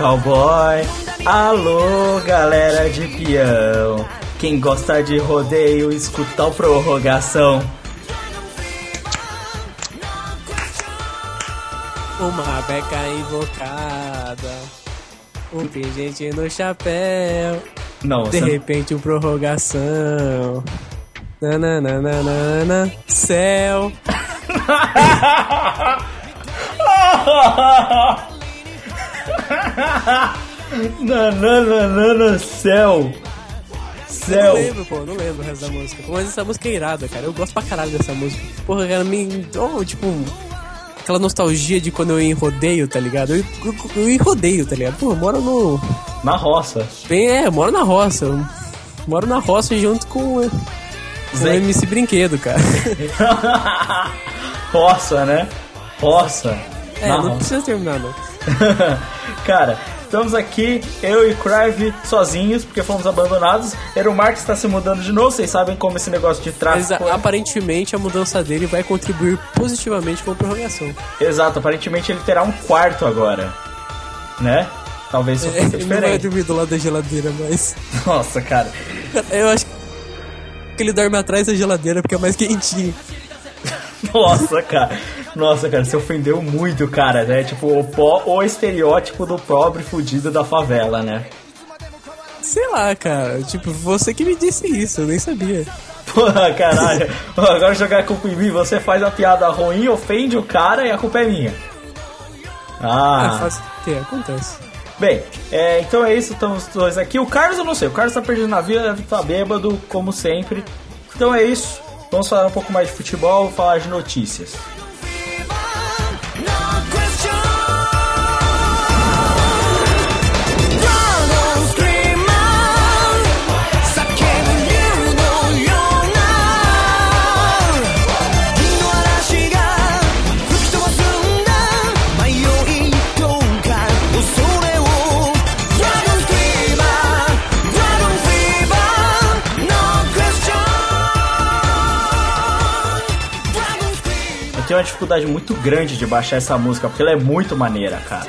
Cowboy. Alô, galera de peão. Quem gosta de rodeio, escuta o prorrogação. Uma beca invocada. Um pingente no chapéu. Não, De repente, um prorrogação. Nananana, céu. Nananana, céu. Céu. Não lembro, pô, não lembro o resto da música. Mas essa música é irada, cara. Eu gosto pra caralho dessa música. Porra, cara, me. Tipo. Aquela nostalgia de quando eu ia em rodeio, tá ligado? Eu, eu, eu ia em rodeio, tá ligado? Pô, eu moro no. Na roça. Bem, é, eu moro na roça. Eu moro na roça junto com. Com o. MC Brinquedo, cara. roça, né? Roça. É, Na não roça. precisa terminar, não. Cara, estamos aqui, eu e Crive sozinhos, porque fomos abandonados. Era o Marx está se mudando de novo, vocês sabem como esse negócio de tráfico. a- é. aparentemente a mudança dele vai contribuir positivamente com a prorrogação. Exato, aparentemente ele terá um quarto agora. Né? Talvez isso É, fosse ele não vai diferente. dormir do lado da geladeira, mas. Nossa, cara. Eu acho que ele dorme atrás da geladeira porque é mais quentinho. Nossa, cara. Nossa, cara, você ofendeu muito, cara, né? Tipo, o, pó, o estereótipo do pobre fudido da favela, né? Sei lá, cara. Tipo, você que me disse isso, eu nem sabia. Porra, caralho. Agora jogar a culpa em mim, você faz a piada ruim, ofende o cara e a culpa é minha. Ah, Ah, faz que acontece. bem, é, então é isso, estamos os dois aqui. O Carlos eu não sei, o Carlos tá perdido na vida, tá bêbado, como sempre. Então é isso, vamos falar um pouco mais de futebol, falar de notícias. Uma dificuldade muito grande de baixar essa música, porque ela é muito maneira, cara.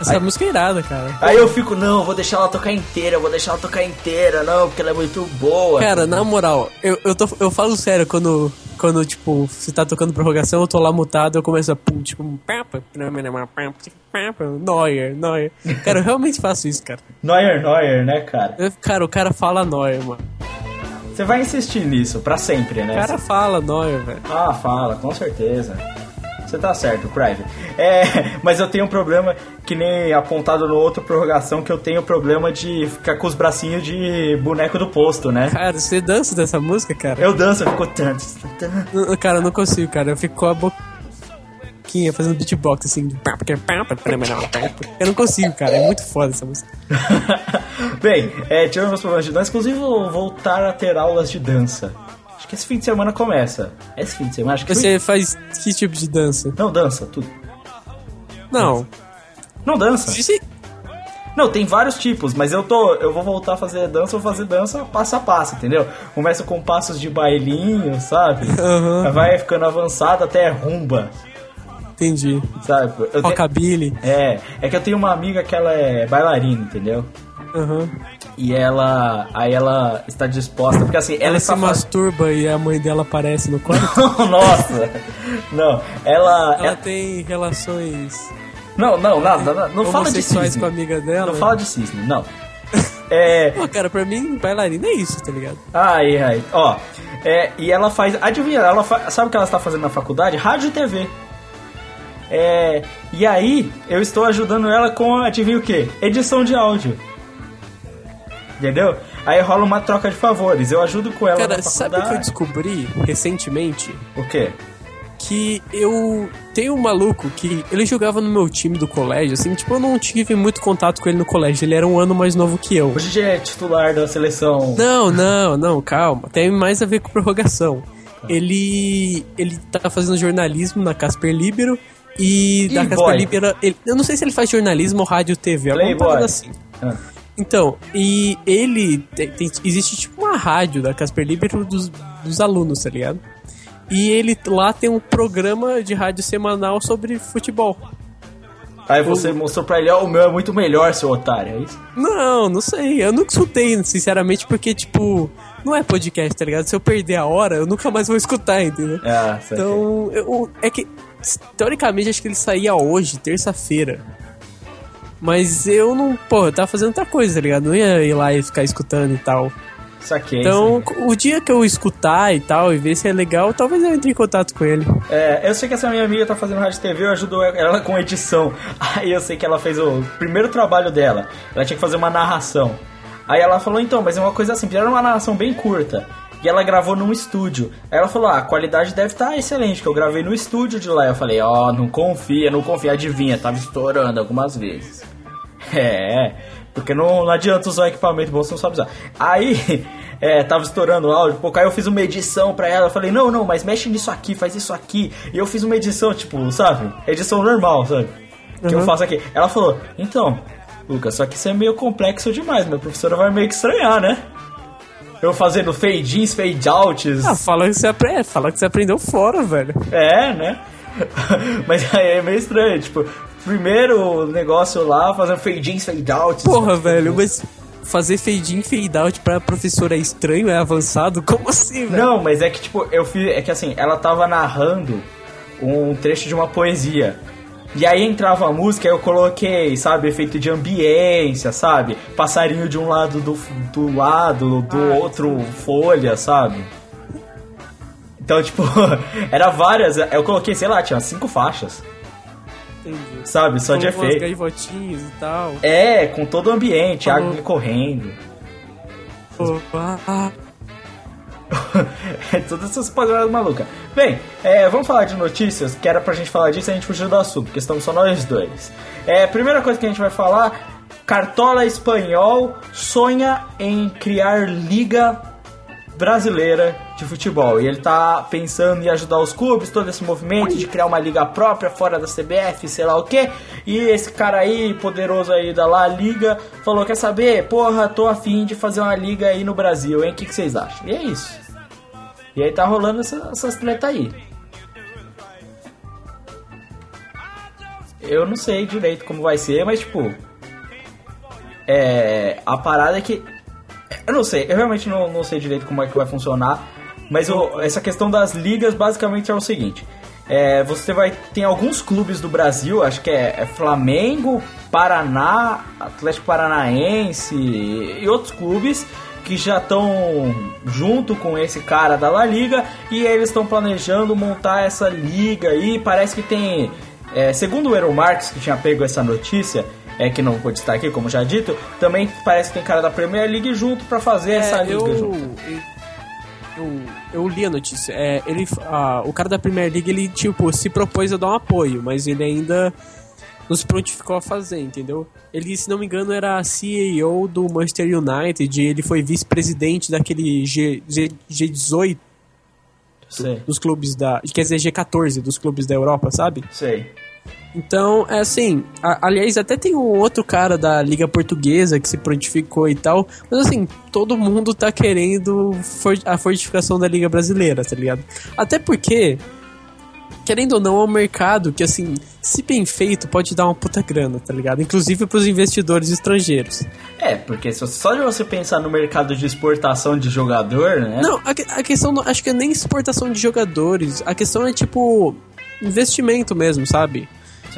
Essa música é irada, cara. Aí eu fico, não, vou deixar ela tocar inteira, vou deixar ela tocar inteira, não, porque ela é muito boa. Cara, na moral, eu, eu, tô, eu falo sério quando, quando, tipo, você tá tocando prorrogação, eu tô lá mutado, eu começo a, pum, tipo, Neuer, Neuer. Cara, eu realmente faço isso, cara. Neuer, Neuer, né, cara? Eu- cara, o cara fala Neuer, mano. Você vai insistir nisso, pra sempre, né? O cara fala Neuer, velho. Ah, fala, com certeza. Você tá certo, Crive. É, mas eu tenho um problema que nem apontado no outro prorrogação, que eu tenho problema de ficar com os bracinhos de boneco do posto, né? Cara, você dança dessa música, cara? Eu danço, eu fico tanto. Cara, eu não consigo, cara. Eu fico com a boquinha fazendo beatbox assim. Eu não consigo, cara. É muito foda essa música. Bem, é, tivemos meus problemas de dança, inclusive vou voltar a ter aulas de dança. Acho que esse fim de semana começa. Esse fim de semana, acho que Você faz que tipo de dança? Não, dança, tudo. Não. Não dança. Disse- Não, tem vários tipos, mas eu tô. Eu vou voltar a fazer dança, vou fazer dança passo a passo, entendeu? Começa com passos de bailinho, sabe? Aham. Vai ficando avançado até rumba. Entendi. sabe? Eu te- Rockabilly. É, é que eu tenho uma amiga que ela é bailarina, entendeu? Aham. E ela, aí ela está disposta, porque assim, ela, Ela se faz- masturba e a mãe dela aparece no quarto. Nossa! Não, ela. Ela tem relações Não, não, nada, nada, não fala de cisne. com a amiga dela. Não fala de cisne, não. É. Pô, cara, pra mim, bailarina é isso, tá ligado? Ai, ai. Ó, é, e ela faz. Adivinha, ela fa- sabe o que ela está fazendo na faculdade? Rádio e TV. É, e aí, eu estou ajudando ela com, adivinha o quê? Edição de áudio. Entendeu? Aí rola uma troca de favores. Eu ajudo com ela Cara, sabe o que eu descobri recentemente? O quê? Que eu tenho um maluco que ele jogava no meu time do colégio, assim, tipo, eu não tive muito contato com ele no colégio, ele era um ano mais novo que eu. Hoje já é titular da seleção. Não, não, não, calma. Tem mais a ver com prorrogação. Ele ele tá fazendo jornalismo na Casper Libero e da Casper boy. Libero, ele- eu não sei se ele faz jornalismo ou rádio TV, alguma parada assim. Ah, Então, e ele tem, tem- existe tipo uma rádio da Casper Libero dos, dos alunos, tá ligado? E ele lá tem um programa de rádio semanal sobre futebol. Aí você mostrou pra ele, ó, o meu é muito melhor, seu otário, é isso? Não, não sei. Eu nunca escutei, sinceramente, porque, tipo, não é podcast, tá ligado? Se eu perder a hora, eu nunca mais vou escutar, entendeu? Ah. Então, eu, é que, teoricamente, acho que ele saía hoje, terça-feira. Mas eu não, pô, eu tava fazendo outra coisa, tá ligado? Não ia ir lá e ficar escutando e tal. Saquei. Então, o dia que eu escutar e tal, e ver se é legal, talvez eu entre em contato com ele. É, eu sei que essa minha amiga tá fazendo rádio TV, eu ajudo ela com edição. Aí eu sei que ela fez o primeiro trabalho dela. Ela tinha que fazer uma narração. Aí ela falou, então, mas é uma coisa simples, era uma narração bem curta. E ela gravou num estúdio. Aí ela falou, ah, a qualidade deve estar excelente, que eu gravei no estúdio de lá. Eu falei, ó, não confia, não confia, adivinha, tava estourando algumas vezes. É, porque não, não adianta usar equipamento bom, você não sabe usar. Aí, é, tava estourando o áudio, pô, aí eu fiz uma edição pra ela, eu falei, não, não, mas mexe nisso aqui, faz isso aqui. E eu fiz uma edição, tipo, sabe? Edição normal, sabe? Que eu Uhum. faço aqui. Ela falou, então, Lucas, só que isso é meio complexo demais, minha professora vai meio que estranhar, né? Eu fazendo fade ins, fade outs. Ah, fala que você, apre... fala que você aprendeu fora, velho. É, né? Mas aí é meio estranho, tipo, primeiro negócio lá, fazendo fade ins, fade outs. Porra, velho, mas fazer fade in, fade out pra professora é estranho, é avançado? Como assim, velho? Não, mas é que tipo, eu fiz. É que assim, ela tava narrando um trecho de uma poesia. E aí entrava a música, eu coloquei, sabe, efeito de ambiência, sabe? Passarinho de um lado do, do lado, do Ah, outro folha, sabe? Então, tipo, era várias. Eu coloquei, sei lá, tinha cinco faixas, Entendi. sabe? Só de Colocou umas efeito. gaivotinhas e tal. É, com todo o ambiente, água correndo. Pô, ah, Todas essas paradas malucas. Bem, é, vamos falar de notícias, que era pra gente falar disso e a gente fugiu do assunto, porque estamos só nós dois. É, primeira coisa que a gente vai falar: Cartola Espanhol sonha em criar liga brasileira de futebol. E ele tá pensando em ajudar os clubes, todo esse movimento de criar uma liga própria fora da CBF, sei lá o que. E esse cara aí, poderoso aí da La Liga, falou: Quer saber? Porra, tô afim de fazer uma liga aí no Brasil, hein? O que, que vocês acham? E é isso. E aí tá rolando essa, essas treta aí. Eu não sei direito como vai ser, mas tipo. É. A parada é que. Eu não sei, eu realmente não, não sei direito como é que vai funcionar. Mas o- essa questão das ligas basicamente é o seguinte. É, você vai. Tem alguns clubes do Brasil, acho que é, é Flamengo, Paraná, Atlético Paranaense e outros clubes que já estão junto com esse cara da La Liga e eles estão planejando montar essa liga aí. Parece que tem. é, segundo o Eero Marques, que tinha pego essa notícia, é que não pode estar aqui, como já dito, também parece que tem cara da Premier League junto pra fazer essa é, liga eu, junto. Eu, eu, li a notícia. É, ele, ah, o cara da Premier League, ele, tipo, se propôs a dar um apoio, mas ele ainda não se prontificou a fazer, entendeu? Ele, se não me engano, era CEO do Manchester United, ele foi vice-presidente daquele G, G, G18 Sei, dos clubes da... Quer dizer, G14 dos clubes da Europa, sabe? sei. Então, é assim, a- aliás, até tem um outro cara da Liga Portuguesa que se prontificou e tal, mas assim, todo mundo tá querendo for- a fortificação da Liga Brasileira, tá ligado? Até porque querendo ou não, é um mercado que, assim, se bem feito, pode dar uma puta grana, tá ligado? Inclusive pros investidores estrangeiros. É, porque só de você pensar no mercado de exportação de jogador, né? Não, a, a questão, não, acho que é nem exportação de jogadores, a questão é, tipo, investimento mesmo, sabe?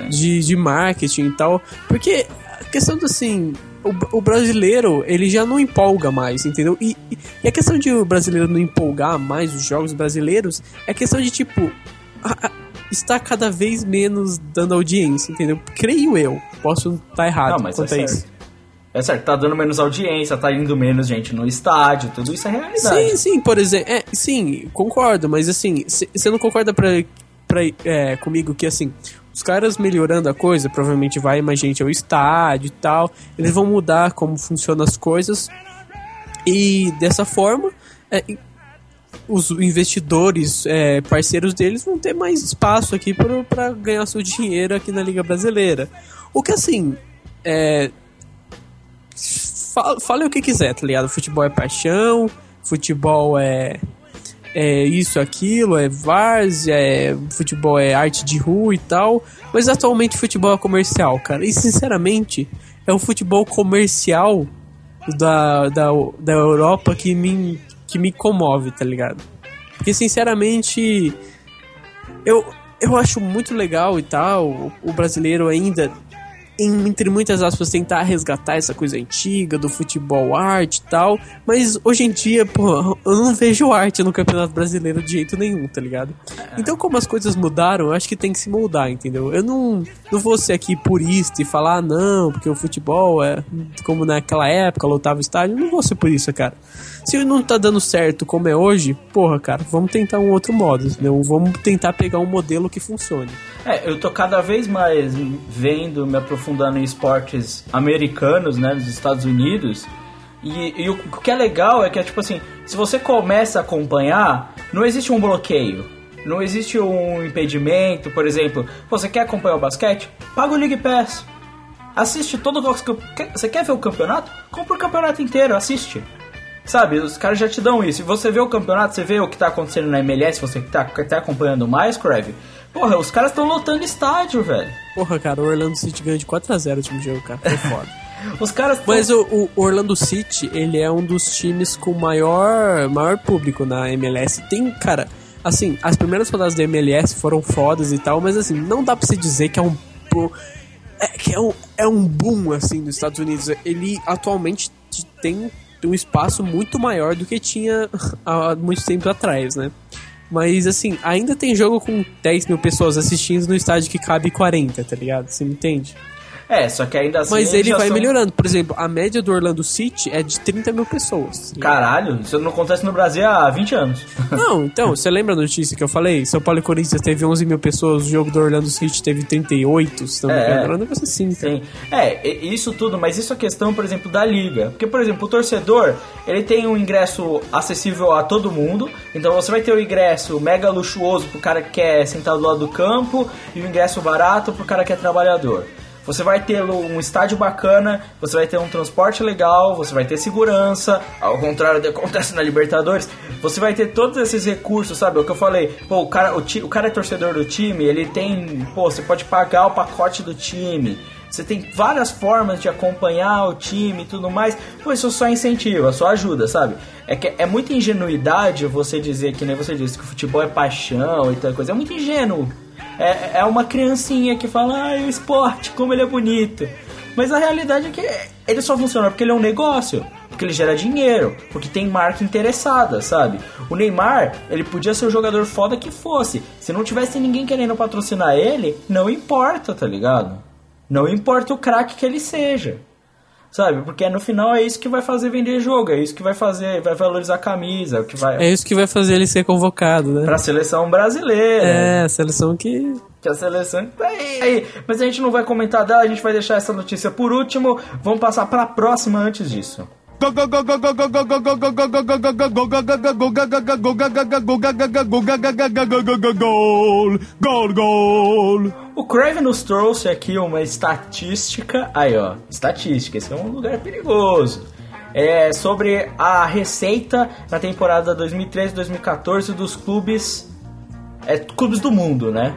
De, de marketing e tal. Porque a questão do, assim, o, o, brasileiro, ele já não empolga mais, entendeu? E, e, a questão de o brasileiro não empolgar mais os jogos brasileiros é questão de, tipo, a, a, está cada vez menos dando audiência, entendeu? Creio eu. Posso estar tá errado não, mas quanto é a isso. É certo, tá dando menos audiência, tá indo menos gente no estádio, tudo isso é realidade. Sim, sim, por exemplo. É, sim, concordo, mas assim, você não concorda pra, pra, é, comigo que assim, os caras melhorando a coisa, provavelmente vai mais gente ao estádio e tal. Eles vão mudar como funcionam as coisas. E dessa forma, é, os investidores é, parceiros deles vão ter mais espaço aqui para ganhar seu dinheiro aqui na Liga Brasileira. O que assim. É, fale o que quiser, tá ligado? Futebol é paixão, futebol é é isso, aquilo, é várzea, é futebol é arte de rua e tal, mas atualmente futebol é comercial, cara. E sinceramente, é o futebol comercial da, da, da Europa que me, que me comove, tá ligado? Porque sinceramente, eu, eu acho muito legal e tal, o brasileiro ainda entre muitas aspas, tentar resgatar essa coisa antiga do futebol arte e tal. Mas hoje em dia, pô, eu não vejo arte no Campeonato Brasileiro de jeito nenhum, tá ligado? Então, como as coisas mudaram, eu acho que tem que se moldar, entendeu? Eu não, não vou ser aqui purista e falar, ah, não, porque o futebol é como naquela época, lotava estádio. Não vou ser por isso, cara. Se não tá dando certo como é hoje, porra, cara, vamos tentar um outro modo, entendeu? Vamos tentar pegar um modelo que funcione. É, eu tô cada vez mais vendo, me aprofundando em esportes americanos, né, nos Estados Unidos. E, e, o que é legal é que é tipo assim, se você começa a acompanhar, não existe um bloqueio. Não existe um impedimento, por exemplo, você quer acompanhar o basquete? Paga o League Pass. Assiste todo o Você quer ver o campeonato? Compra o campeonato inteiro, assiste. Sabe, os caras já te dão isso. E você vê o campeonato, você vê o que tá acontecendo na MLS, você que tá, tá acompanhando mais, Crave. Porra, os caras estão lotando estádio, velho. Porra, cara, o Orlando City ganhou de 4x0 o último jogo, cara. Foi foda. os caras tão... Mas o, o, Orlando City, ele é um dos times com maior, maior público na MLS. Tem, cara, assim, as primeiras rodadas da MLS foram fodas e tal, mas assim, não dá pra se dizer que é um. É, que é um, é um boom, assim, nos Estados Unidos. Ele atualmente tem um espaço muito maior do que tinha há muito tempo atrás, né? Mas, assim, ainda tem jogo com 10 mil pessoas assistindo no estádio que cabe 40, tá ligado? Você me entende? É, só que ainda assim. Mas ele vai são... melhorando. Por exemplo, a média do Orlando City é de 30 mil pessoas. Caralho, isso não acontece no Brasil há 20 anos. Não, então, você lembra a notícia que eu falei? São Paulo e Corinthians teve 11 mil pessoas, o jogo do Orlando City teve 38, se não me engano. Era um negócio assim, Sim. É, isso tudo, mas isso é questão, por exemplo, da liga. Porque, por exemplo, o torcedor, ele tem um ingresso acessível a todo mundo. Então você vai ter o ingresso mega luxuoso pro cara que quer sentar do lado do campo e o ingresso barato pro cara que é trabalhador. Você vai ter um estádio bacana, você vai ter um transporte legal, você vai ter segurança, ao contrário do que acontece na Libertadores, você vai ter todos esses recursos, sabe? É o que eu falei, pô, o cara, o, ti, o cara é torcedor do time, ele tem, pô, você pode pagar o pacote do time. Você tem várias formas de acompanhar o time e tudo mais. Pô, isso só incentiva, só ajuda, sabe? É que é muita ingenuidade você dizer, que nem você disse, que o futebol é paixão e tal coisa. É muito ingênuo é, é uma criancinha que fala, ah, o esporte, como ele é bonito. Mas a realidade é que ele só funciona porque ele é um negócio, porque ele gera dinheiro, porque tem marca interessada, sabe? O Neymar, ele podia ser o jogador foda que fosse. Se não tivesse ninguém querendo patrocinar ele, não importa, tá ligado? Não importa o craque que ele seja. Sabe? Porque no final é isso que vai fazer vender jogo, é isso que vai fazer, vai valorizar a camisa, que vai... É isso que vai fazer ele ser convocado, né? Pra seleção brasileira. É, a seleção que... Que a seleção tá aí. Mas a gente não vai comentar dela, a gente vai deixar essa notícia por último. Vamos passar pra próxima antes disso. Gol, gol, gol. O Craven nos trouxe aqui uma estatística. Aí, ó, estatística, esse é um lugar perigoso. É sobre a receita na temporada 2013-2014 dos clubes é clubes do mundo, né?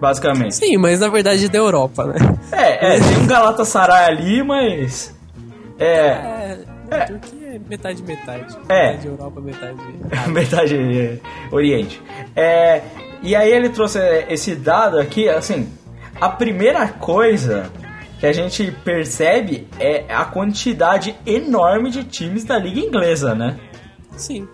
Basicamente. Sim, mas na verdade é da Europa, né? É, é, tem um Galatasaray ali, mas. É. É, é. Turquia é metade metade. É. Metade Europa, metade. metade Oriente. É, e aí ele trouxe esse dado aqui, assim, a primeira coisa que a gente percebe é a quantidade enorme de times da liga inglesa, né? Sim.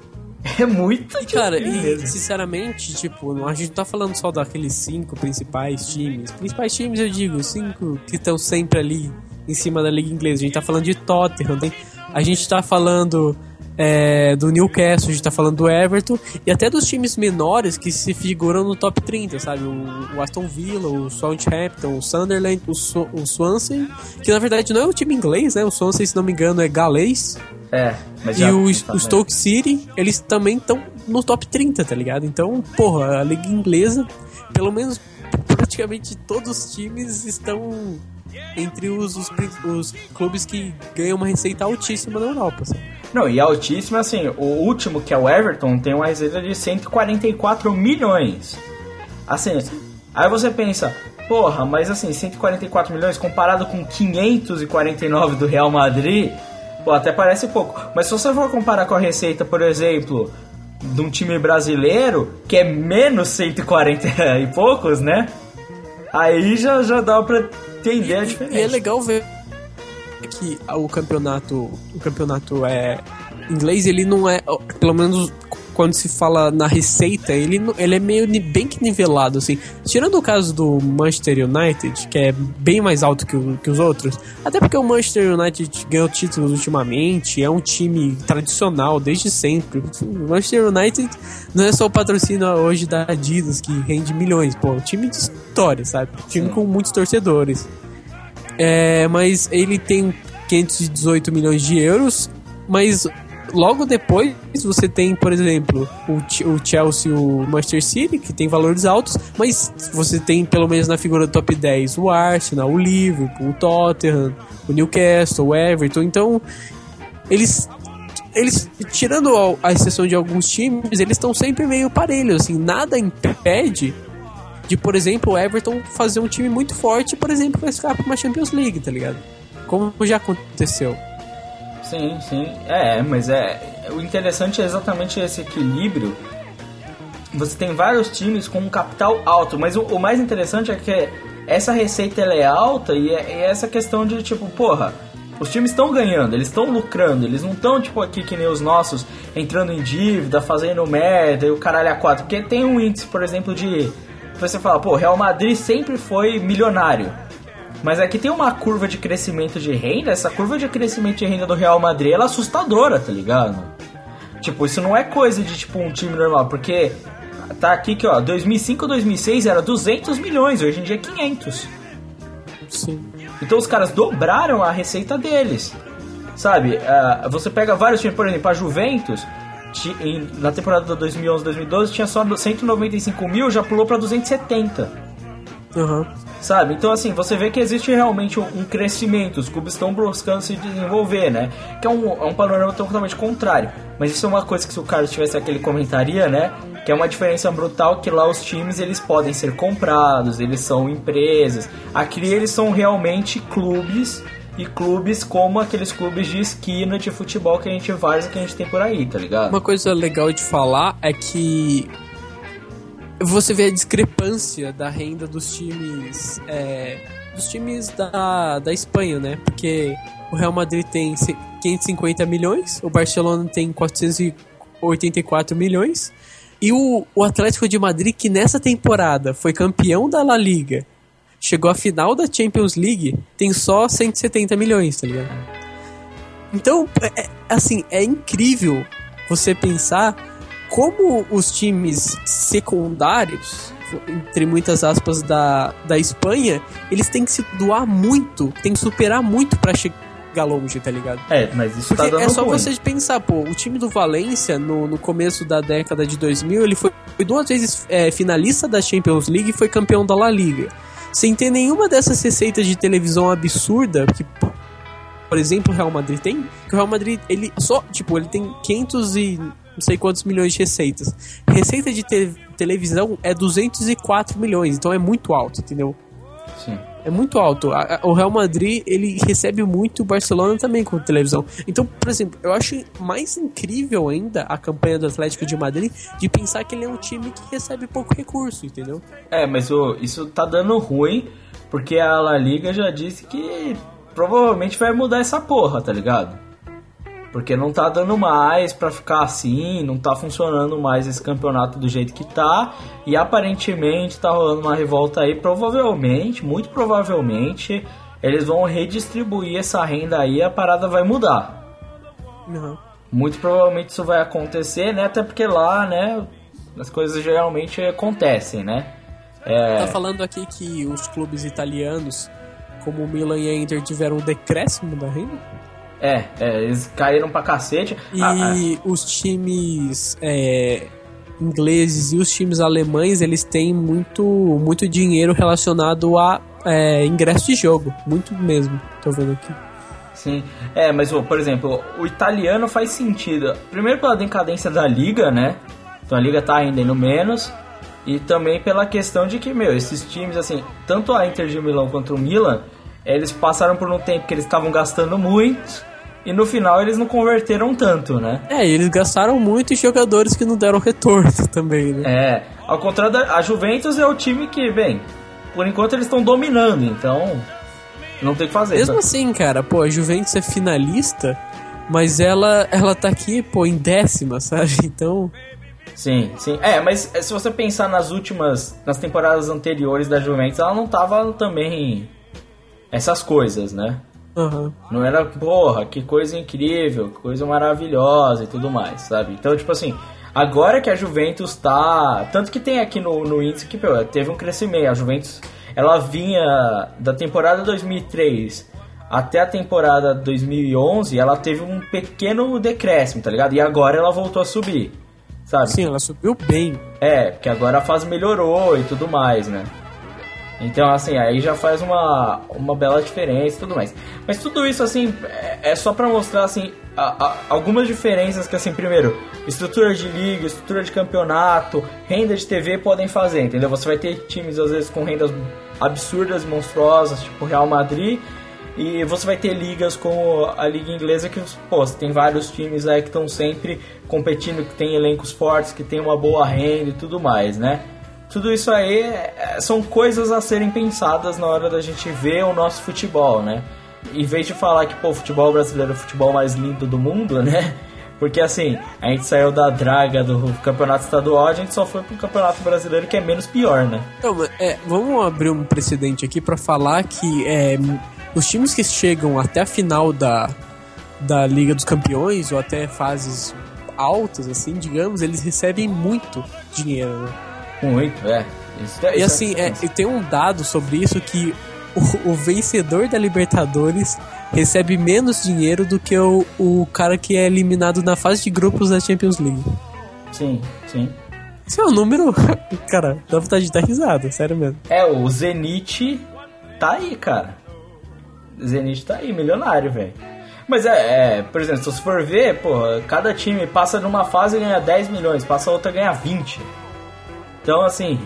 É muito e, Cara, e sinceramente, tipo, a gente não tá falando só daqueles cinco principais times. Principais times, eu digo, cinco que estão sempre ali em cima da liga inglesa. A gente tá falando de Tottenham, tem, a gente tá falando é, do Newcastle, a gente tá falando do Everton e até dos times menores que se figuram no top 30, sabe? O, o Aston Villa, o Southampton, o Sunderland, o, so, o Swansea, que na verdade não é um time inglês, né? O Swansea, se não me engano, é galês. É, mas E o, o Stoke City, eles também estão no top 30, tá ligado? Então, porra, a liga inglesa, pelo menos praticamente todos os times estão entre os, os, os, clubes que ganham uma receita altíssima na Europa. Sabe? Não, e altíssima, assim, o último, que é o Everton, tem uma receita de 144 milhões. Assim, aí você pensa, porra, mas assim, 144 milhões comparado com 549 do Real Madrid, pô, até parece pouco. Mas se você for comparar com a receita, por exemplo, de um time brasileiro, que é menos 140 e poucos, né? Aí já, já dá pra entender a diferença. E é legal ver que o campeonato, o campeonato é inglês, ele não é, pelo menos quando se fala na receita, ele, ele é meio bem que nivelado, assim. Tirando o caso do Manchester United, que é bem mais alto que, o, que os outros, até porque o Manchester United ganhou títulos ultimamente, é um time tradicional desde sempre. O Manchester United não é só o patrocínio hoje da Adidas, que rende milhões, pô, é um time de história, sabe? Um time com muitos torcedores. É, mas ele tem 518 milhões de euros, mas logo depois você tem, por exemplo, o, o Chelsea o Manchester City, que tem valores altos, mas você tem, pelo menos na figura do top 10, o Arsenal, o Liverpool, o Tottenham, o Newcastle, o Everton. Então, eles eles, tirando a exceção de alguns times, eles estão sempre meio parelhos, assim, nada impede de, por exemplo, o Everton fazer um time muito forte, por exemplo, vai ficar para uma Champions League, tá ligado? Como já aconteceu. Sim, sim. É, mas é. O interessante é exatamente esse equilíbrio. Você tem vários times com um capital alto, mas o, o mais interessante é que essa receita ela é alta e é, é essa questão de tipo, porra, os times estão ganhando, eles estão lucrando, eles não estão tipo aqui que nem os nossos, entrando em dívida, fazendo merda e o caralho a quatro. Porque tem um índice, por exemplo, de. Você fala, pô, Real Madrid sempre foi milionário. Mas aqui tem uma curva de crescimento de renda, essa curva de crescimento de renda do Real Madrid ela é assustadora, tá ligado? Tipo, isso não é coisa de tipo um time normal, porque tá aqui que ó, 2005 2006 era 200 milhões, hoje em dia é 500. Sim. Então os caras dobraram a receita deles. Sabe? Uh, você pega vários times, por exemplo, a Juventus, na temporada 2011-2012 tinha só 195 mil, já pulou para 270. Uhum. Sabe? Então, assim, você vê que existe realmente um crescimento, os clubes estão buscando se desenvolver, né? Que é um, é um panorama totalmente contrário. Mas isso é uma coisa que se o Carlos tivesse aqui, ele comentaria, né? Que é uma diferença brutal que lá os times, eles podem ser comprados, eles são empresas. Aqui eles são realmente clubes e clubes como aqueles clubes de esquina de futebol que a gente vai que a gente tem por aí, tá ligado? Uma coisa legal de falar é que você vê a discrepância da renda dos times é, dos times da, da Espanha, né? Porque o Real Madrid tem 550 milhões, o Barcelona tem 484 milhões e o, o Atlético de Madrid que nessa temporada foi campeão da La Liga, chegou à final da Champions League, tem só 170 milhões, tá ligado? Então, é, é assim, é incrível você pensar como os times secundários, entre muitas aspas, da, da Espanha, eles têm que se doar muito, tem que superar muito para chegar longe, tá ligado? É, mas isso tá Porque tá dando É só ruim. você pensar, pô, o time do Valência, no, no começo da década de 2000, ele foi, foi duas vezes é, finalista da Champions League e foi campeão da La Liga. Sem ter nenhuma dessas receitas de televisão absurda que por exemplo, o Real Madrid tem, que o Real Madrid, ele só, tipo, ele tem 500 e sei quantos milhões de receitas. Receita de te televisão é 204 milhões, então é muito alto, entendeu? Sim. É muito alto. O Real Madrid, ele recebe muito o Barcelona também com televisão. Então, por exemplo, eu acho mais incrível ainda a campanha do Atlético de Madrid de pensar que ele é um time que recebe pouco recurso, entendeu? É, mas o, isso tá dando ruim, porque a La Liga já disse que provavelmente vai mudar essa porra, tá ligado? Porque não tá dando mais para ficar assim, não tá funcionando mais esse campeonato do jeito que tá. E aparentemente tá rolando uma revolta aí. Provavelmente, muito provavelmente, eles vão redistribuir essa renda aí e a parada vai mudar. Uhum. Muito provavelmente isso vai acontecer, né? Até porque lá, né, as coisas geralmente acontecem, né? É... Tá falando aqui que os clubes italianos, como o Milan e a Inter, tiveram um decréscimo da renda? É, é, eles caíram pra cacete. E ah, ah. os times é, ingleses e os times alemães, eles têm muito, muito dinheiro relacionado a é, ingresso de jogo. Muito mesmo, tô vendo aqui. Sim, é, mas por exemplo, o italiano faz sentido. Primeiro pela decadência da liga, né? Então a liga tá rendendo menos. E também pela questão de que, meu, esses times, assim, tanto a Inter de Milão quanto o Milan, eles passaram por um tempo que eles estavam gastando muito e no final eles não converteram tanto, né? É, e eles gastaram muito em jogadores que não deram retorno também, né? É, ao contrário da a Juventus é o time que, bem, por enquanto eles estão dominando, então não tem o que fazer. Mesmo tá? assim, cara, pô, a Juventus é finalista, mas ela ela tá aqui, pô, em décima, sabe? Então, Sim, sim. É, mas se você pensar nas últimas, nas temporadas anteriores da Juventus, ela não tava também essas coisas, né? Uhum. Não era, porra, que coisa incrível, que coisa maravilhosa e tudo mais, sabe? Então, tipo assim, agora que a Juventus tá. Tanto que tem aqui no, no índice que pô, teve um crescimento. A Juventus, ela vinha da temporada 2003 até a temporada 2011, ela teve um pequeno decréscimo, tá ligado? E agora ela voltou a subir, sabe? Sim, ela subiu bem. É, porque agora a fase melhorou e tudo mais, né? Então, assim, aí já faz uma, uma bela diferença e tudo mais. Mas tudo isso, assim, é, é só para mostrar, assim, a, a, algumas diferenças que, assim, primeiro, estrutura de liga, estrutura de campeonato, renda de TV podem fazer, entendeu? Você vai ter times, às vezes, com rendas absurdas, monstruosas, tipo Real Madrid, e você vai ter ligas como a liga inglesa que, pô, tem vários times aí que estão sempre competindo, que tem elencos fortes, que tem uma boa renda e tudo mais, né? Tudo isso aí é, são coisas a serem pensadas na hora da gente ver o nosso futebol, né? Em vez de falar que, pô, o futebol brasileiro é o futebol mais lindo do mundo, né? Porque assim, a gente saiu da draga do campeonato estadual, a gente só foi pro campeonato brasileiro que é menos pior, né? Então, é, vamos abrir um precedente aqui para falar que é, os times que chegam até a final da, da Liga dos Campeões ou até fases altas, assim, digamos, eles recebem muito dinheiro, né? Muito, é. Isso, é, e assim, é, é, tem um dado sobre isso que o, o, vencedor da Libertadores recebe menos dinheiro do que o, o cara que é eliminado na fase de grupos da Champions League. Sim, sim. Esse é um número. Cara, dá vontade de dar risada, sério mesmo. É, o Zenit tá aí, cara. Zenit tá aí, milionário, velho. Mas é, é, por exemplo, se você for ver, pô, cada time passa numa fase e ganha 10 milhões, passa outra e ganha 20. Então, assim,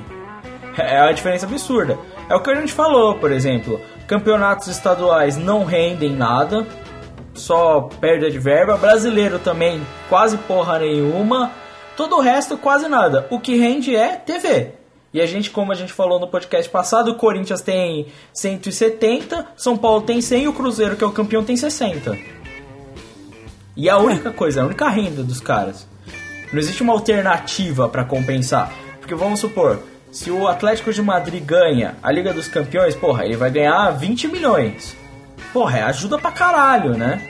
é uma diferença absurda. É o que a gente falou, por exemplo, campeonatos estaduais não rendem nada, só perda de verba. Brasileiro também quase porra nenhuma. Todo o resto quase nada. O que rende é TV. E a gente, como a gente falou no podcast passado, o Corinthians tem 170, São Paulo tem 100 e o Cruzeiro, que é o campeão, tem 60. E é a única coisa, a única renda dos caras. Não existe uma alternativa para compensar. Porque vamos supor, se o Atlético de Madrid ganha a Liga dos Campeões, porra, ele vai ganhar 20 milhões. Porra, é ajuda pra caralho, né?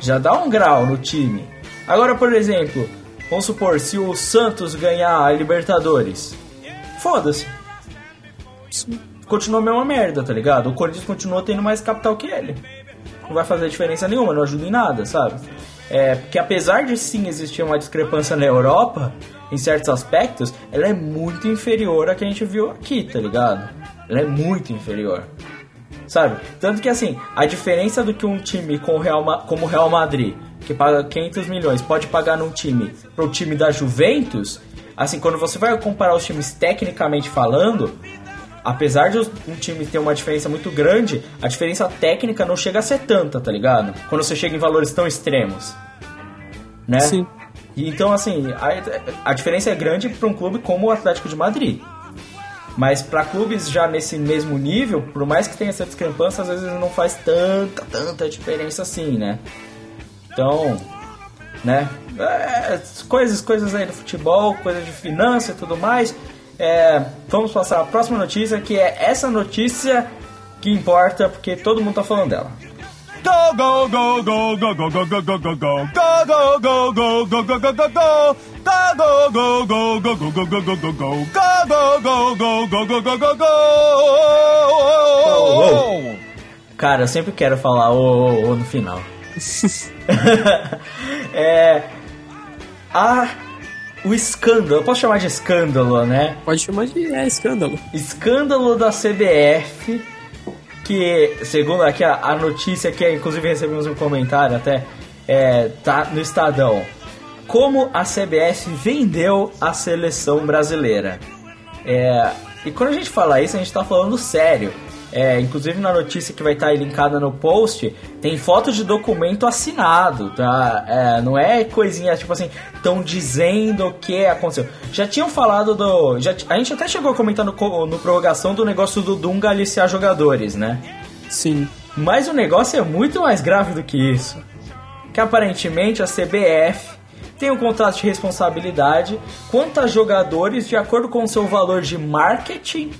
Já dá um grau no time. Agora, por exemplo, vamos supor, se o Santos ganhar a Libertadores, foda-se. Continua a mesma merda, tá ligado? O Corinthians continua tendo mais capital que ele. Não vai fazer diferença nenhuma, não ajuda em nada, sabe? É, porque apesar de sim existir uma discrepância na Europa, em certos aspectos, ela é muito inferior à que a gente viu aqui, tá ligado? Ela é muito inferior. Sabe? Tanto que assim, a diferença do que um time com Real, como o Real Madrid que paga 500 milhões, pode pagar num time pro time da Juventus, assim, quando você vai comparar os times tecnicamente falando, apesar de um time ter uma diferença muito grande, a diferença técnica não chega a ser tanta, tá ligado? Quando você chega em valores tão extremos. Né? Sim. Então, assim, a, a diferença é grande para um clube como o Atlético de Madrid. Mas para clubes já nesse mesmo nível, por mais que tenha essa discrepância, às vezes não faz tanta, tanta diferença assim, né? Então, né? É, coisas, coisas aí do futebol, coisas de finança e tudo mais. É, vamos passar a próxima notícia, que é essa notícia que importa, porque todo mundo tá falando dela. Go, go, go, go, go, go, go, go, go, go, go. Go, go, go, go, go, go, go, go, go. Go, go, go, go, go, go, go, go, go, go. Go, go, go, go, go, go, go, go, go. Cara, eu sempre quero falar o oh, oh, no final. é. A. O escândalo, eu posso chamar de escândalo, né? Pode chamar de é, escândalo. Escândalo da CBF, que, segundo aqui a, a notícia que inclusive recebemos um comentário até, é, tá no Estadão. Como a CBF vendeu a seleção brasileira. É, e quando a gente fala isso, a gente tá falando sério. É, inclusive na notícia que vai estar tá linkada no post, tem foto de documento assinado, tá? É, não é coisinha tipo assim, estão dizendo o que aconteceu. Já tinham falado do. Já, a gente até chegou a comentar no, no prorrogação do negócio do Dunga aliciar jogadores, né? Sim. Mas o negócio é muito mais grave do que isso. Que aparentemente a CBF tem um contrato de responsabilidade quanto a jogadores de acordo com o seu valor de marketing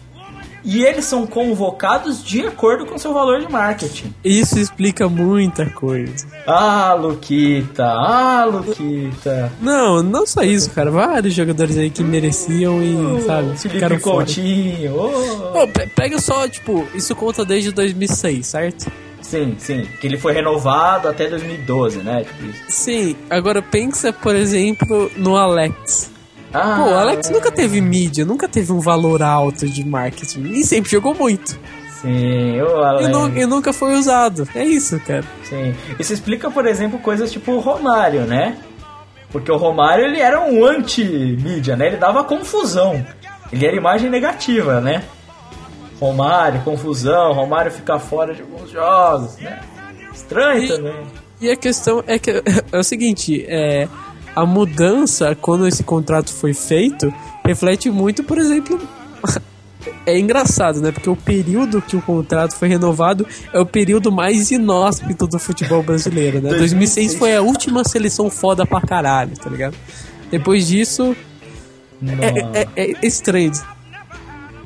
e eles são convocados de acordo com seu valor de marketing. Isso explica muita coisa. Ah, Luquita, ah, Luquita. Não, não só isso, cara. Vários jogadores aí que mereciam e, oh, sabe, Felipe Coutinho. Oh. Oh, pega só, tipo, isso conta desde 2006, certo? Sim, sim. Que ele foi renovado até 2012, né? Tipo sim, agora pensa, por exemplo, no Alex. Ah, Pô, o Alex nunca teve mídia, nunca teve um valor alto de marketing e sempre jogou muito. Sim, o Alex. E, nu e nunca foi usado. É isso, cara. Sim. Isso explica, por exemplo, coisas tipo o Romário, né? Porque o Romário ele era um anti-mídia, né? Ele dava confusão. Ele era imagem negativa, né? Romário, confusão, Romário fica fora de alguns jogos, né? Estranho e, também. E a questão é que é o seguinte, é a mudança, quando esse contrato foi feito, reflete muito, por exemplo. é engraçado, né? Porque o período que o contrato foi renovado é o período mais inóspito do futebol brasileiro, né? 2006 foi a última seleção foda pra caralho, tá ligado? Depois disso. É, é, é, estranho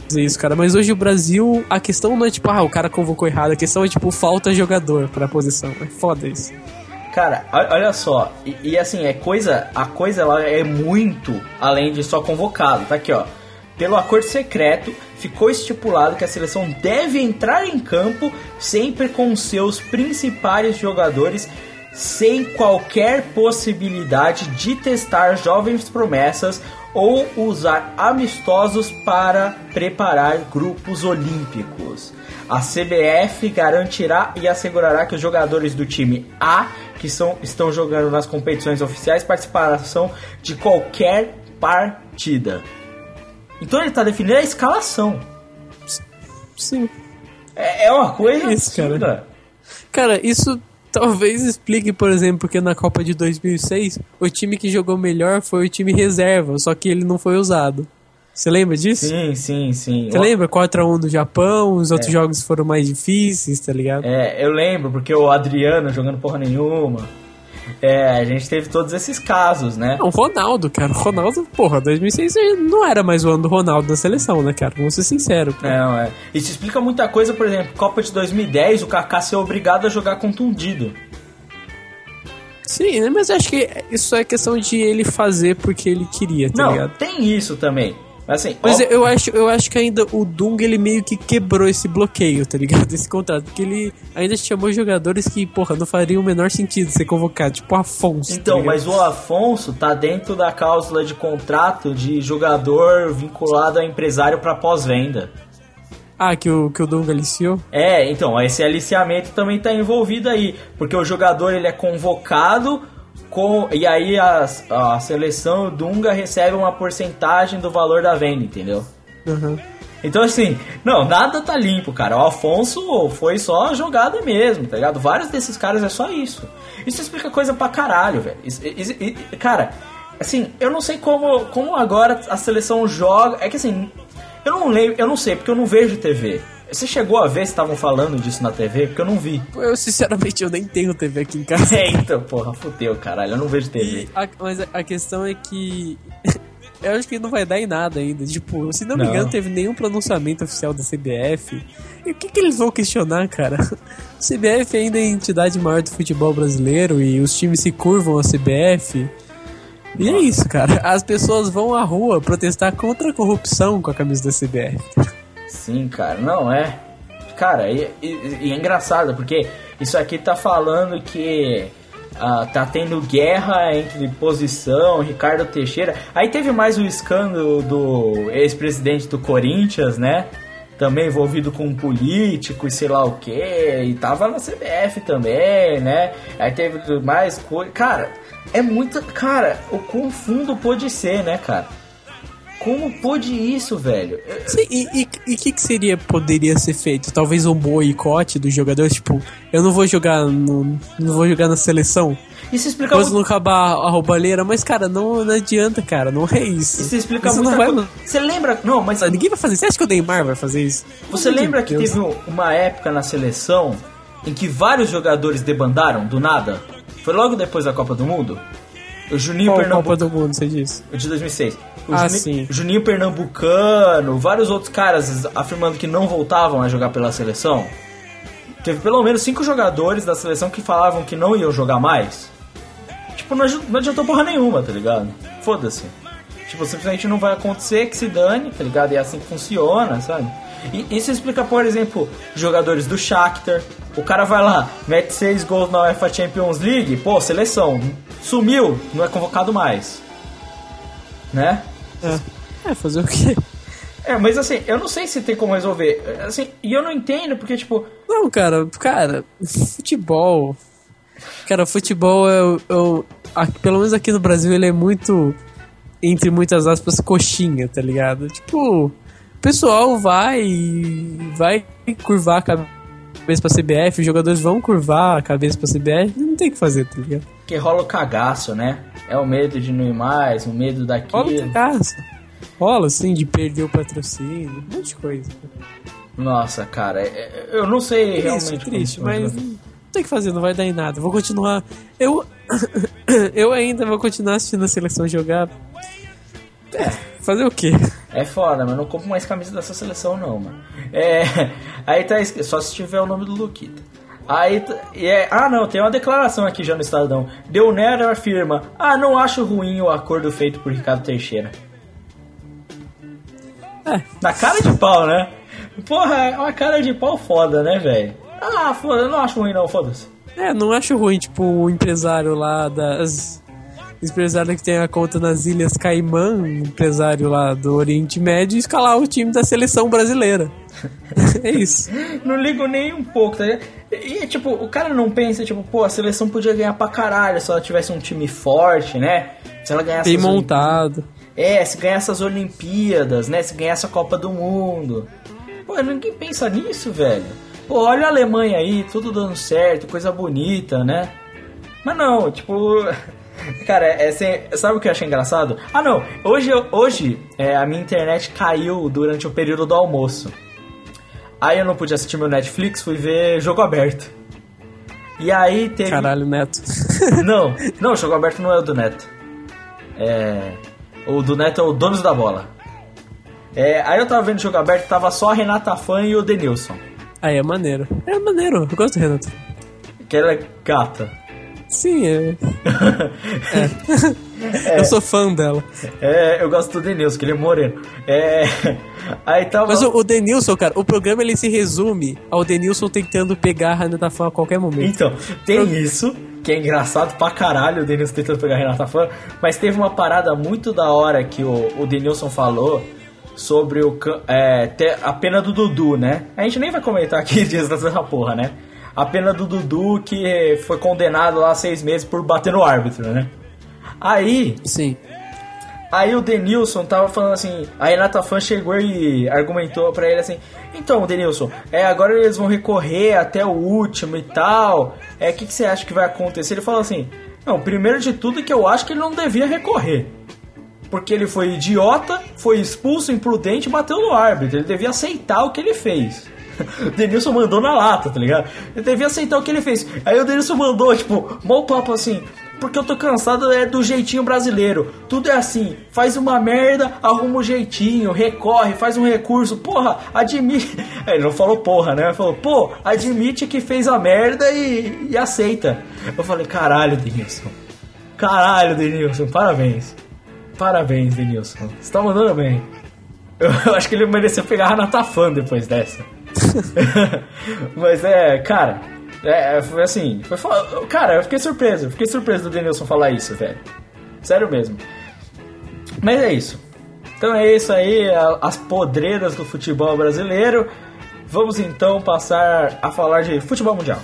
dizer isso, cara. Mas hoje o Brasil, a questão não é tipo, ah, o cara convocou errado, a questão é tipo, falta jogador pra posição. É foda isso. Cara, olha só, e, e, assim, é coisa, a coisa ela é muito além de só convocado. Tá aqui, ó. Pelo acordo secreto, ficou estipulado que a seleção deve entrar em campo sempre com seus principais jogadores, sem qualquer possibilidade de testar jovens promessas ou usar amistosos para preparar grupos olímpicos. A CBF garantirá e assegurará que os jogadores do time A que são, estão jogando nas competições oficiais participação de qualquer partida. Então ele está definindo a escalação. Sim. É, é uma coisa é isso, cara. Cara, isso talvez explique, por exemplo, porque na Copa de 2006 o time que jogou melhor foi o time reserva, só que ele não foi usado. Você lembra disso? Sim, sim, sim. Você lembra? 4x1 do Japão, os outros é. jogos foram mais difíceis, tá ligado? É, eu lembro, porque o Adriano jogando porra nenhuma. É, a gente teve todos esses casos, né? O Ronaldo, cara. O Ronaldo, porra, 2006 não era mais o ano do Ronaldo na seleção, né, cara? Vamos ser sinceros. Não, é. Isso explica muita coisa, por exemplo, Copa de 2010, o Kaká ser obrigado a jogar contundido. Sim, né? mas acho que isso é questão de ele fazer porque ele queria, tá não, ligado? tem isso também. Assim, Mas ó... eu, acho, eu acho que ainda o Dung ele meio que quebrou esse bloqueio, tá ligado? Esse contrato. Porque ele ainda chamou jogadores que, porra, não fariam o menor sentido ser convocado, tipo o Afonso. Tá então, tá mas o Afonso tá dentro da cláusula de contrato de jogador vinculado a empresário para pós-venda. Ah, que o, que o Dunga aliciou? É, então, esse aliciamento também tá envolvido aí, porque o jogador ele é convocado com e aí a, a seleção Dunga recebe uma porcentagem do valor da venda, entendeu? Uhum. Então, assim, não, nada tá limpo, cara. O Afonso foi só jogada mesmo, tá ligado? Vários desses caras é só isso. Isso explica coisa pra caralho, velho. Cara, assim, eu não sei como, como agora a seleção joga. É que assim, eu não lembro, eu não sei, porque eu não vejo TV. Você chegou a ver se estavam falando disso na TV? Porque eu não vi. Eu, sinceramente, eu nem tenho TV aqui em casa. Eita, porra, fudeu, caralho. Eu não vejo TV. A- mas a, a questão é que. Eu acho que não vai dar em nada ainda. Tipo, se não me Não. engano, teve nenhum pronunciamento oficial da CBF. E o que, que eles vão questionar, cara? O CBF ainda é a entidade maior do futebol brasileiro e os times se curvam à CBF. E é isso, cara. As pessoas vão à rua protestar contra a corrupção com a camisa da CBF. Sim, cara, não é. Cara, e, e- e é engraçado, porque isso aqui tá falando que ah, tá tendo guerra entre posição, Ricardo Teixeira. Aí teve mais o escândalo do ex-presidente do Corinthians, né? Também envolvido com um político e sei lá o que. E tava na CBF também, né? Aí teve mais coisa. Cara, é muito. Cara, o quão fundo pode ser, né, cara? Como pôde isso, velho? Sim, e o que, que seria, poderia ser feito? Talvez um boicote dos jogadores, tipo, eu não vou jogar no, não vou jogar na seleção. Isso explica muito. não acabar a roubalheira, mas cara, não, não adianta, cara, não é isso. Isso explica Isso muita não vai coisa. Você lembra? Não, mas. Ninguém vai fazer isso. Você acha que o Neymar vai fazer isso? você lembra que Deus. teve uma época na seleção em que vários jogadores debandaram do nada? Foi logo depois da Copa do Mundo? O Juninho Qual Pernambucano. Copa do Mundo, você disse? De 2006. O Ah, Juni- sim. Juninho Pernambucano, vários outros caras afirmando que não voltavam a jogar pela seleção. Teve pelo menos cinco jogadores da seleção que falavam que não iam jogar mais. Tipo, não não adiantou porra nenhuma, tá ligado? Foda-se. Tipo, simplesmente não vai acontecer, que se dane, tá ligado? E é assim que funciona, sabe? E isso explica, por exemplo, jogadores do Shakhtar. O cara vai lá, mete seis gols na UEFA Champions League, pô, seleção, sumiu, não é convocado mais. Né? É, fazer o quê? É, mas assim, eu não sei se tem como resolver. Assim, e eu não entendo, porque, tipo, Não, cara, cara, futebol. Cara, futebol é, é o- aqui- pelo menos aqui no Brasil ele é muito entre muitas aspas coxinha, tá ligado? Tipo, o pessoal vai vai curvar a cabeça pra CBF, os jogadores vão curvar a cabeça pra CBF, não tem o que fazer, tá ligado? Que rola o cagaço, né? É o medo de não ir mais, o medo daquilo. Rola outra casa. Rola, assim, de perder o patrocínio, um monte de coisa. Nossa, cara, é- é- eu não sei Triste, realmente. triste, mas funciona. não tem o que fazer, não vai dar em nada. Vou continuar. Eu, eu ainda vou continuar assistindo a seleção jogar. É, fazer o quê? É foda, mas não compro mais camisa dessa seleção, não, mano. É. Aí tá só se tiver o nome do Luquita. Aí. E é, ah, não, tem uma declaração aqui já no Estadão. Del Nero afirma: Ah, não acho ruim o acordo feito por Ricardo Teixeira. É, Na cara de pau, né? Porra, é uma cara de pau foda, né, velho? Ah, foda, eu não acho ruim, não, foda-se. é, não acho ruim, tipo, o empresário lá das. Empresário que tem a conta nas Ilhas Caimã, empresário lá do Oriente Médio, escalar o time da seleção brasileira. É isso. Não ligo nem um pouco, tá ligado? E, tipo, o cara não pensa, tipo, pô, a seleção podia ganhar pra caralho se ela tivesse um time forte, né? Se ela ganhasse. Bem montado. É, se ganhasse as Olimpíadas, né? Se ganhasse a Copa do Mundo. Pô, ninguém pensa nisso, velho. Pô, olha a Alemanha aí, tudo dando certo, coisa bonita, né? Mas não, tipo. Cara, é, sem- sabe o que eu achei engraçado? Ah, não. Hoje, hoje é, a minha internet caiu durante o período do almoço. Aí eu não pude assistir meu Netflix, fui ver jogo aberto. E aí teve. Caralho, Neto. Não, não, jogo aberto não é o do Neto. É. O do Neto é o Donos da Bola. É, aí eu tava vendo o jogo aberto, tava só a Renata Fã e o Denilson. Aí é maneiro. É maneiro, eu gosto do Renato. Que ela é gata. Sim, é. é. Eu sou fã dela. É, eu gosto do Denilson, que ele é moreno. É. Aí tava. Mas o, o Denilson, cara, o programa ele se resume ao Denilson tentando pegar a Renata Fã a qualquer momento. Então, tem isso, que é engraçado pra caralho o Denilson tentando pegar a Renata Fã, mas teve uma parada muito da hora que o, o Denilson falou, sobre o é, a pena do Dudu, né? A gente nem vai comentar aqui dias dessa porra, né? A pena do Dudu que foi condenado lá seis meses por bater no árbitro, né? Aí, Sim. Aí o Denilson tava falando assim, a Renata Fã chegou e argumentou pra ele assim, então Denilson, é, agora eles vão recorrer até o último e tal, é, o que, que você acha que vai acontecer? Ele falou assim, não, primeiro de tudo é que eu acho que ele não devia recorrer, porque ele foi idiota, foi expulso, imprudente e bateu no árbitro, ele devia aceitar o que ele fez. O Denilson mandou na lata, tá ligado? Ele devia aceitar o que ele fez. Aí o Denilson mandou, tipo, mal papo assim. Porque eu tô cansado é do jeitinho brasileiro. Tudo é assim. Faz uma merda, arruma um jeitinho, recorre, faz um recurso. Porra, admite. Ele não falou porra, né? Ele falou, pô, admite que fez a merda e, e aceita. Eu falei, caralho, Denilson. Caralho, Denilson, parabéns. Parabéns, Denilson. Você tá mandando bem. Eu, eu acho que ele mereceu pegar a Renata depois dessa. Mas é, cara, é, foi assim. Foi, fo- cara, eu fiquei surpreso. Fiquei surpreso do Denilson falar isso, velho. Sério mesmo. Mas é isso. Então é isso aí, as podreiras do futebol brasileiro. Vamos então passar a falar de futebol mundial.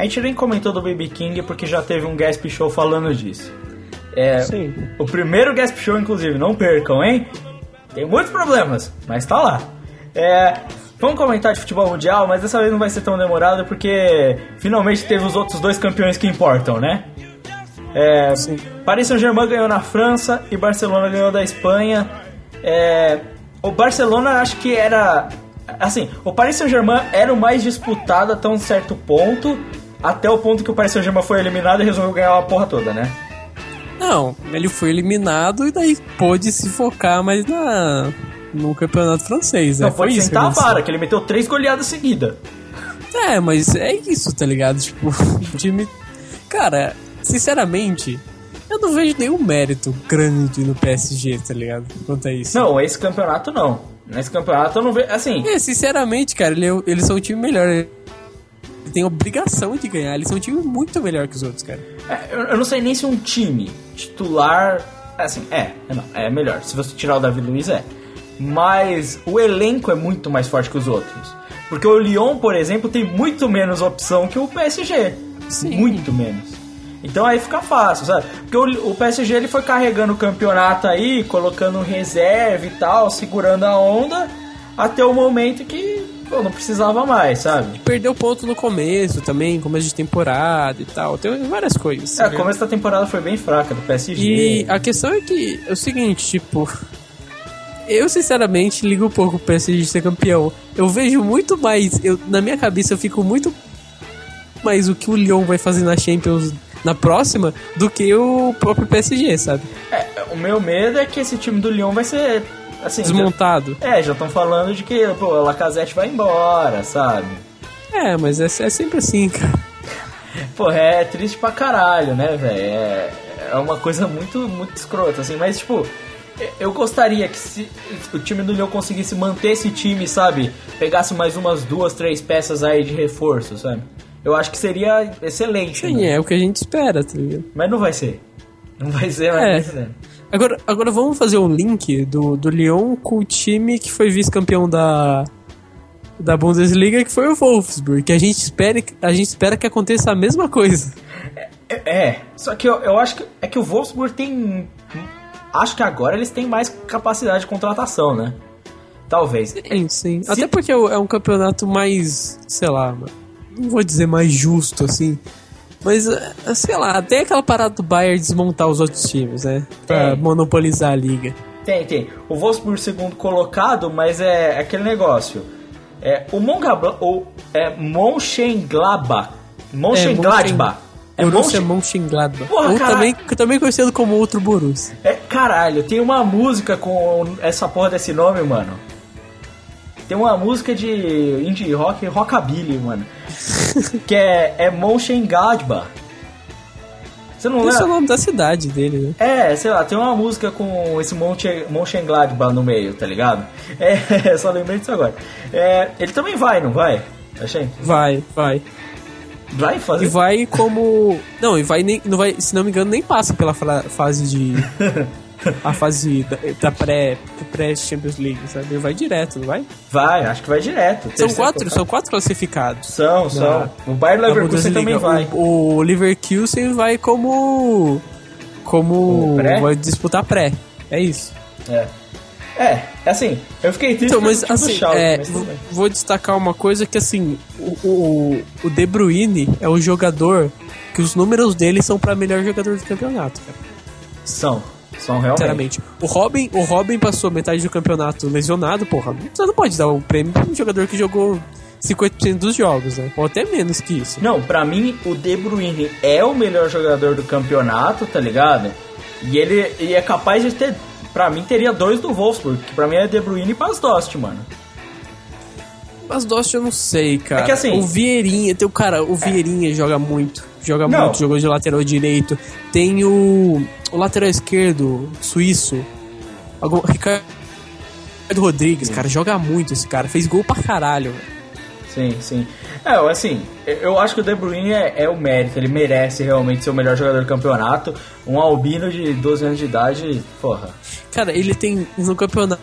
A gente nem comentou do BB King porque já teve um Gasp Show falando disso. É, Sim. O primeiro Gasp Show, inclusive, não percam, hein? Tem muitos problemas, mas tá lá. É, vamos comentar de futebol mundial, mas dessa vez não vai ser tão demorado porque finalmente teve os outros dois campeões que importam, né? É, Paris Saint-Germain ganhou na França e Barcelona ganhou da Espanha. É, o Barcelona acho que era. Assim, o Paris Saint-Germain era o mais disputado até um certo ponto, até o ponto que o Paris Saint-Germain foi eliminado e resolveu ganhar a porra toda, né? Não, ele foi eliminado e daí pôde se focar mais na no campeonato francês, né? Não, pode isso que sentar a vara, que ele meteu três goleadas seguidas. É, mas é isso, tá ligado? Tipo, o time. Cara, sinceramente, eu não vejo nenhum mérito grande no PSG, tá ligado? Quanto a isso. Não, esse campeonato não. Nesse campeonato eu não vejo. Assim, É, sinceramente, cara, ele é- eles são um time melhor. Tem obrigação de ganhar. Eles são um time muito melhor que os outros, cara. é, eu eu não sei nem se um time titular. Assim, é, é, não, é melhor. Se você tirar o Davi Luiz, é. Mas o elenco é muito mais forte que os outros. Porque o Lyon, por exemplo, tem muito menos opção que o PSG. Sim. Muito menos. Então aí fica fácil, sabe? Porque o, o PSG ele foi carregando o campeonato aí, colocando reserva e tal, segurando a onda, até o momento que pô, não precisava mais, sabe? Perdeu ponto no começo também, começo de temporada e tal. Tem várias coisas. É, o começo da temporada foi bem fraca do PSG. E a questão é que é o seguinte, tipo. Eu sinceramente ligo um pouco pro PSG ser campeão. Eu vejo muito mais. Eu, na minha cabeça eu fico muito mais o que o Lyon vai fazer na Champions na próxima do que o próprio PSG, sabe? É, o meu medo é que esse time do Lyon vai ser assim. Desmontado. já- é, já estão falando de que pô, a Lacazette vai embora, sabe? É, mas é, é sempre assim, cara. Pô, é triste pra caralho, né, velho? É, é uma coisa muito, muito escrota, assim, mas tipo. Eu gostaria que se o time do Lyon conseguisse manter esse time, sabe? Pegasse mais umas duas, três peças aí de reforço, sabe? Eu acho que seria excelente. Sim, né? é o que a gente espera, tá ligado? Mas não vai ser. Não vai ser, mas É. nem fudendo. Agora, agora vamos fazer um link do, do Lyon com o time que foi vice-campeão da, da Bundesliga, que foi o Wolfsburg. Que a gente espera, a gente espera que aconteça a mesma coisa. É, é, só que eu, eu acho que é que o Wolfsburg tem. Acho que agora eles têm mais capacidade de contratação, né? Talvez. Sim, sim. Se- Até porque é é um campeonato mais, sei lá, não vou dizer mais justo, assim. Mas, é, sei lá, tem aquela parada do Bayern desmontar os outros times, né? Pra Tem. monopolizar a liga. Tem, tem. O Wolfsburg segundo colocado, mas é aquele negócio. É, o Mongabla, o é Mönchengladbach. Mönchengladbach. É, Borussia Mönchen- Mönchengladbach. Porra, Ou caralho. também, também conhecido como outro Borussia. é, caralho, tem uma música com essa porra desse nome, mano. Tem uma música de indie rock, rockabilly, mano. que é, é Mönchengladbach. Você não Esse é o lembra? nome da cidade dele, né? É, sei lá, tem uma música com esse Mönchen- Mönchengladbach no meio, tá ligado? É, só lembrei disso agora. É, ele também vai, não vai? Achei. Vai, vai. Vai fazer? E vai como. Não, e vai nem. Não vai, se não me engano, nem passa pela fase de. a fase da, da pré, pré-Champions League, sabe? Ele vai direto, não vai? Vai, acho que vai direto. São quatro, colocado. são quatro classificados. São, são. Na- O Bayern Leverkusen também vai. O, o Leverkusen vai como. Como. Pré? Vai disputar pré. É isso. É. É, assim, eu fiquei triste Então, mas assim, Schalke, é, mas vou destacar uma coisa que assim, o, o, o De Bruyne é o jogador que os números dele são pra melhor jogador do campeonato, cara. São, são realmente. Sinceramente. O Robin, o Robin passou metade do campeonato lesionado, porra. Você não pode dar o prêmio pra um jogador que jogou 50% dos jogos, né? Ou até menos que isso. Não, pra mim, o De Bruyne é o melhor jogador do campeonato, tá ligado? E ele e é capaz de ter. Pra mim, teria dois do Wolfsburg, que pra mim é De Bruyne e Pasdost, mano. Mas Dost eu não sei, cara. É que assim- O Vieirinha, tem o cara, o Vieirinha joga muito. Joga Não. muito, jogou de lateral direito. Tem o, o lateral esquerdo, suíço. Algum, Ricardo Rodrigues, cara, joga muito esse cara. Fez gol pra caralho. Sim, sim. É, assim, eu acho que o De Bruyne é, é o mérito, ele merece realmente ser o melhor jogador do campeonato. Um albino de 12 anos de idade, porra. Cara, ele tem no campeonato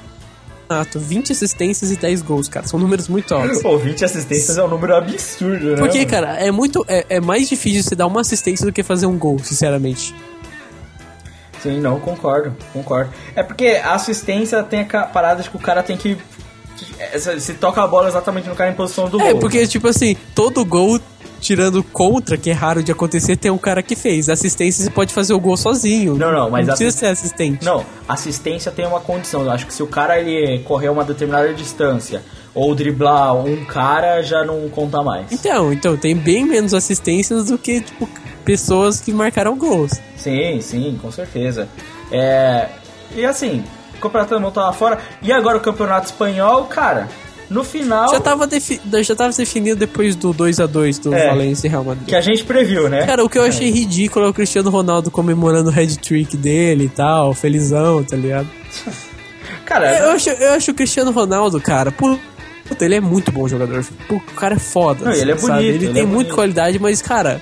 20 assistências e 10 gols, cara. São números muito altos. Pô, 20 assistências é um número absurdo, né? Porque, cara, é muito. É, é mais difícil você dar uma assistência do que fazer um gol, sinceramente. Sim, não, concordo, concordo. É porque a assistência tem a parada de que o cara tem que. é, Se toca a bola exatamente no cara em posição do É, gol. porque, tipo assim, todo gol, tirando contra, que é raro de acontecer, tem um cara que fez. Assistência você pode fazer o gol sozinho. Não, não, mas Não precisa ser assistente. Não, assistência tem uma condição. Eu acho que se o cara ele correr uma determinada distância ou driblar um cara, já não conta mais. Então, então, tem bem menos assistências do que, tipo, pessoas que marcaram gols. Sim, sim, com certeza. É. E assim, o campeonato alemão tava fora. E agora o campeonato espanhol, cara, no final. Já tava, defi- já tava definido depois do 2 a 2 do É. Valência e Real Madrid. Que a gente previu, né? Cara, o que eu achei ridículo é o Cristiano Ronaldo comemorando o head trick dele e tal, felizão, tá ligado? Cara, Eu acho, eu acho o Cristiano Ronaldo, cara, pu- puta, ele é muito bom jogador. O cara é foda. Não, ele é sabe? bonito, Ele, ele tem é muita qualidade, mas, cara,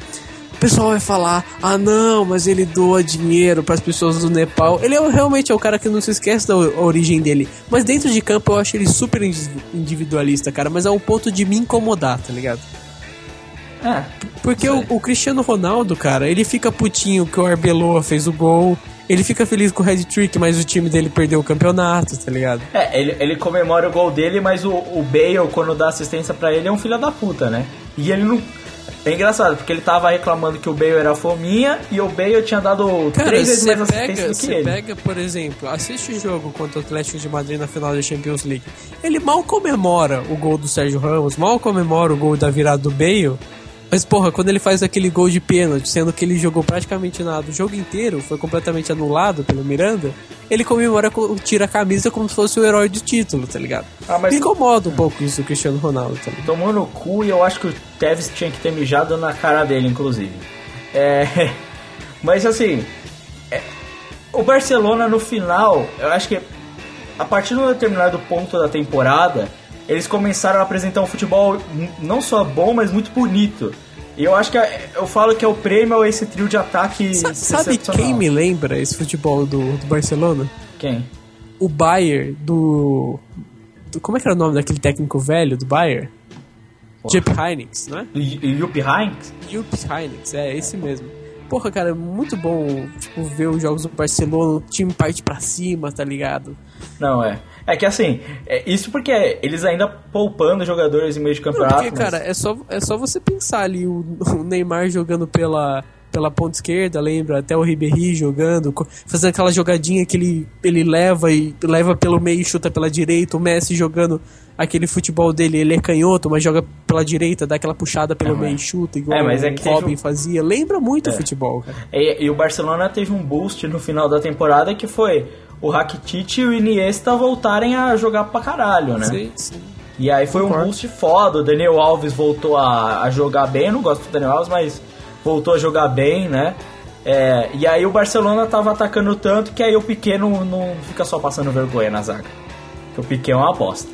pessoal vai falar: ah, não, mas ele doa dinheiro pras pessoas do Nepal. Ele é, realmente é o cara que não se esquece da origem dele. Mas dentro de campo eu acho ele super indi- individualista, cara, mas é um ponto de me incomodar, tá ligado? é. Porque o, o Cristiano Ronaldo, cara, ele fica putinho que o Arbeloa fez o gol. Ele fica feliz com o head trick, mas o time dele perdeu o campeonato, tá ligado? É, ele, ele comemora o gol dele, mas o, o Bale, quando dá assistência pra ele, é um filho da puta, né? E ele não. É engraçado, porque ele tava reclamando que o Bale era fominha e o Bale tinha dado Cara, três vezes mais assistência do que você ele. pega, por exemplo, assiste o jogo contra o Atlético de Madrid na final da Champions League. Ele mal comemora o gol do Sérgio Ramos, mal comemora o gol da virada do Bale. Mas, porra, quando ele faz aquele gol de pênalti, sendo que ele jogou praticamente nada o jogo inteiro, foi completamente anulado pelo Miranda, ele comemora, co- tira a camisa como se fosse o herói do título, tá ligado? Ah, mas- Me incomoda um pouco isso do Cristiano Ronaldo, tá ligado? Tomou no cu e eu acho que o Tevez tinha que ter mijado na cara dele, inclusive. É. Mas assim. é, O Barcelona no final, eu acho que a partir de um determinado ponto da temporada, eles começaram a apresentar um futebol não só bom, mas muito bonito. E eu acho que é- eu falo que é o prêmio a esse trio de ataque. Sa- Sabe excepcional. quem me lembra esse futebol do, do Barcelona? Quem? o Bayer do, do- Como é que era o nome daquele técnico velho do Bayer? Jupp Heynckes, não é? Jupp Heynckes? Jupp Heynckes, é esse mesmo. Porra, cara, é muito bom tipo, ver os jogos do Barcelona, o time parte pra cima, tá ligado? Não, é. É que assim, é isso porque eles ainda poupando jogadores em meio de Não, campeonato. porque, mas- cara, é só, é só você pensar ali o, o Neymar jogando pela, pela ponta esquerda, lembra? Até o Ribéry jogando, fazendo aquela jogadinha que ele, ele leva e leva pelo meio e chuta pela direita, o Messi jogando aquele futebol dele, ele é canhoto, mas joga pela direita, dá aquela puxada pelo É, meio e chuta, igual É, mas é que o teve Robin um- fazia. Lembra muito o futebol. E, e o Barcelona teve um boost no final da temporada que foi o Rakitic e o Iniesta voltarem a jogar pra caralho, né? Sim, sim. E aí foi um boost foda. O Daniel Alves voltou a, a jogar bem. Eu não gosto do Daniel Alves, mas voltou a jogar bem, né? É, e aí o Barcelona tava atacando tanto que aí o Piquet não, não fica só passando vergonha na zaga. Porque o Piquet é uma bosta.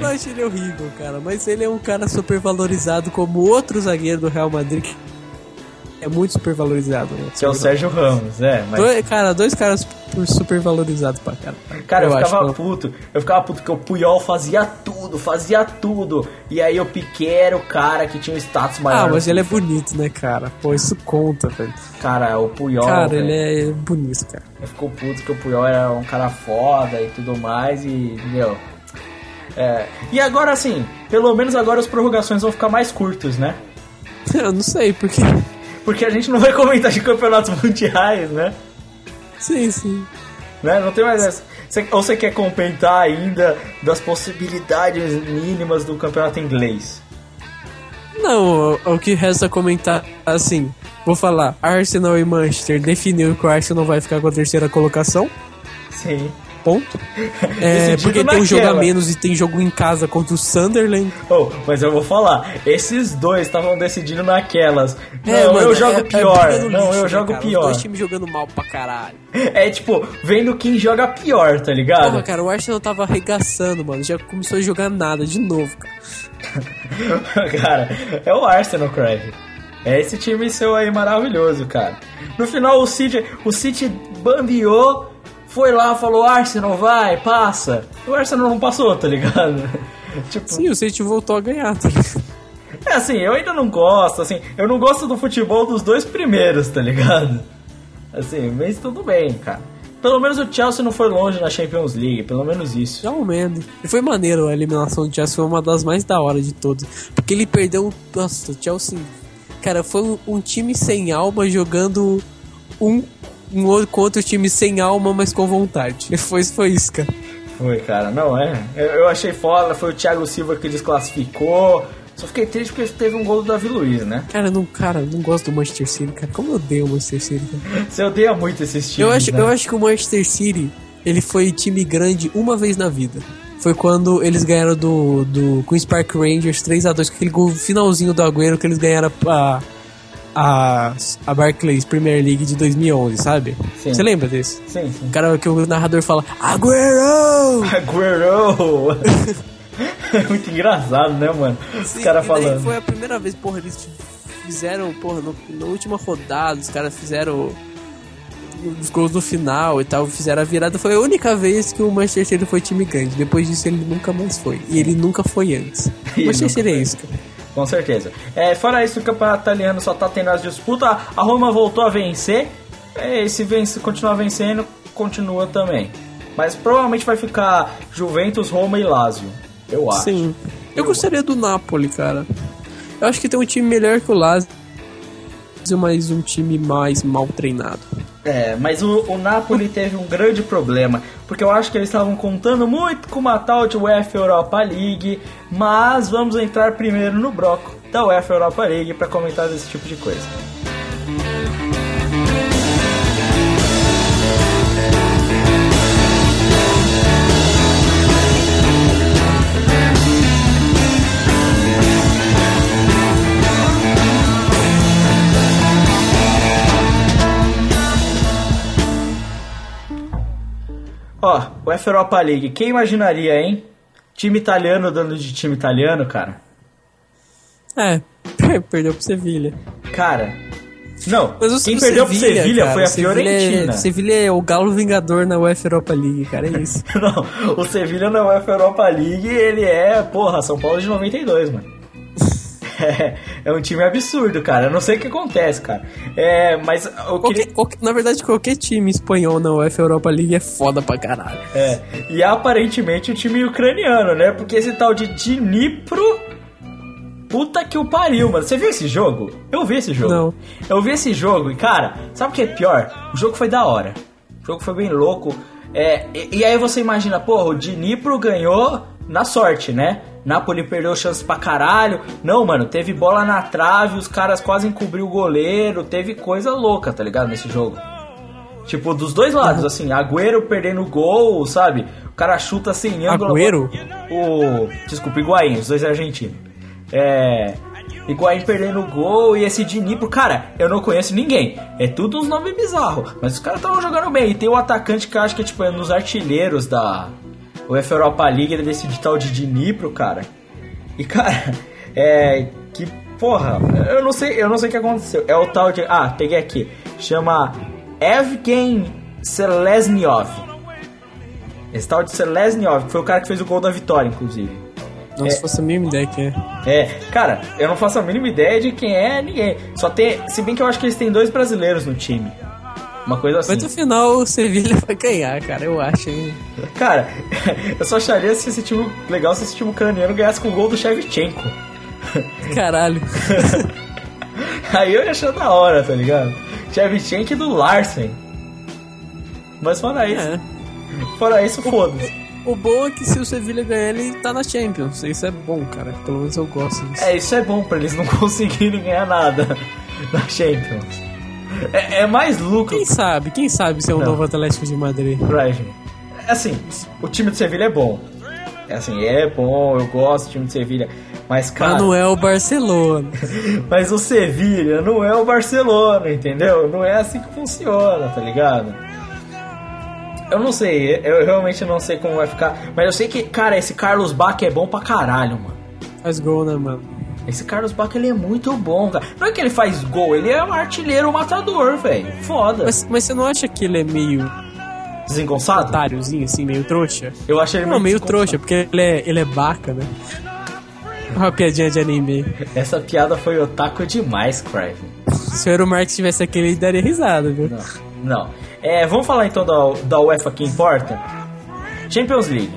Eu acho ele horrível, cara. Mas ele é um cara super valorizado como outro zagueiro do Real Madrid. que É muito super valorizado, né? Que é o Sérgio Ramos, né? Mas, Dois, cara, dois caras super valorizados pra cara. cara, eu, acho ficava que- puto. Eu ficava puto que o Puyol fazia tudo, fazia tudo. E aí o Piquet era o cara que tinha o status maior. Ah, mas ele é bonito, né, cara? Pô, isso conta, velho. Cara, o Puyol. Cara, velho, ele é bonito, cara. Eu fico puto que o Puyol era um cara foda e tudo mais e, meu... É, e agora assim, pelo menos agora as prorrogações vão ficar mais curtos, né? Eu não sei, porque. Porque a gente não vai comentar de campeonatos mundiais, né? Sim, sim. né? Não tem mais essa. Você- ou você quer comentar ainda das possibilidades mínimas do campeonato inglês? Não, o, o que resta comentar, assim, vou falar, Arsenal e Manchester definiu que o Arsenal vai ficar com a terceira colocação, Sim. Ponto. É, porque tem um jogo a menos e tem jogo em casa contra o Sunderland. Oh, mas eu vou falar, esses dois estavam decidindo naquelas. É, não, mano, eu jogo é- é pior. no não, lixo, eu né, jogo cara? Os pior. dois times jogando mal pra caralho. É tipo, vendo quem joga pior, tá ligado? Porra, cara, o Arsenal tava arregaçando, mano. Já começou a jogar nada de novo, cara. cara, é o Arsenal, Craig. É esse time seu aí maravilhoso, cara. No final o City, o City bambiou, foi lá, falou Arsenal, vai, passa. O Arsenal não passou, tá ligado? tipo, Sim, o City voltou a ganhar, tá ligado? é assim, eu ainda não gosto, assim, eu não gosto do futebol dos dois primeiros, tá ligado? Assim, mas tudo bem, cara. Pelo menos o Chelsea não foi longe na Champions League, pelo menos isso. Já menos. E foi maneiro a eliminação do Chelsea, foi uma das mais da hora de todas. Porque ele perdeu. Nossa, o Chelsea. Cara, foi um, um time sem alma jogando um, um outro contra o time sem alma, mas com vontade. Foi, foi isso, cara. Foi, cara, não é. Eu, achei foda, foi o Thiago Silva que desclassificou. Só fiquei triste porque teve um gol do Davi Luiz, né? Cara, eu não, cara, não gosto do Manchester City, cara. Como eu odeio o Manchester City, cara. Você odeia muito esses times. Eu acho, né? eu acho que o Manchester City, ele foi time grande uma vez na vida. Foi quando eles ganharam do, do Queen's Park Rangers 3x2, com aquele gol finalzinho do Agüero que eles ganharam a, a, a Barclays Premier League de 2011, sabe? Sim. Você lembra desse? Sim, sim. O cara que o narrador fala, Agüero! Agüero! é muito engraçado, né, mano? Os caras falando. Foi a primeira vez, porra, eles fizeram, porra, no, na última rodada, os caras fizeram os gols no final e tal, fizeram a virada. Foi a única vez que o Manchester City foi time grande. Depois disso ele nunca mais foi. E ele nunca foi antes. O Manchester é isso, cara. Com certeza. É, fora isso, o campeonato italiano só tá tendo as disputas. A Roma voltou a vencer. É, e se vence, continuar vencendo, continua também. Mas provavelmente vai ficar Juventus, Roma e Lazio. Eu acho. Sim. Eu gostaria do Napoli, cara. Eu acho que tem um time melhor que o Lazio, mas um time mais mal treinado. É, mas o, o Napoli teve um grande problema, porque eu acho que eles estavam contando muito com uma tal de UEFA Europa League, mas vamos entrar primeiro no bloco da UEFA Europa League para comentar desse tipo de coisa. UEFA Europa League, quem imaginaria, hein? Time italiano dando de time italiano, cara. É, perdeu pro Sevilha. Cara, não, quem perdeu pro Sevilha cara, foi a Sevilha é- Fiorentina. Sevilha é o galo vingador na UEFA Europa League, cara, é isso. Não, o Sevilha na UEFA Europa League, ele é, porra, São Paulo de 92, mano. É, é um time absurdo, cara. Eu não sei o que acontece, cara. É, mas eu queria. Qualquer- qualquer- na verdade, qualquer time espanhol na UEFA Europa League é foda pra caralho. É, e aparentemente o time ucraniano, né? Porque esse tal de Dnipro. Puta que o pariu, mano. Você viu esse jogo? Eu vi esse jogo. Não. Eu vi esse jogo e, cara, sabe o que é pior? O jogo foi da hora. O jogo foi bem louco. É, e, e aí você imagina, porra, o Dnipro ganhou na sorte, né? Napoli perdeu chance pra caralho. Não, mano, teve bola na trave, os caras quase encobriu o goleiro. Teve coisa louca, tá ligado? Nesse jogo. Tipo, dos dois lados, assim, Agüero perdendo gol, sabe? cara chuta sem ângulo. Agüero? O. Desculpa, Higuaín, os dois argentinos. É. Higuaín perdendo o gol e esse Dnipro, cara, eu não conheço ninguém. É tudo uns nomes bizarros. Mas os caras estavam jogando bem. E tem o atacante que eu acho que é tipo é nos artilheiros da UEFA Europa League, ele decidiu tal de Dnipro, cara. E cara, é. Que porra, eu não sei, eu não sei o que aconteceu. É o tal de. Ah, peguei aqui. Chama Evgen Selesnyov. Esse tal de Selesnyov, que foi o cara que fez o gol da vitória, inclusive. Não se fosse a mínima ideia que é. É, cara, eu não faço a mínima ideia de quem é ninguém. Só tem. Se bem que eu acho que eles têm dois brasileiros no time. Uma coisa assim. Mas no final o Sevilha vai ganhar, cara, eu acho, hein? Cara, eu só acharia se esse time legal se esse time ucraniano ganhasse com o gol do Shevchenko. Caralho. Aí eu ia achar da hora, tá ligado? Shevchenko e do Larsen. Mas fora isso, É. fora isso, foda-se. O bom é que se o Sevilha ganhar, ele tá na Champions. Isso é bom, cara. Pelo menos eu gosto disso. É, isso é bom pra eles não conseguirem ganhar nada na Champions. É, é mais lucro Quem sabe? Quem sabe se é um Não. novo Atlético de Madrid? pra gente. Assim, o time do Sevilha é bom. É assim, é bom, eu gosto do time do Sevilha. Mas, cara, Mas não é o Barcelona. mas o Sevilha não é o Barcelona, entendeu? Não é assim que funciona, tá ligado? Eu não sei, eu realmente não sei como vai ficar. Mas eu sei que, cara, esse Carlos Bach é bom pra caralho, mano. Faz gol, né, mano? Esse Carlos Bach, ele é muito bom, cara. Não é que ele faz gol, ele é um artilheiro matador, velho. Foda. Mas, mas você não acha que ele é meio Desengonçado? otáriozinho, assim, meio trouxa? Eu achei ele Não, meio trouxa, porque ele é, ele é baca, né? Uma piadinha de anime. Essa piada foi otaku demais, Crive. Se o Euro Marx tivesse aquele, ele daria risada, viu? Não, não. É, vamos falar então da, da UEFA que importa? Champions League.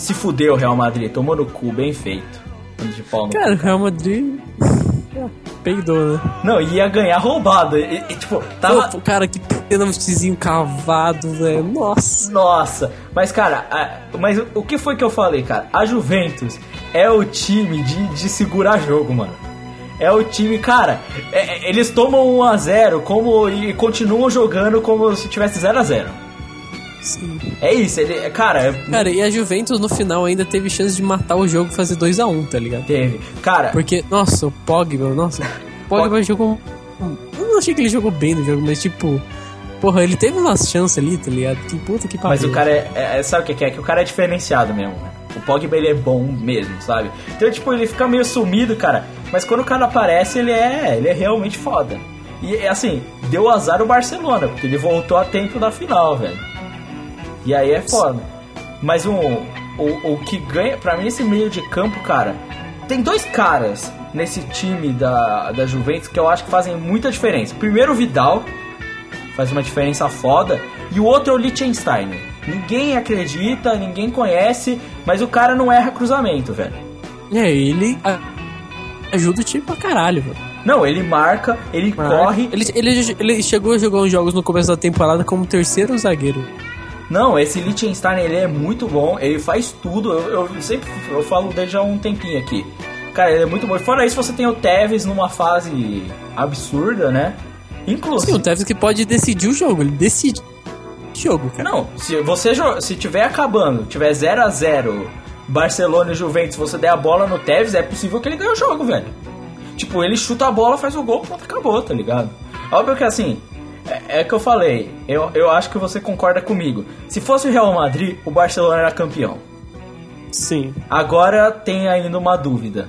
Se fudeu o Real Madrid, tomou no cu, bem feito. De pau no Cara. Real Madrid. Peidou, né? Não, ia ganhar roubado. E, e, tipo, tava. Pô, cara, que pênaltizinho cavado, velho. Nossa. Nossa, mas cara, a- mas o- que foi que eu falei, cara? A Juventus é o time de, de segurar jogo, mano. É o time, cara, é- é- eles tomam 1x0 como, e continuam jogando como se tivesse 0x0. Sim. É isso, ele, cara, é- Cara, e a Juventus no final ainda teve chance de matar o jogo e fazer 2x1, tá ligado? teve. Cara, Porque, nossa, o Pogba, nossa. O Pogba jogou. Eu não achei que ele jogou bem no jogo, mas tipo. Porra, ele teve umas chances ali, tá ligado? Que puta que pariu. mas o cara é, é- é- Sabe o que que é? Que o cara é diferenciado mesmo, né? O Pogba, ele é bom mesmo, sabe? Então, tipo, ele fica meio sumido, cara. Mas quando o cara aparece, ele é, ele é realmente foda. E, assim, deu azar o Barcelona, porque ele voltou a tempo da final, velho. E aí é foda. Mas um, o, o que ganha, pra mim, esse meio de campo, cara, tem dois caras nesse time da, da Juventus que eu acho que fazem muita diferença. Primeiro, o Vidal, faz uma diferença foda, e o outro é o Liechtenstein. Ninguém acredita, ninguém conhece, mas o cara não erra cruzamento, velho. É, ele ajuda o time pra caralho, velho. Não, ele marca, ele corre. Ele, ele, ele chegou a jogar uns jogos no começo da temporada como terceiro zagueiro. Não, esse Liechtenstein ele é muito bom, ele faz tudo. Eu, eu sempre eu falo já há um tempinho aqui. Cara, ele é muito bom. Fora isso, você tem o Tevez numa fase absurda, né? Sim, o Inclusive. Tevez que pode decidir o jogo, ele decide o jogo, cara. Não, se você se tiver acabando, tiver 0 a 0 Barcelona e Juventus, você der a bola no Tevez, é possível que ele ganhe o jogo, velho. Tipo, ele chuta a bola, faz o gol, pronto, acabou, tá ligado? Óbvio que assim, é, é que eu falei, eu, eu acho que você concorda comigo. Se fosse o Real Madrid, o Barcelona era campeão. Sim. Agora tem ainda uma dúvida.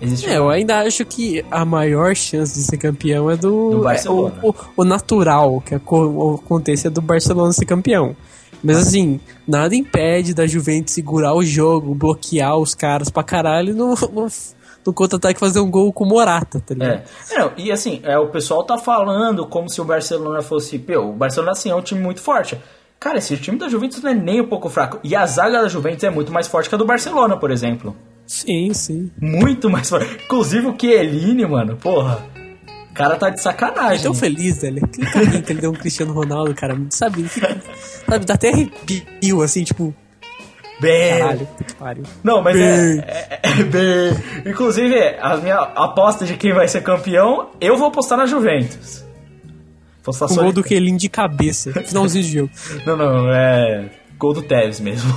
Existe É, eu ainda acho que a maior chance de ser campeão é do. Do Barcelona. é o, o- o natural que aco- acontece é do Barcelona ser campeão. Mas assim, nada impede da Juventus segurar o jogo, bloquear os caras pra caralho e no, no contra-ataque fazer um gol com o Morata, tá ligado? É. Não, e assim, é, o pessoal tá falando como se o Barcelona fosse. Pô, o Barcelona assim é um time muito forte. Cara, esse time da Juventus não é nem um pouco fraco. E a zaga da Juventus é muito mais forte que a do Barcelona, por exemplo. Sim, sim. Muito mais forte. Inclusive o Chiellini, mano, porra. O cara tá de sacanagem. tão feliz, velho. Aquele carinho que ele deu um Cristiano Ronaldo, cara, sabe? Fica- sabe, dá até arrepio, assim, tipo, Bem. caralho, que pariu. Não, mas Bem. é, é, é bem. Inclusive, a minha aposta de quem vai ser campeão, eu vou apostar na Juventus. Um gol do Kelin de cabeça. Finalzinho de jogo. Não, não, é. Gol do Tevez mesmo.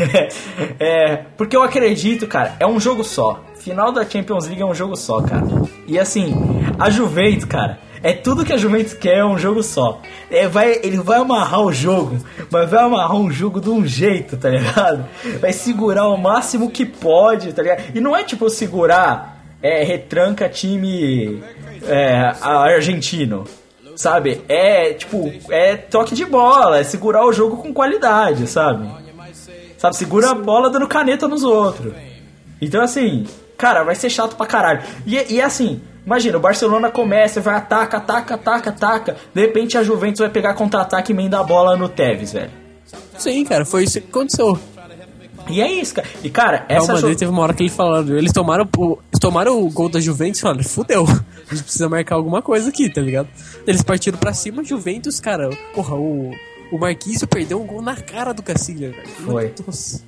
é. Porque eu acredito, cara, é um jogo só. Final da Champions League é um jogo só, cara. E assim, a Juventus, cara, é tudo que a Juventus quer é um jogo só. É, vai, ele vai amarrar o jogo, mas vai amarrar um jogo de um jeito, tá ligado? Vai segurar o máximo que pode, tá ligado? E não é tipo segurar, é, retranca time é, argentino. Sabe? É tipo, é toque de bola, é segurar o jogo com qualidade, sabe? Sabe, segura a bola dando caneta nos outros. Então, assim, cara, vai ser chato pra caralho. E, e assim, imagina, o Barcelona começa, vai ataca, ataca, ataca, ataca. De repente a Juventus vai pegar contra-ataque e emenda a bola no Tevez, velho. Sim, cara, foi isso que aconteceu. E é isso, cara. E, cara, essa Madrid Ju- teve uma hora que ele falou, eles tomaram, o, eles tomaram o gol da Juventus e falaram, fudeu, a gente precisa marcar alguma coisa aqui, tá ligado? Eles partiram pra cima, Juventus, cara, porra, o, o Marquinhos perdeu um gol na cara do Cacilha, velho. Foi. Nossa,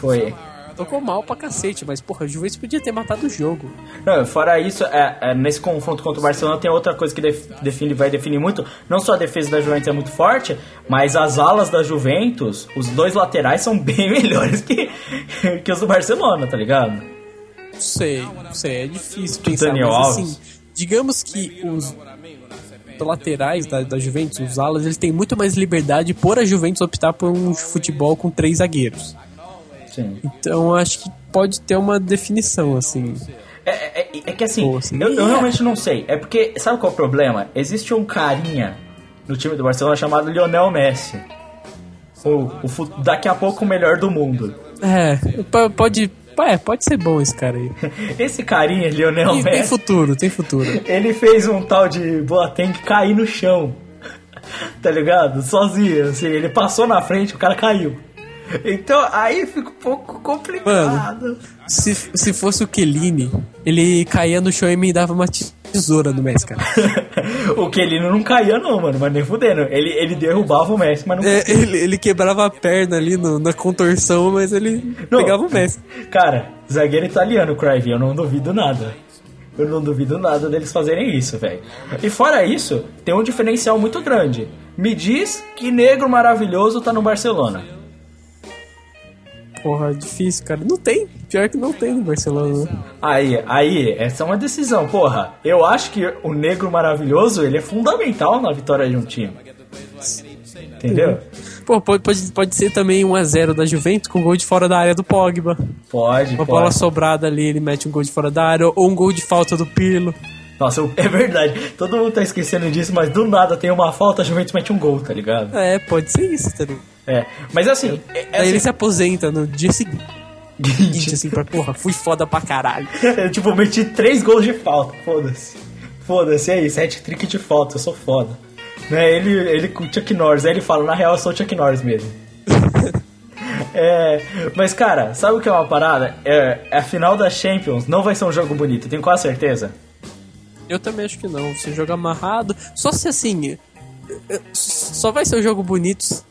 foi. Tocou mal pra cacete, mas porra, a Juventus podia ter matado o jogo. Não, fora isso, é, é, nesse confronto contra o Barcelona tem outra coisa que def- define, vai definir muito. Não só a defesa da Juventus é muito forte, mas as alas da Juventus, os dois laterais são bem melhores que, que os do Barcelona, tá ligado? Não sei, não sei, é difícil pensar, Daniel mas Alves. assim, digamos que os laterais da, da Juventus, os alas, eles têm muito mais liberdade por a Juventus optar por um futebol com três zagueiros. Sim. Então acho que pode ter uma definição, assim. É, é- é que assim, Pô, assim, eu, eu é. realmente não sei. É porque, sabe qual é o problema? Existe um carinha no time do Barcelona chamado Lionel Messi. O, o daqui a pouco o melhor do mundo. É, po- pode. É, pode ser bom esse cara aí. Esse carinha, Lionel Tem, tem Messi, futuro, tem futuro. ele fez um tal de Boateng cair no chão. Tá ligado? Sozinho, assim, ele passou na frente, o cara caiu. Então aí fica um pouco complicado. Se, se fosse o Kelini, ele caía no chão e me dava uma tesoura no Messi, cara. o Kelino não caía não, mano, mas nem fudendo. Ele, ele derrubava o Messi, mas não É, ele, ele quebrava a perna ali no- na contorção, mas ele Não. pegava o Messi. Cara, zagueiro italiano, Crave, eu não duvido nada. Eu não duvido nada deles fazerem isso, velho. E fora isso, tem um diferencial muito grande. Me diz que negro maravilhoso tá no Barcelona. Porra, é difícil, cara. Não tem. Pior que não tem no Barcelona. né? Aí, aí, essa é uma decisão, porra. Eu acho que o negro maravilhoso, ele é fundamental na vitória de um time. Entendeu? Pô, pode, pode, pode ser também 1x0 da Juventus com gol de fora da área do Pogba. Pode, Uma pode. bola sobrada ali, ele mete um gol de fora da área. Ou um gol de falta do Pirlo. Nossa, é verdade. Todo mundo tá esquecendo disso, mas do nada tem uma falta, a Juventus mete um gol, tá ligado? É, pode ser isso, tá ligado? É. Mas assim, é, é Aí assim- ele se aposenta no dia seguinte, assim, pra porra, fui foda pra caralho. Eu, tipo, meti três gols de falta. Foda-se. Foda-se, é isso. Hat-trick de falta, eu sou foda. Né, ele, ele com o Chuck Norris. Aí ele fala, na real, eu sou o Chuck Norris mesmo. é, mas, cara, sabe o que é uma parada? É, a final da Champions não vai ser um jogo bonito, tenho quase certeza. Eu também acho que não. Você joga amarrado. Só se assim. eh, Só vai ser um jogo bonito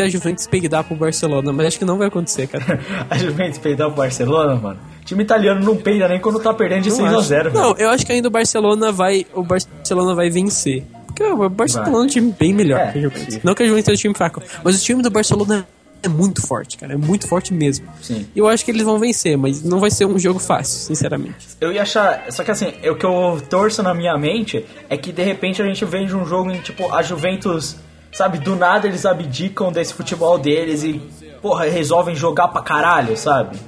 se a Juventus peidar pro Barcelona, mas acho que não vai acontecer, cara. a Juventus peidar pro Barcelona, mano. O time italiano não peida nem quando tá perdendo de Não 6 a acho. 0 Não, velho. eu acho que ainda o Barcelona vai. O Barcelona vai vencer. Porque o Barcelona Vai. é um time bem melhor É, que a Juventus. sim. Não que a Juventus é um time fraco, mas o time do Barcelona é muito forte, cara. É muito forte mesmo. Sim. E eu acho que eles vão vencer, mas não vai ser um jogo fácil, sinceramente. Eu ia achar. Só que assim, o que eu torço na minha mente é que de repente a gente veja um jogo em tipo a Juventus, sabe, do nada eles abdicam desse futebol deles e, porra, resolvem jogar pra caralho, sabe?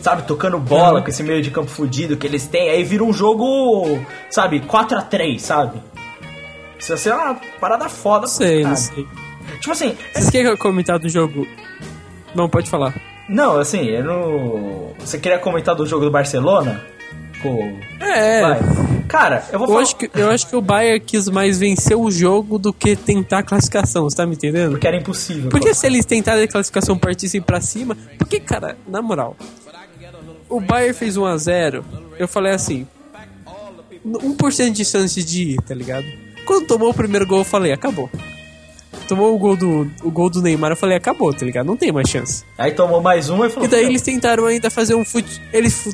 Sabe, tocando bola Uhum. com esse meio de campo fudido que eles têm, aí vira um jogo, sabe, 4 a 3 sabe? Precisa ser uma parada foda, sei, não sei. Tipo assim, Vocês querem comentar do jogo? Não, pode falar. não, assim, eu não. Você queria comentar do jogo do Barcelona? Pô. É, Vai. Cara, eu vou Eu falar. acho, que, eu acho que o Bayern quis mais vencer o jogo do que tentar a classificação, você tá me entendendo? Porque era impossível. Porque pô. se eles tentarem a classificação partissem pra cima, porque, cara, na moral, o Bayern fez 1x0, eu falei assim, 1% de chance de ir, tá ligado? Quando tomou o primeiro gol, eu falei, acabou. Tomou o gol do, o gol do Neymar, eu falei, acabou, tá ligado? Não tem mais chance. Aí tomou mais um e falou. E daí eles tentaram ainda fazer um fute... Eles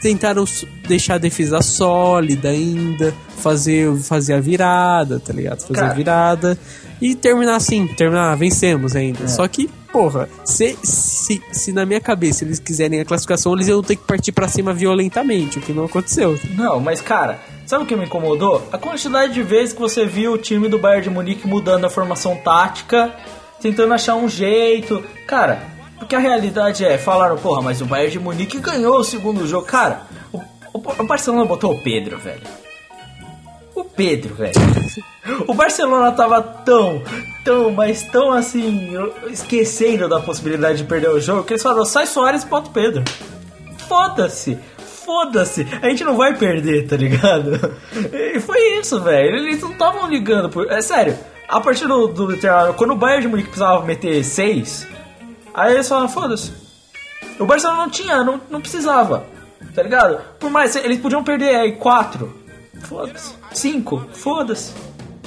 tentaram deixar a defesa sólida ainda, fazer, fazer a virada, tá ligado? Fazer Cara. a virada e terminar assim, terminar, vencemos ainda. É. Só que, porra, se, se, se na minha cabeça eles quiserem a classificação, eles iam ter que partir pra cima violentamente, o que não aconteceu. Não, mas cara, sabe o que me incomodou? A quantidade de vezes que você viu o time do Bayern de Munique mudando a formação tática, tentando achar um jeito. Cara, porque a realidade é, falaram, porra, mas o Bayern de Munique ganhou o segundo jogo. Cara, o, o- Barcelona botou o Pedro, velho. O Pedro, velho. O Barcelona tava tão, tão, mas tão assim, esquecendo da possibilidade de perder o jogo, que eles falaram, sai Soares e bota o Pedro. Foda-se. Foda-se. A gente não vai perder, tá ligado? E foi isso, velho. Eles não estavam ligando por. É sério. A partir do, do quando o Bayern de Munique precisava meter 6, aí eles falaram, foda-se. O Barcelona não tinha, não, não precisava. Tá ligado? Por mais, eles podiam perder aí 4. Foda-se. 5. Foda-se.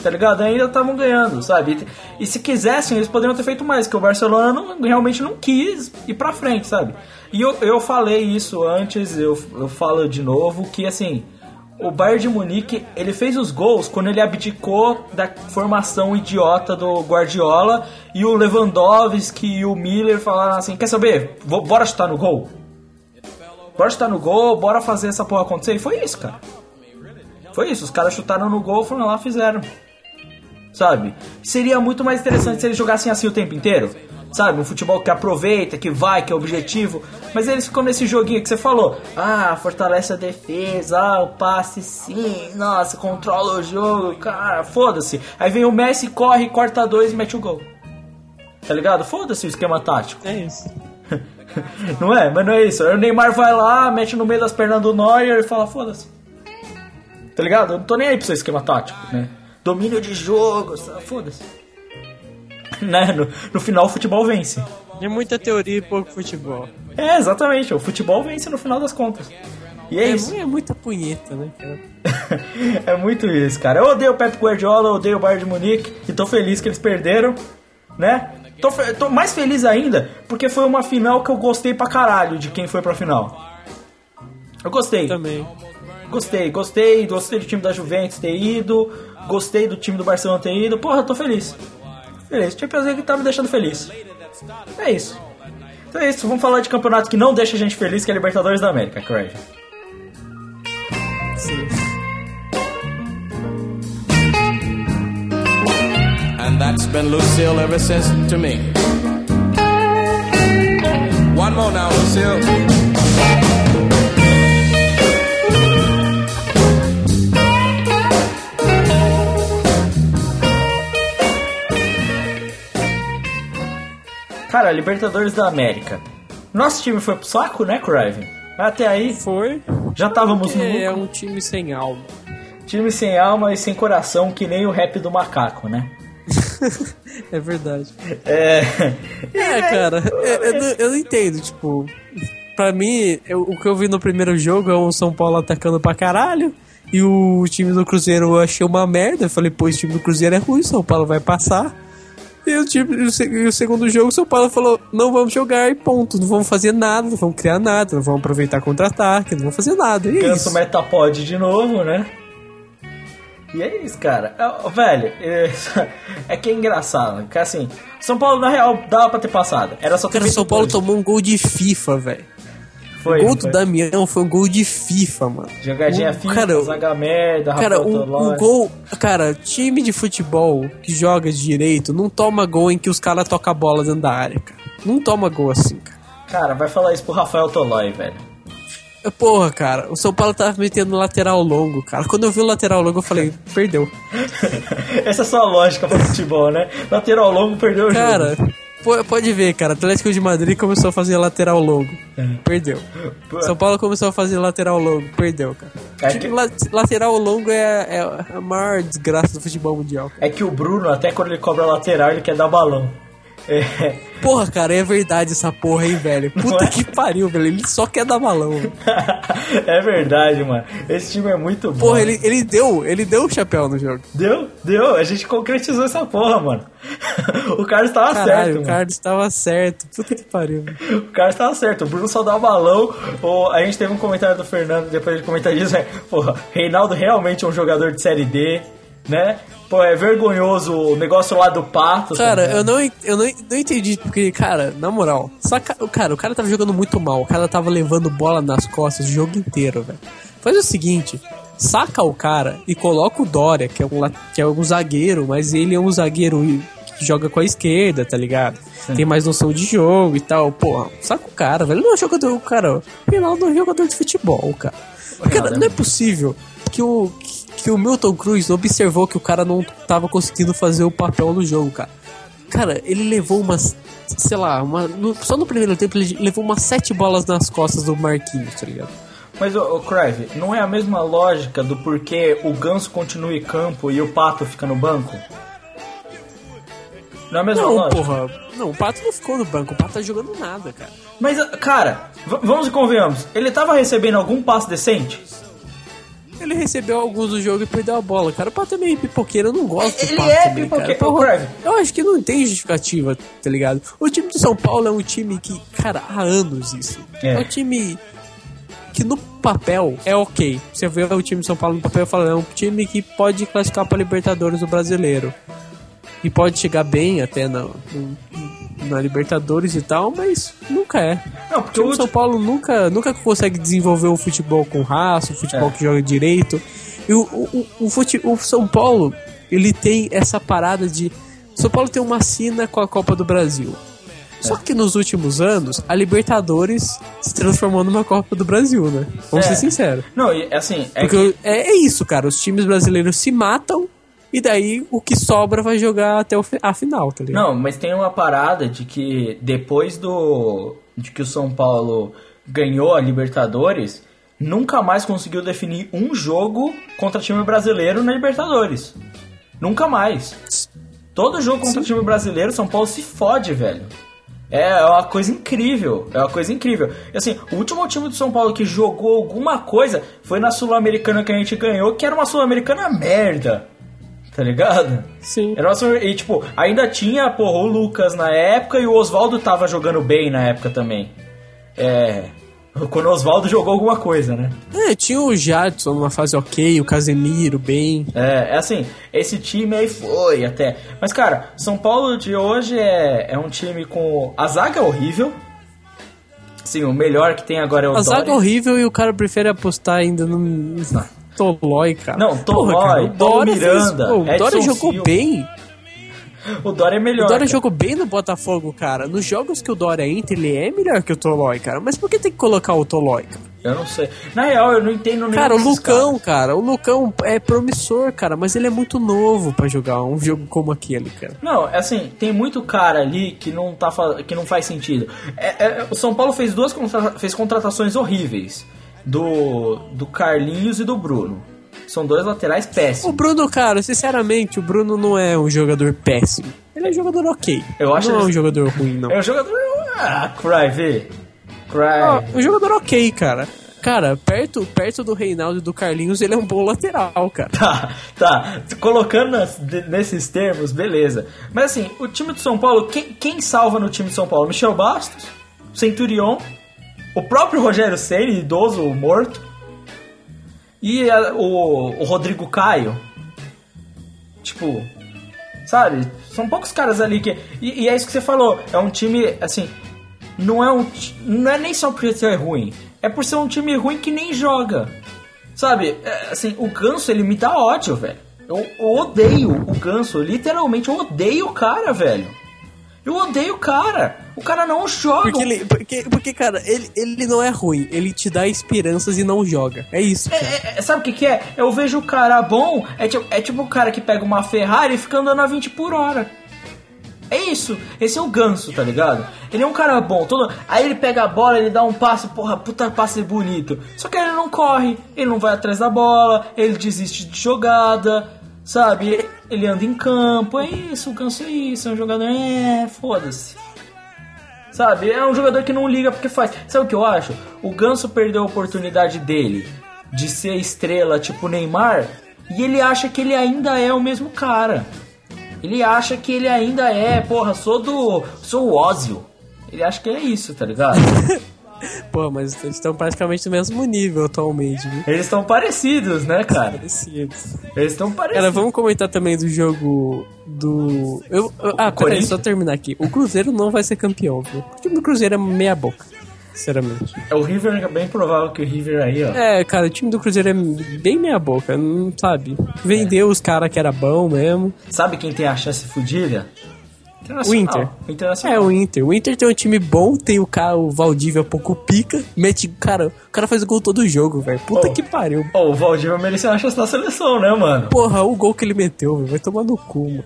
Tá ligado? Ainda estavam ganhando, sabe? E, e se quisessem, eles poderiam ter feito mais, que o Barcelona não- realmente não quis ir pra frente, sabe? E eu, eu falei isso antes, eu, eu falo de novo, que assim, o Bayern de Munique, ele fez os gols quando ele abdicou da formação idiota do Guardiola e o Lewandowski e o Miller falaram assim, quer saber? Vou- bora chutar no gol? Bora chutar no gol, bora fazer essa porra acontecer. E foi isso, cara. Foi isso, os caras chutaram no gol, foram lá, fizeram. Sabe? Seria muito mais interessante se eles jogassem assim o tempo inteiro. Sabe? Um futebol que aproveita, que vai, que é objetivo. Mas eles ficam nesse joguinho que você falou. Ah, fortalece a defesa, ah, o passe sim, nossa, controla o jogo, cara, foda-se. Aí vem o Messi, corre, corta dois e mete o gol. Tá ligado? Foda-se o esquema tático. É isso. Não é? Mas não é isso. O Neymar vai lá, mete no meio das pernas do Neuer e fala, foda-se. Tá ligado? Eu não tô nem aí pro seu esquema tático, né? Domínio de jogo, foda-se. né? No, no final o futebol vence. É muita teoria e pouco futebol. É, exatamente. O futebol vence no final das contas. E é, É, isso. é muita punheta, né, cara? é muito isso, cara. Eu odeio o Pep Guardiola, eu odeio o Bayern de Munique e tô feliz que eles perderam, né? Tô, tô mais feliz ainda porque foi uma final que eu gostei pra caralho de quem foi pra final. Eu gostei. Também. Gostei, gostei, gostei do time da Juventus ter ido, gostei do time do Barcelona ter ido. Porra, tô feliz. Feliz. Champions League tá me deixando feliz. É isso. Então é isso, vamos falar de campeonato que não deixa a gente feliz, que é a Libertadores da América, Craig. Sim. And that's been Lucille ever since to me. One more now, Lucille. Cara, Libertadores da América. Nosso time foi pro saco, né, Craven? Até aí Foi. já estávamos no É um time sem alma. time sem alma e sem coração, que nem o rap do macaco, né? É verdade. É. É, cara, eu, eu não- eu não entendo, tipo. Pra mim, eu- o que eu vi no primeiro jogo é o São Paulo atacando pra caralho. E o time do Cruzeiro eu achei uma merda. Eu falei, pô, esse time do Cruzeiro é ruim, São Paulo vai passar. E o, time, e o se- o segundo jogo, o São Paulo falou: não vamos jogar e ponto. Não vamos fazer nada, não vamos criar nada, não vamos aproveitar contra-ataque, não vamos fazer nada. E é Ganso isso. Metapod de novo, né? E é isso, cara. É, velho, é, é que é engraçado. Que assim, São Paulo, na real, dava pra ter passado. Era só ter Cara, o São Paulo tomou um gol de FIFA, velho. Foi, O gol do foi. Damião foi um gol de FIFA, mano. Jogadinha O- FIFA, cara, zaga merda, Cara, um, um Tolói. gol. Cara, time de futebol que joga direito não toma gol em que os caras tocam a bola dentro da área, cara. Não toma gol assim, cara. Cara, vai falar isso pro Rafael Tolói, velho. Porra, cara, o São Paulo tava metendo lateral longo, cara. Quando eu vi o lateral longo, eu falei, perdeu. Essa é só a lógica pro futebol, né? Lateral longo perdeu o Cara, jogo. Po- pode ver, cara. Atlético de Madrid começou a fazer lateral longo. É. Perdeu. São Paulo começou a fazer lateral longo. Perdeu, cara. É que- la- lateral longo é, é a maior desgraça do futebol mundial. cara. É que o Bruno, até quando ele cobra lateral, ele quer dar balão. É, Porra, cara, é verdade essa porra, hein, velho? Puta é? que pariu, velho. Ele só quer dar balão. é verdade, mano. Esse time é muito bom. Porra, ele, ele deu, ele deu o chapéu no jogo. Deu, deu. A gente concretizou essa porra, mano. o Carlos tava Caralho, certo, o mano. Carlos estava certo. Puta que pariu. O Carlos tava certo. O Bruno só dá o balão. O- a gente teve um comentário do Fernando, depois de comentar isso, é, porra, Reinaldo realmente é um jogador de Série D, né? Pô, é vergonhoso o negócio lá do Pato. Cara, eu não, eu não, não entendi, porque, cara, na moral, saca, cara, o cara tava jogando muito mal, o cara tava levando bola nas costas o jogo inteiro, velho. Faz o seguinte, saca o cara e coloca o Dória, que é um, que é um zagueiro, mas ele é um zagueiro que joga com a esquerda, tá ligado? Tem mais noção de jogo e tal, porra, saca o cara, velho. Não é jogador, cara, Reinaldo é um jogador de futebol, cara. Cara, Reinaldo é não é possível que o, que o Milton Cruz observou que o cara não tava conseguindo fazer o papel no jogo, cara. Cara, ele levou umas. Sei lá, uma, no- só no primeiro tempo ele levou umas sete bolas nas costas do Marquinhos, tá ligado? Mas, ô, ô Crive, não é a mesma lógica do porquê o Ganso continua em campo e o Pato fica no banco? Não é a mesma Não, lógica? porra. Não, o Pato não ficou no banco, o Pato tá jogando nada, cara. Mas, cara, vamos e convenhamos. Ele tava recebendo algum passe decente? Ele recebeu alguns do jogo e perdeu a bola, cara. O Pato é meio pipoqueiro, eu não gosto do Ele Pato é também, cara. pipoqueiro. Porra, Crave. eu acho que não tem justificativa, tá ligado? O time de São Paulo é um time que, cara, há anos isso. É. É, um time que no papel é ok. Você vê o time de São Paulo no papel e fala, é um time que pode classificar pra Libertadores do Brasileiro. E pode chegar bem até na, no- na Libertadores e tal, mas nunca é. Não, O porque time o São Paulo nunca, nunca consegue desenvolver o futebol com raça, o futebol É. que joga direito. E o, o, o, fute- o São Paulo, ele tem essa parada de. O São Paulo tem uma sina com a Copa do Brasil. Só que nos últimos anos, a Libertadores se transformou numa Copa do Brasil, né? Vamos É. ser sinceros. Não, assim, é Porque que... é, é isso, cara. Os times brasileiros se matam e daí o que sobra vai jogar até a final, tá ligado? Não, mas tem uma parada de que depois do... De que o São Paulo ganhou a Libertadores, nunca mais conseguiu definir um jogo contra time brasileiro na Libertadores. Nunca mais. Todo jogo contra time brasileiro, São Paulo se fode, velho. É uma coisa incrível, é uma coisa incrível. E assim, o último time do São Paulo que jogou alguma coisa foi na Sul-Americana que a gente ganhou, que era uma Sul-Americana merda. Tá ligado? Sim. Era Sul- e tipo, ainda tinha, porra, o Lucas na época e o Oswaldo tava jogando bem na época também. É. Quando o Oswaldo jogou alguma coisa, né? É, tinha o Jadson numa fase ok, o Casemiro bem. É, é assim, esse time aí foi até. Mas, cara, São Paulo de hoje é, é um time com. A zaga é horrível. Sim, o melhor que tem agora é o A zaga é horrível e o cara prefere apostar ainda no Tolói, cara. Não, Tolói, Porra, cara, o Dória Miranda, fez- pô, o Dória jogou Silva. bem. O Dória é melhor. O Dória cara. jogou bem no Botafogo, cara. Nos jogos que o Dória entra, ele é melhor que o Tolói, cara. Mas por que tem que colocar o Tolói, cara? Eu não sei. Na real, eu não entendo nem Cara, o Lucão, cara, o Lucão é promissor, cara, mas ele é muito novo pra jogar um jogo como aquele, cara. Não, é assim, tem muito cara ali que não, tá, que não faz sentido. É- é- o São Paulo fez duas contra- fez contratações horríveis. Do, do Carlinhos e do Bruno. São dois laterais O péssimos. Bruno, cara, sinceramente, o Bruno não é um jogador péssimo. Ele é um jogador ok. Eu acho não é um jogador ruim, não. É um jogador. Ah, Cry, vê. Cry. Ah, um jogador ok, cara. Cara, perto, perto do Reinaldo e do Carlinhos, ele é um bom lateral, cara. Tá, tá. Colocando nas- de- nesses termos, beleza. Mas assim, o time do São Paulo, quem, quem salva no time de São Paulo? Michel Bastos, Centurion, o próprio Rogério Ceni, idoso morto, e a- o, o Rodrigo Caio. Tipo, sabe? São poucos caras ali que. E, e é isso que você falou. É um time, assim. Não é um. Não é nem só por ser ruim. É por ser um time ruim que nem joga. Sabe? É, assim, o Ganso, ele me dá ódio, velho. Eu, eu odeio o Ganso. Literalmente, eu odeio o cara, velho. Eu odeio o cara. O cara não joga. Porque, ele, porque, porque cara, ele, ele não é ruim. Ele te dá esperanças e não joga. É isso, cara. É, é, sabe o que, que é? Eu vejo o cara bom, é tipo, é tipo o cara que pega uma Ferrari e fica andando a 20 por hora. É isso, esse é o ganso, tá ligado? Ele é um cara bom, todo... aí ele pega a bola, ele dá um passe, porra, puta passe bonito. Só que ele não corre, ele não vai atrás da bola, ele desiste de jogada, Sabe? Ele anda em campo, é isso, o Ganso é isso, é um jogador. É, foda-se. Sabe? É um jogador que não liga porque faz. Sabe o que eu acho? O Ganso perdeu a oportunidade dele de ser estrela tipo Neymar e ele acha que ele ainda é o mesmo cara. Ele acha que ele ainda é, porra, sou do. sou o Ózio. Ele acha que é isso, tá ligado? Pô, mas eles estão praticamente no mesmo nível atualmente, viu? Eles estão parecidos, né, cara? Parecidos. Eles estão parecidos. Cara, vamos comentar também do jogo do. Eu, eu- ah, peraí, só terminar aqui. O Cruzeiro não vai ser campeão, viu? O time do Cruzeiro é meia boca, sinceramente. É o River, é bem provável que o River aí, ó. É, cara, o time do Cruzeiro é bem meia boca, não sabe? Vendeu os caras que era bom mesmo. Sabe quem tem a chance fudida? O Inter. O. É, o Inter. O Inter tem um time bom, tem o cara, o Valdívia pouco pica, mete. Cara, cara faz o gol todo jogo, velho. Puta Oh. que pariu. Ô, o Valdívia mereceu uma chance na seleção, né, mano? Porra, o gol que ele meteu, velho, vai tomar no cu, mano.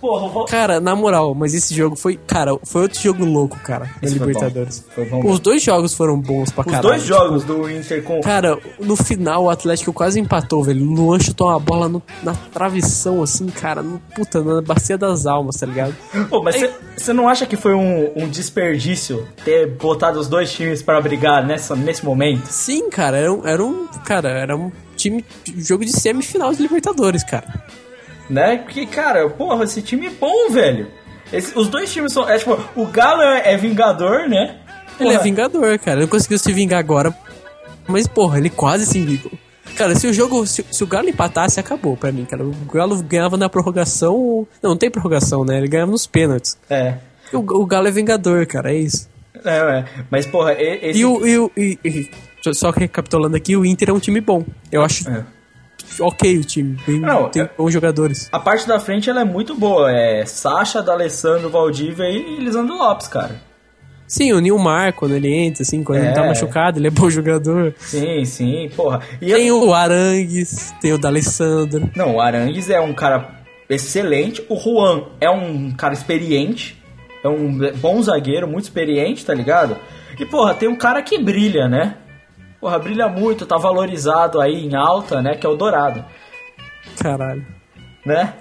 Porra, o Val... Cara, na moral, mas esse jogo foi. Cara, foi outro jogo louco, cara, na Esse foi Libertadores. bom. Foi bom. Os dois jogos foram bons pra Os caralho. dois jogos do Inter com... Cara, no final o Atlético quase empatou, velho. O Luan chutou uma bola no- na travessão, assim, cara. No, puta, na bacia das almas, tá ligado? Pô, mas você não acha que foi um, um desperdício ter botado os dois times pra brigar nessa, nesse momento? Sim, cara, era um, era um. Cara, era um time. Jogo de semifinal de Libertadores, cara. Né? Porque, cara, porra, esse time é bom, velho. Esse- os dois times são... É, tipo, o Galo é, é vingador, né? Ele é Porra, vingador, cara. Ele não conseguiu se vingar agora. Mas, porra, ele quase se vingou. Cara, se o jogo. Se, se o Galo empatasse, acabou pra mim, cara. O Galo ganhava na prorrogação. Não, não tem prorrogação, né? Ele ganhava nos pênaltis. É. O, o Galo é vingador, cara, é isso. É, é. Mas, porra, esse... E o. E, o- e- e- só recapitulando aqui, o Inter é um time bom. Eu acho É. ok o time. Bem, Não, tem é- bons jogadores. A parte da frente ela é muito boa. É Sacha, D'Alessandro, Valdívia e Lisandro Lopes, cara. Sim, o Nilmar, quando ele entra, assim, quando ele É. tá machucado, ele é bom jogador. Sim, sim, porra. E Tem eu- o Arangues, tem o D'Alessandro. Não, o Arangues é um cara excelente. O Juan é um cara experiente. É um bom zagueiro, muito experiente, tá ligado? E, porra, tem um cara que brilha, né? Porra, brilha muito, tá valorizado aí em alta, né? Que é o Dourado, Caralho. né?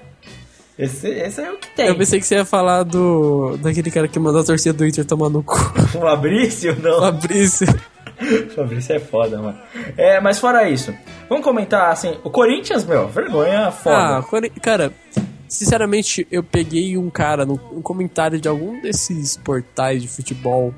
Esse, esse é o que tem. Eu pensei que você ia falar do. daquele cara que mandou a torcida do Inter tomar no cu. O Fabrício, não. Fabrício. Fabrício é foda, mano. É, mas fora isso, vamos comentar assim, o Corinthians, meu, vergonha Ah, foda. Cori- cara, sinceramente, eu peguei um cara no um comentário de algum desses portais de futebol.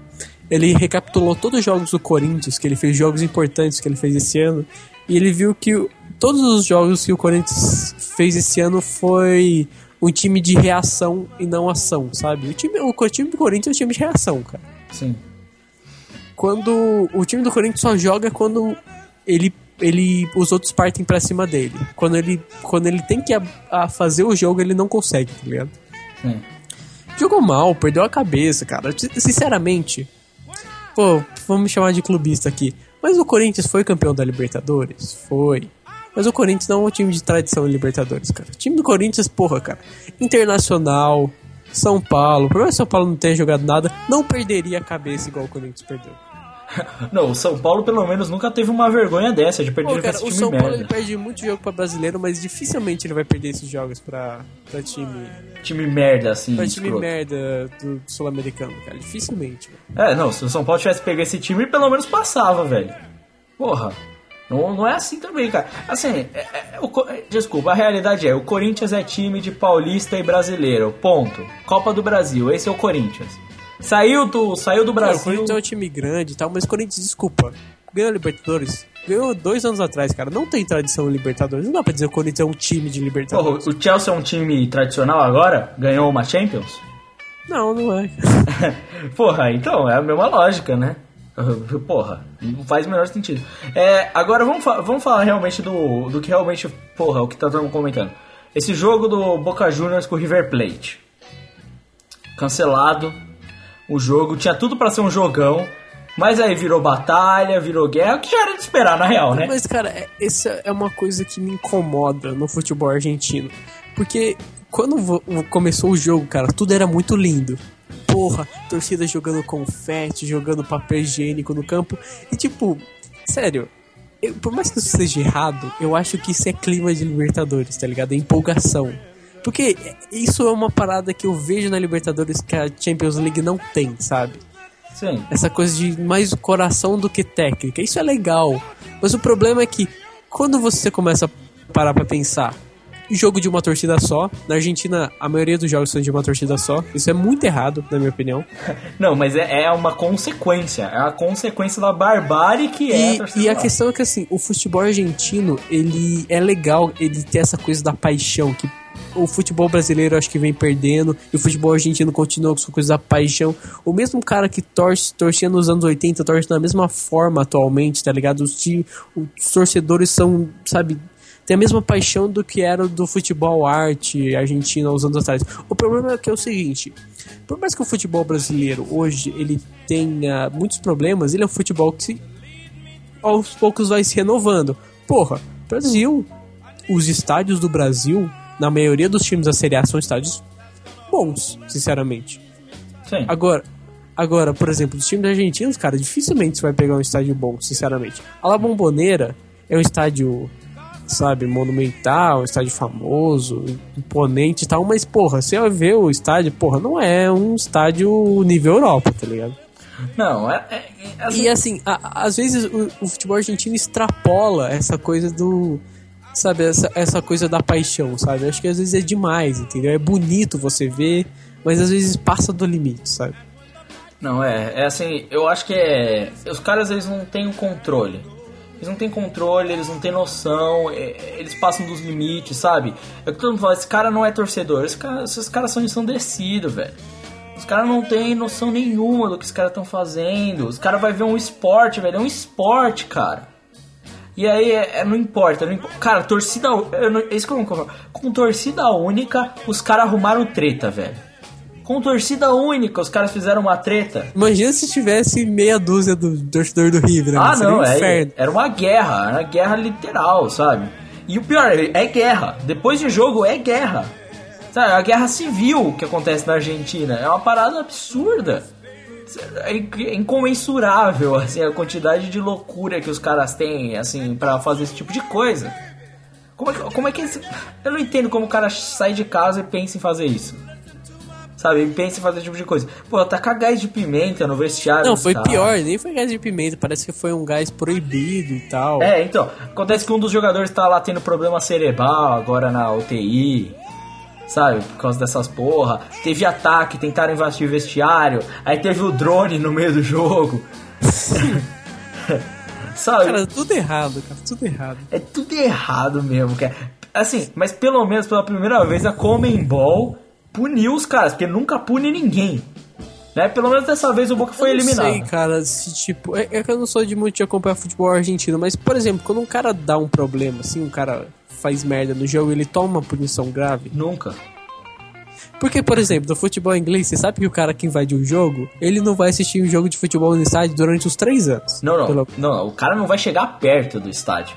Ele recapitulou todos os jogos do Corinthians, que ele fez jogos importantes que ele fez esse ano. E ele viu que todos os jogos que o Corinthians fez esse ano foi um time de reação e não ação, sabe? O time, o time do Corinthians é um time de reação, cara. Sim. quando o time do Corinthians só joga quando ele ele os outros partem pra cima dele. Quando ele quando ele tem que a, a fazer o jogo, ele não consegue, tá ligado? Sim. Jogou mal, perdeu a cabeça, cara. Sin- Sinceramente, pô, vamos chamar de clubista aqui. Mas o Corinthians foi campeão da Libertadores? Foi. Mas o Corinthians não é um time de tradição em Libertadores, cara. O time do Corinthians, porra, cara. Internacional, São Paulo. Por mais que São Paulo não tenha jogado nada, não perderia a cabeça igual o Corinthians perdeu. Não, o São Paulo pelo menos nunca teve uma vergonha dessa de perder Pô, com cara, esse o time São Paulo merda. ele perde muito jogo pra brasileiro, mas dificilmente ele vai perder esses jogos pra, pra time, Time merda, assim. pra time escroto. merda do sul-americano, cara. Dificilmente. É, não, se o São Paulo tivesse pego esse time, pelo menos passava, velho. Porra. Não, não é assim também, cara. Assim, é- é- o Co- desculpa, a realidade é, o Corinthians é time de paulista e brasileiro, ponto. Copa do Brasil, esse é o Corinthians. Saiu do, saiu do Cara, o Brasil... Corinthians é um time grande e tal, mas o Corinthians, desculpa, ganhou a Libertadores. Ganhou dois anos atrás, cara. Não tem tradição em Libertadores. Não dá pra dizer que o Corinthians é um time de Porra, Libertadores. o Chelsea é um time tradicional agora? Ganhou uma Champions? Não, não é. Porra, então, é a mesma lógica, né? Porra, não faz o menor sentido. É, agora vamos, fa- vamos falar realmente do, do que realmente, porra, o que tá todo mundo comentando. Esse jogo do Boca Juniors com o River Plate. Cancelado o jogo, tinha tudo pra ser um jogão, mas aí virou batalha, virou guerra, que já era de esperar, na real, né? Mas, cara, é- essa é uma coisa que me incomoda no futebol argentino. Porque quando começou o jogo, cara, tudo era muito lindo. Porra, torcida jogando confete, jogando papel higiênico no campo. E tipo, sério, eu- por mais que isso seja errado, eu acho que isso é clima de Libertadores, tá ligado? É empolgação. Porque isso é uma parada que eu vejo na Libertadores que a Champions League não tem, sabe? Sim. Essa coisa de mais coração do que técnica. Isso é legal. Mas o problema é que quando você começa a parar pra pensar jogo de uma torcida só, na Argentina a maioria dos jogos são de uma torcida só. Isso é muito errado, na minha opinião. Não, mas é, é uma consequência. É a consequência da barbárie que é E, torcida e a lá. questão é que assim, o futebol argentino, ele é legal, ele tem essa coisa da paixão que o futebol brasileiro acho que vem perdendo e o futebol argentino continua com essa coisa da paixão. O mesmo cara que torce, torcia nos anos 80 torce da mesma forma atualmente, tá ligado? Os, os torcedores são, sabe, tem a mesma paixão do que era do futebol arte argentino há uns anos atrás. O problema é que é o seguinte, por mais que o futebol brasileiro hoje ele tenha muitos problemas, ele é um futebol que se aos poucos vai se renovando. Porra, Brasil, os estádios do Brasil, na maioria dos times da Série A são estádios bons, sinceramente. Sim. Agora, agora, por exemplo, os times argentinos, cara, dificilmente você vai pegar um estádio bom, sinceramente. A La Bombonera é um estádio, sabe, monumental, um estádio famoso, imponente e tal, mas, porra, você vai ver o estádio, porra, não é um estádio nível Europa, tá ligado? Não, é. é- é assim, E assim, a- às vezes o, o futebol argentino extrapola essa coisa do. Sabe, essa, essa coisa da paixão, sabe? Acho que às vezes é demais, entendeu? É bonito você ver, mas às vezes passa do limite, sabe? Não, é, é assim, eu acho que é. Os caras eles não têm o controle. Eles não têm controle, eles não têm noção, é- eles passam dos limites, sabe? É que todo mundo fala, esse cara não é torcedor, esse cara- esses caras são ensandecidos, velho. Os caras não têm noção nenhuma do que os caras estão fazendo. Os caras vão ver um esporte, velho. É um esporte, cara. E aí, é, é- não importa, não importa. Cara, torcida. Não, é isso que eu não concordo. Com torcida única, os caras arrumaram treta, velho. Com torcida única, os caras fizeram uma treta. Imagina se tivesse meia dúzia do torcedor do River, né? Ah, Seria não, um é, era uma guerra, era uma guerra literal, sabe? E o pior, é guerra. Depois de jogo, é guerra. Sabe, a guerra civil que acontece na Argentina é uma parada absurda. É é incomensurável, assim, a quantidade de loucura que os caras têm, assim, pra fazer esse tipo de coisa. Como é que, como é que esse... Eu não entendo como o cara sai de casa e pensa em fazer isso. Sabe, e pensa em fazer esse tipo de coisa. Pô, tacar gás de pimenta no vestiário Não, foi pior, nem foi gás de pimenta, parece que foi um gás proibido e tal. É, então, acontece que um dos jogadores tá lá tendo problema cerebral agora na UTI, sabe? Por causa dessas porra. Teve ataque, tentaram invadir o vestiário, aí teve o drone no meio do jogo. sabe? Cara, tudo errado, cara, tudo errado. É tudo errado mesmo, cara. Assim, mas pelo menos pela primeira vez a Comembol puniu os caras, porque nunca pune ninguém. Né? Pelo menos dessa vez o Boca foi eu não eliminado. sei, cara, se tipo. É, é que eu não sou de muito de acompanhar futebol argentino, mas, por exemplo, quando um cara dá um problema, assim, um cara faz merda no jogo, ele toma uma punição grave. Nunca. Porque, por exemplo, no futebol inglês, você sabe que o cara que invade um jogo, ele não vai assistir um jogo de futebol no estádio durante os três anos. Não, não, Pelo- não, não, o cara não vai chegar perto do estádio.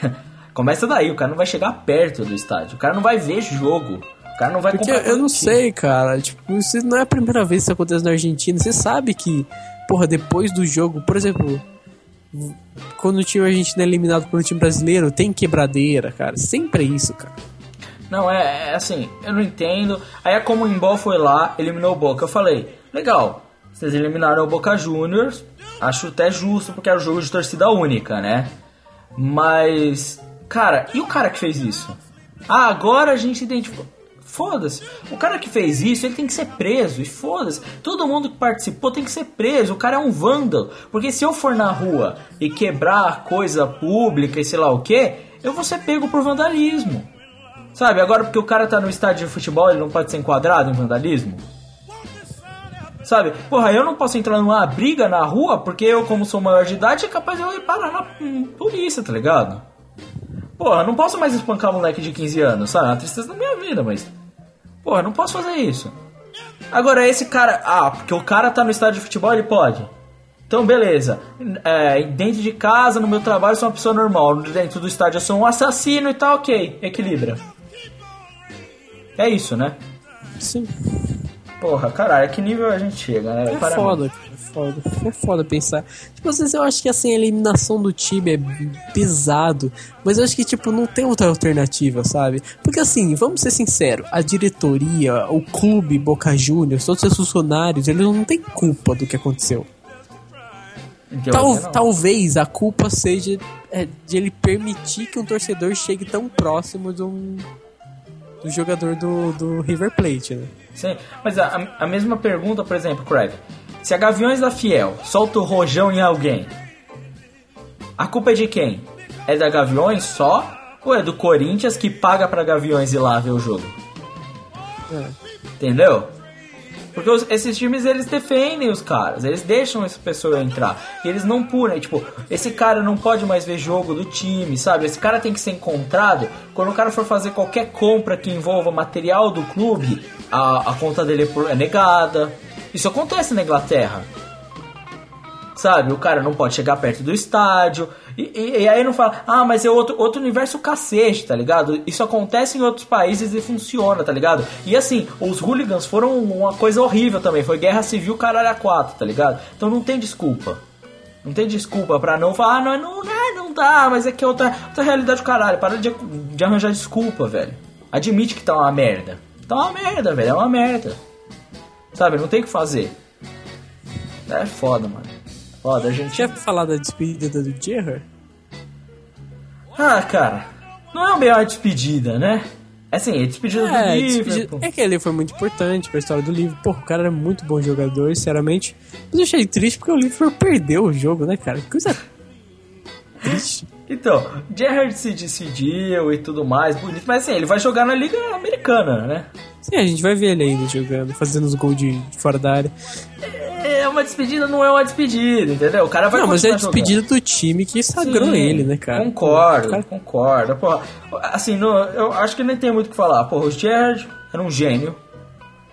Começa daí, o cara não vai chegar perto do estádio. O cara não vai ver jogo. O cara não vai Porque eu não sei, cara. Tipo, isso não é a primeira vez que isso acontece na Argentina. Você sabe que, porra, depois do jogo, por exemplo, quando o time argentino é eliminado pelo time brasileiro, tem quebradeira, cara. Sempre é isso, cara. Não, é, é assim, eu não entendo. Aí a Comembol foi lá, eliminou o Boca. Eu falei, legal, vocês eliminaram o Boca Juniors, acho até justo, porque era um jogo de torcida única, né? Mas, cara, e o cara que fez isso? Ah, agora a gente identificou. Foda-se. O cara que fez isso, ele tem que ser preso. E foda-se. Todo mundo que participou tem que ser preso. O cara é um vândalo. Porque se eu for na rua e quebrar coisa pública e sei lá o que, eu vou ser pego por vandalismo. Sabe, agora porque o cara tá no estádio de futebol, ele não pode ser enquadrado em vandalismo? Sabe, porra, eu não posso entrar numa briga na rua porque eu, como sou maior de idade, é capaz de eu ir parar na polícia, tá ligado? Porra, não posso mais espancar moleque de 15 anos, sabe? É uma tristeza da minha vida, mas. Porra, não posso fazer isso. Agora, esse cara. Ah, porque o cara tá no estádio de futebol, ele pode. Então, beleza. É, dentro de casa, no meu trabalho, sou uma pessoa normal. Dentro do estádio, eu sou um assassino e tá ok. Equilibra. É isso, né? Sim. Porra, caralho, que nível a gente chega, né? É Para- foda, cara, é foda. É foda pensar. Tipo, às vezes eu acho que assim, a eliminação do time é pesado, mas eu acho que, tipo, não tem outra alternativa, sabe? Porque assim, vamos ser sinceros, a diretoria, o clube Boca Juniors, todos os funcionários, eles não têm culpa do que aconteceu. Tal- talvez a culpa seja é, de ele permitir que um torcedor chegue tão próximo de um do jogador do, do River Plate, né? Sim, mas a, a mesma pergunta, por exemplo, Crave. Se a Gaviões da Fiel solta o rojão em alguém, a culpa é de quem? É da Gaviões só? Ou é do Corinthians que paga pra Gaviões ir lá ver o jogo? É. Entendeu? Porque os- esses times eles defendem os caras, eles deixam essa pessoa entrar. E eles não punem, tipo, esse cara não pode mais ver jogo do time, sabe? Esse cara tem que ser encontrado. Quando o cara for fazer qualquer compra que envolva material do clube, a, a conta dele é é negada. Isso acontece na Inglaterra. Sabe, o cara não pode chegar perto do estádio. E, e- e aí não fala, ah, mas é outro, outro universo cacete, tá ligado? Isso acontece em outros países e funciona, tá ligado? E assim, os hooligans foram uma coisa horrível também. Foi guerra civil caralho a quatro, tá ligado? Então não tem desculpa. Não tem desculpa pra não falar, ah, não, não, não, não dá, mas é que é outra, outra realidade caralho. Para de, de arranjar desculpa, velho. Admite que tá uma merda. Tá uma merda, velho, é uma merda. Sabe, não tem o que fazer. É foda, mano. Foda, a gente. Tinha falar da despedida do Gerrard? Ah, cara, não é bem uma despedida, né? Assim, é despedida do É, Liverpool. despedida- é que ele foi muito importante pra história do livro. Pô, o cara era muito bom jogador, sinceramente. Mas eu achei triste porque o Liverpool perdeu o jogo, né, cara? Que coisa triste. Então, Gerrard se decidiu e tudo mais, bonito, mas assim, ele vai jogar na Liga Americana, né? Sim, a gente vai ver ele ainda jogando, fazendo os gols de, de fora da área. É uma despedida, não é uma despedida, entendeu? O cara vai Não, mas é a despedida do time que sagrou Sim, ele, né, cara? Concordo, cara- concordo. Porra, assim, não, eu acho que nem tem muito o que falar. Porra, o Gerrard era um gênio,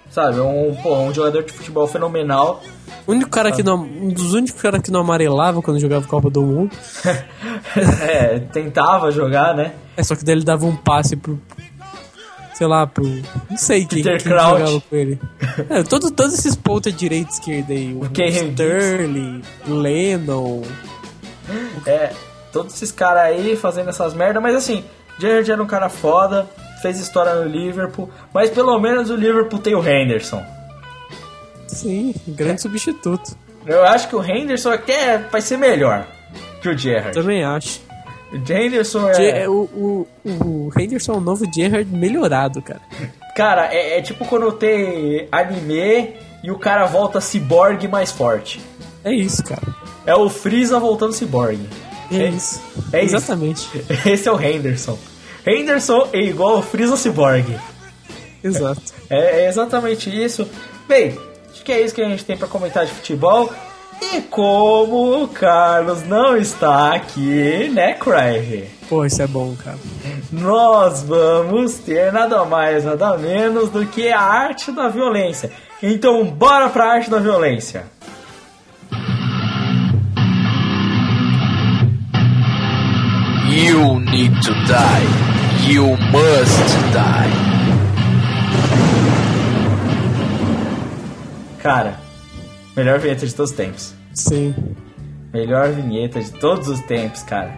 sabe? Um, porra, um jogador de futebol fenomenal. O único cara que não. Um dos únicos caras que não amarelava quando jogava Copa do Mundo. é, tentava jogar, né? É só que daí ele dava um passe pro. Sei lá, pro. Não sei quem, Peter quem Crouch. jogava com ele. É, todo, todos esses pontos direita e esquerda aí. O, Kane Sterling, Lennon. É, todos esses caras aí fazendo essas merdas, mas assim, Gerrard era um cara foda, fez história no Liverpool, mas pelo menos o Liverpool tem o Henderson. Sim, grande substituto. Eu acho que o Henderson até vai ser melhor que o Gerrard. Também acho. O Henderson Ge- é. O, o, o Henderson é o novo Gerrard melhorado, cara. Cara, é, é tipo quando tem anime e o cara volta ciborgue mais forte. É isso, cara. É o Freeza voltando ciborgue. É, É- isso. é isso. Exatamente. Esse é o Henderson. Henderson é igual o Freeza ciborgue. Exato. É, é exatamente isso. Bem, acho que é isso que a gente tem pra comentar de futebol. E como o Carlos não está aqui, né, Craig? Pô, isso é bom, cara. Nós vamos ter nada mais, nada menos do que a arte da violência. Então, bora pra arte da violência. You need to die. You must die. Cara, melhor vinheta de todos os tempos. Sim. Melhor vinheta de todos os tempos, cara.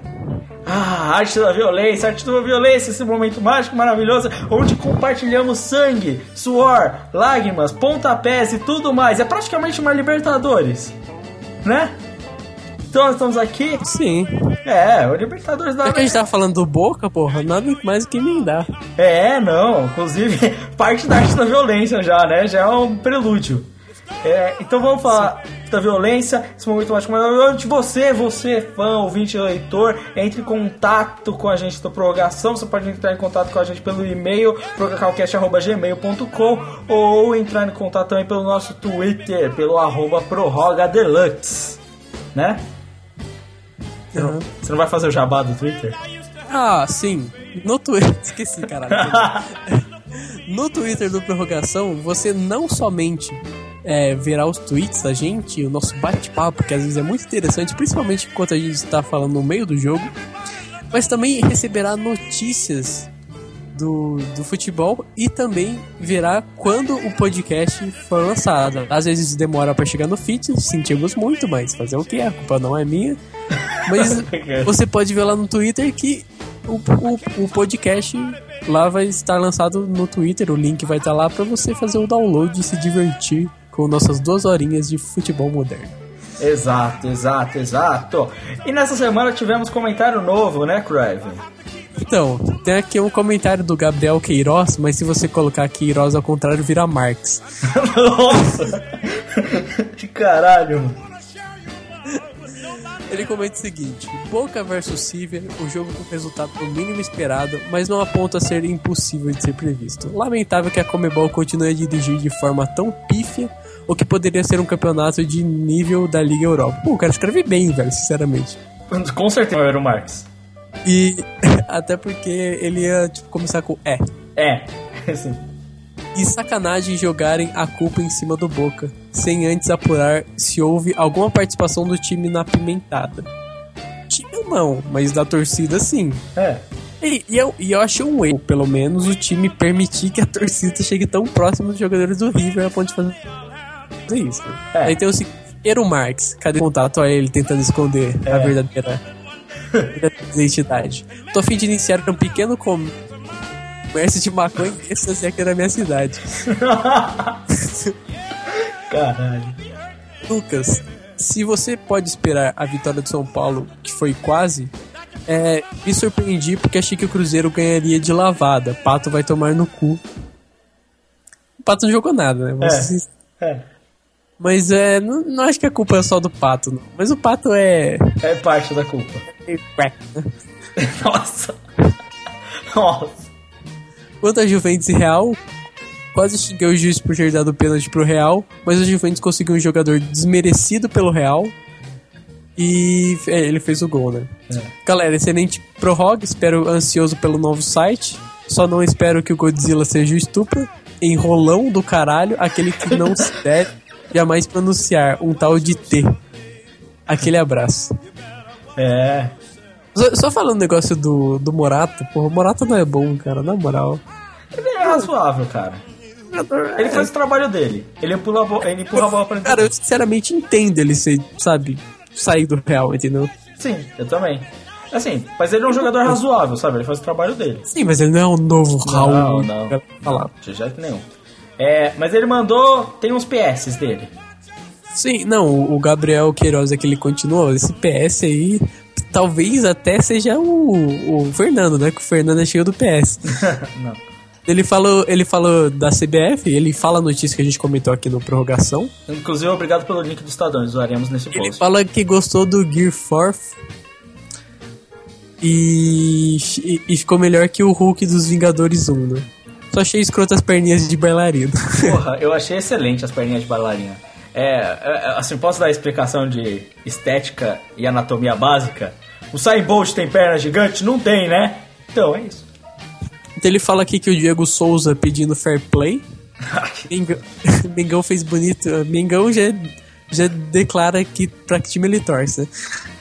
Ah, arte da violência, arte da violência, esse momento mágico, maravilhoso, onde compartilhamos sangue, suor, lágrimas, pontapés e tudo mais. É praticamente uma Libertadores, né? Então nós estamos aqui. Sim. É, o Libertadores da É que a gente tava falando do Boca, porra, nada mais do que emendar. É, não, inclusive parte da arte da violência já, né? Já é um prelúdio. É, então vamos falar da violência, esse momento mais maravilhoso. Você, você, fã, ouvinte, leitor, entre em contato com a gente da prorrogação. Você pode entrar em contato com a gente pelo e-mail, prorrogalcast.gmail.com ou entrar em contato também pelo nosso Twitter, pelo arroba prorrogadeluxe, né? Você não, você não vai fazer o jabá do Twitter? Ah, sim. No Twitter. Esqueci, caralho. no Twitter do Prorrogação, você não somente é, verá os tweets da gente, o nosso bate-papo, que às vezes é muito interessante, principalmente enquanto a gente está falando no meio do jogo, mas também receberá notícias do, do futebol e também verá quando o podcast for lançado. Às vezes demora pra chegar no feed, sentimos muito, mas fazer o que? A culpa não é minha. Mas você pode ver lá no Twitter que o, o, o podcast lá vai estar lançado no Twitter, o link vai estar lá pra você fazer o download e se divertir com nossas duas horinhas de futebol moderno. Exato, exato, exato. E nessa semana tivemos comentário novo, né, Crive? Então, tem aqui um comentário do Gabriel Queiroz, mas se você colocar Queiroz ao contrário, vira Marx. Nossa! que caralho, mano. Ele comenta o seguinte: Boca versus Silver, o jogo com resultado no mínimo esperado, mas não aponta a ser impossível de ser previsto. Lamentável que a Comebol continue a dirigir de forma tão pífia o que poderia ser um campeonato de nível da Liga Europa. Pô, o cara escreve bem, velho, sinceramente. Com certeza era o Marx. E até porque ele ia tipo, começar com é. É. Assim. E sacanagem jogarem a culpa em cima do Boca, sem antes apurar se houve alguma participação do time na pimentada. Time não, mas da torcida sim. É. E, e eu, e eu achei um erro, pelo menos, o time permitir que a torcida chegue tão próximo dos jogadores do River a ponto de fazer isso. É. Aí tem o Eero Marx, cadê o contato a ele tentando esconder a É. verdadeira identidade? Tô a fim de iniciar um pequeno comércio de maconha e esse aqui na minha cidade. Caralho. Lucas, se você pode esperar a vitória do São Paulo, que foi quase, é, me surpreendi porque achei que o Cruzeiro ganharia de lavada. Pato vai tomar no cu. O Pato não jogou nada, né? Vamos É. É. Mas é, não, não acho que a culpa é só do Pato, não. Mas o Pato é. É parte da culpa. é né? Nossa. Nossa. Quanto a Juventus e Real, quase xinguei o juiz por ter dado pênalti pro Real, mas o Juventus conseguiu um jogador desmerecido pelo Real e é, ele fez o gol, né? Galera, excelente prorroga, espero ansioso pelo novo site. Só não espero que o Godzilla seja o estupro. Enrolão do caralho, aquele que não se deve jamais pronunciar, um tal de T. Aquele abraço. É. Só, só falando o negócio do, do Morata, porra, o Morata não é bom, cara, na moral. Ele é razoável, cara. Ele faz o trabalho dele. Ele empurra a bola, ele empurra a bola pra. Cara, eu sinceramente entendo ele ser, sabe, sair do real, entendeu? Sim, eu também. Assim, mas ele é um jogador razoável, sabe? Ele faz o trabalho dele. Sim, mas ele não é um novo Raul. não. pra Falar. De jeito nenhum. É, mas ele mandou. Tem uns PS dele. Sim, não, o Gabriel Queiroz é que ele continuou. Esse PS aí, talvez até seja o, o Fernando, né? Que o Fernando é cheio do PS. não. Ele falou, ele falou da CBF, ele fala a notícia que a gente comentou aqui no Prorrogação. Inclusive, obrigado pelo link do Estadão, usaremos nesse Ele post. fala que gostou do Gear 4 e, e, e ficou melhor que o Hulk dos Vingadores 1, né? Só achei escroto as perninhas de bailarino. Porra, eu achei excelente as perninhas de bailarina. É, é, assim, posso dar a explicação de estética e anatomia básica? O Bolt tem perna gigante? Não tem, né? Então, é isso. Então ele fala aqui que o Diego Souza pedindo fair play. Mengão, Mengão fez bonito. Mengão já, já declara que pra que time ele torce.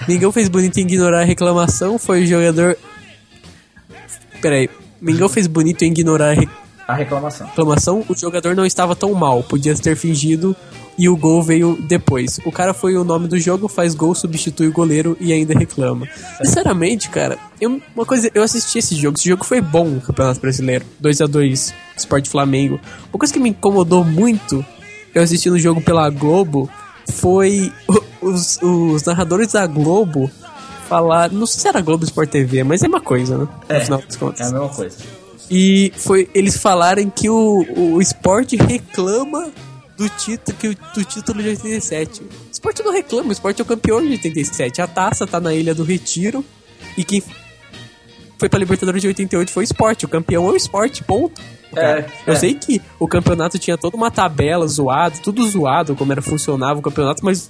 Mengão fez bonito em ignorar a reclamação. Foi o jogador. Peraí. Mengão fez bonito em ignorar a re- A reclamação. reclamação. O jogador não estava tão mal. Podia ter fingido. E o gol veio depois. O cara foi o nome do jogo, faz gol, substitui o goleiro e ainda reclama. Sinceramente, cara, eu, uma coisa, eu assisti esse jogo. Esse jogo foi bom no Campeonato Brasileiro. 2 a 2 Sport Flamengo. Uma coisa que me incomodou muito, eu assisti no jogo pela Globo, foi os, os narradores da Globo falar. Não sei se era Globo Sport TV, mas é uma coisa, né? No É, final das é contas. a mesma coisa. E foi eles falarem que o, o esporte reclama do título, que do título de 87. O esporte não reclama, o esporte é o campeão de 87. A taça tá na Ilha do Retiro. E quem foi pra Libertadores de 88 foi o esporte. O campeão é o esporte, ponto. É, Eu é. sei que o campeonato tinha toda uma tabela zoada, tudo zoado, como era funcionava o campeonato, mas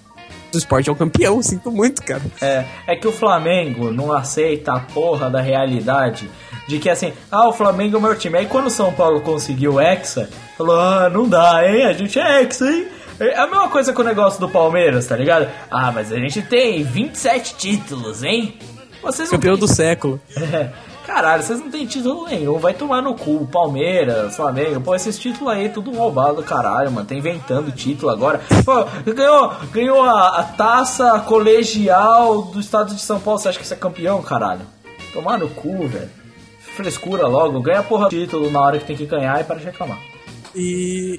o esporte é o campeão, sinto muito, cara. É, é que o Flamengo não aceita a porra da realidade de que assim, ah, o Flamengo é o meu time. Aí quando o São Paulo conseguiu o Hexa, falou, ah, não dá, hein? A gente é Hexa, hein? É a mesma coisa com o negócio do Palmeiras, tá ligado? Ah, mas a gente tem 27 títulos, hein? Vocês Campeão têm- do século. É. caralho, vocês não tem título nenhum, vai tomar no cu. Palmeiras, Flamengo, pô, esses títulos aí, tudo roubado, caralho, mano. Tá inventando título agora. Pô, ganhou, ganhou a, a taça colegial do estado de São Paulo, você acha que você é campeão, caralho? Tomar no cu, velho. Frescura logo, ganha porra título na hora que tem que ganhar e para de reclamar. E,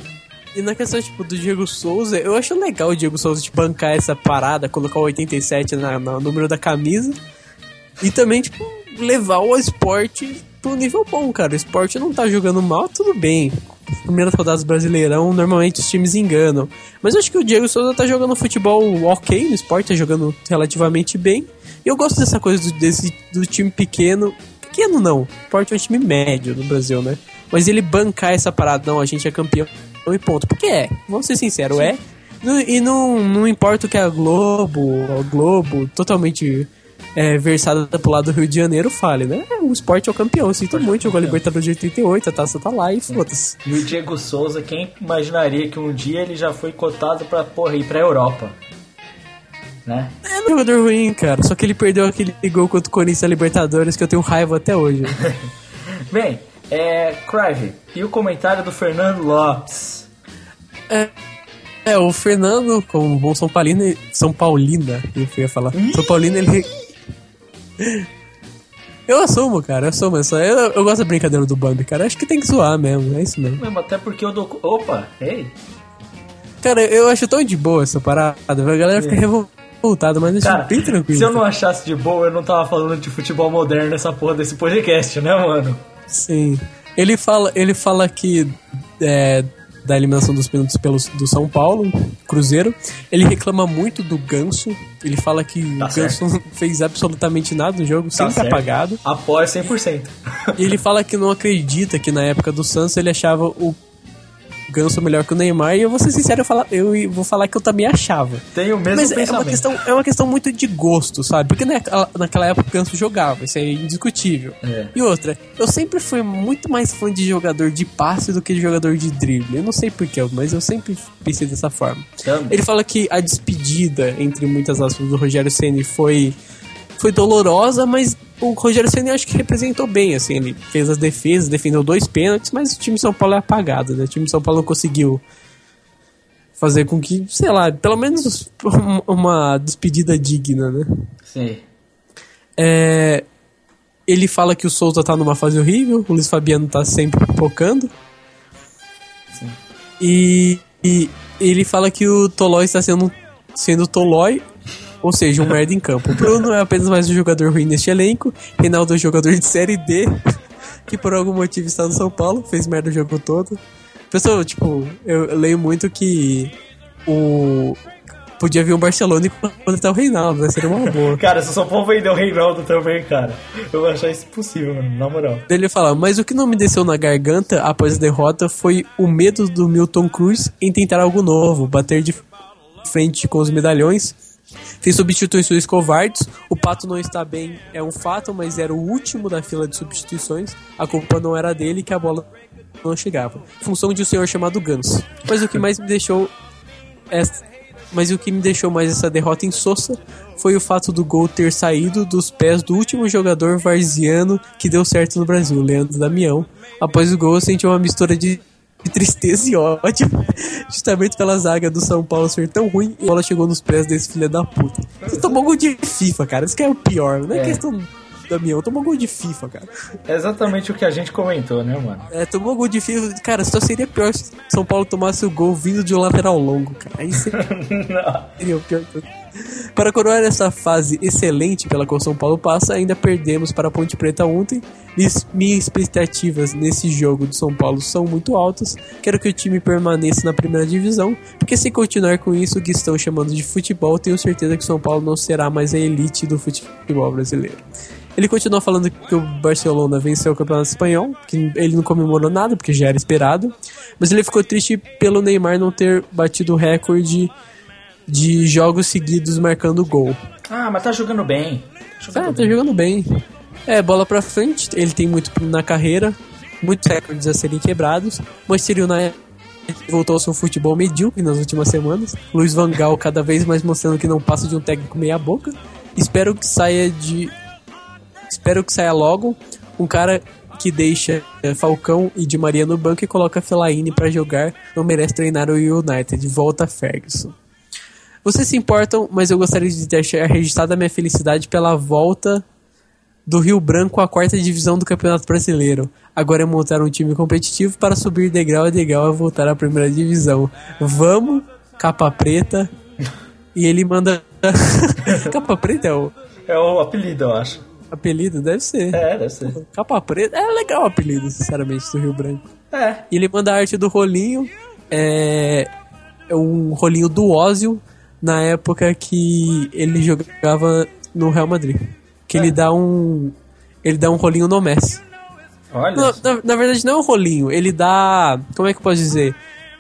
e na questão, tipo, do Diego Souza, eu acho legal o Diego Souza tipo, bancar essa parada, colocar o 87 na, no número da camisa. E também, tipo, levar o esporte pro nível bom, cara. O esporte não tá jogando mal, tudo bem. Primeiras rodadas Brasileirão, normalmente os times enganam. Mas eu acho que o Diego Souza tá jogando futebol ok no esporte, tá jogando relativamente bem. E eu gosto dessa coisa do, desse, do time pequeno. Pequeno não, o esporte é um time médio no Brasil, né? Mas ele bancar essa parada, não, a gente é campeão e ponto. Porque é, vamos ser sinceros, é. No- e não, não importa o que a Globo, a Globo, totalmente é, versada pro lado do Rio de Janeiro, fale, né? É, O esporte é o campeão, eu sinto muito, jogou a Libertadores de 88, a taça tá lá e foda-se. E o Diego Souza, quem imaginaria que um dia ele já foi cotado pra, porra, ir pra Europa? Né? É um jogador ruim, cara, só que ele perdeu aquele gol contra o Corinthians na Libertadores que eu tenho raiva até hoje. Bem, é. Crive, e o comentário do Fernando Lopes? É, o Fernando, como bom São Paulino, São Paulina, eu ia falar. São Paulino, ele. Eu assumo, cara, eu assumo. Eu, só- eu, eu gosto da brincadeira do Bambi, cara. Acho que tem que zoar mesmo, é isso mesmo. Mesmo até porque eu dou. Opa, ei! Cara, eu acho tão de boa essa parada, a galera fica revoltada, mas eu Cara, bem tranquilo. se eu não achasse de boa, eu não tava falando de futebol moderno nessa porra desse podcast, né, mano? Sim. Ele fala, ele fala que é, da eliminação dos pênaltis pelos, do São Paulo, Cruzeiro. Ele reclama muito do Ganso. Ele fala que Tá o Ganso não fez absolutamente nada no jogo, Tá sempre certo. apagado. Apoio 100%. E ele fala que não acredita que na época do Santos ele achava o Ganso melhor que o Neymar. E eu vou ser sincero, eu, eu vou falar que eu também achava. Tenho o mesmo Mas é uma, pensamento. questão, é uma questão muito de gosto, sabe? Porque naquela, naquela época o Ganso jogava, isso é indiscutível. É. E outra, eu sempre fui muito mais fã de jogador de passe do que de jogador de drible. Eu não sei porquê, mas eu sempre pensei dessa forma. Também. Ele fala que a despedida, entre muitas aspas, do Rogério Ceni foi, foi dolorosa, mas o Rogério Ceni acho que representou bem, assim, ele fez as defesas, defendeu dois pênaltis, mas o time de São Paulo é apagado, né? O time de São Paulo não conseguiu fazer com que, sei lá, pelo menos um- uma despedida digna, né? Sim. É, ele fala que o Souza tá numa fase horrível, o Luiz Fabiano tá sempre focando. E, e ele fala que o Tolói está sendo, sendo Tolói, ou seja, um merda em campo. O Bruno é apenas mais um jogador ruim neste elenco. Reinaldo é um jogador de série D, que por algum motivo está no São Paulo, fez merda o jogo todo. Pessoal, tipo, eu, leio muito que o. Podia vir um Barcelona e contratar o Reinaldo, né? Seria uma boa. Cara, se o São Paulo vender o Reinaldo também, cara, eu vou achar isso possível, mano, na moral. Daí Ele fala, mas o que não me desceu na garganta após a derrota foi o medo do Milton Cruz em tentar algo novo, bater de frente com os medalhões. Fez substituições covardes. O Pato não está bem, é um fato, mas era o último da fila de substituições. A culpa não era dele que a bola não chegava. Função de um senhor chamado Ganso. Mas o que mais me deixou essa- mas o que me deixou mais essa derrota insossa foi o fato do gol ter saído dos pés do último jogador varziano que deu certo no Brasil, Leandro Damião. Após o gol, eu senti uma mistura de tristeza e ódio, justamente pela zaga do São Paulo ser tão ruim e a bola chegou nos pés desse filho da puta. Você tomou gol de FIFA, cara. Isso que é o pior. Não é, É. questão Damião, tomou gol de FIFA, cara. É exatamente o que a gente comentou, né, mano? É, tomou gol de FIFA. Cara, só seria pior se São Paulo tomasse o gol vindo de um lateral longo, cara. Aí seria seria o pior. Para coroar essa fase excelente pela qual São Paulo passa, ainda perdemos para a Ponte Preta ontem. Minhas expectativas nesse jogo do São Paulo são muito altas. Quero que o time permaneça na primeira divisão, porque se continuar com isso que estão chamando de futebol, tenho certeza que o São Paulo não será mais a elite do futebol brasileiro. Ele continua falando que o Barcelona venceu o Campeonato Espanhol, que ele não comemorou nada, porque já era esperado. Mas ele ficou triste pelo Neymar não ter batido o recorde de jogos seguidos marcando gol. Ah, mas tá jogando bem. Tá Ah, jogando tá jogando bem. É, bola pra frente, ele tem muito na carreira, muitos recordes a serem quebrados. Manchester United voltou ao seu futebol medíocre nas últimas semanas. Luiz Van Gaal cada vez mais mostrando que não passa de um técnico meia boca. Espero que saia de espero que saia logo um cara que deixa é, Falcão e Di Maria no banco e coloca Fellaini pra jogar, não merece treinar o United. Volta Ferguson. Vocês se importam, mas eu gostaria de deixar registrada a minha felicidade pela volta do Rio Branco à quarta divisão do Campeonato Brasileiro. Agora é montar um time competitivo para subir degrau a degrau e voltar à primeira divisão. Vamos, capa preta. E ele manda. capa preta é o É o apelido, eu acho. Apelido? Deve ser. É, deve ser. Capa preta é legal o apelido, sinceramente, do Rio Branco. É. E ele manda a arte do rolinho. É, é um rolinho do Ózio na época que ele jogava no Real Madrid. Que ele dá um. Ele dá um rolinho no Messi. Olha. Na, na- na verdade, não é um rolinho, ele dá. Como é que eu posso dizer?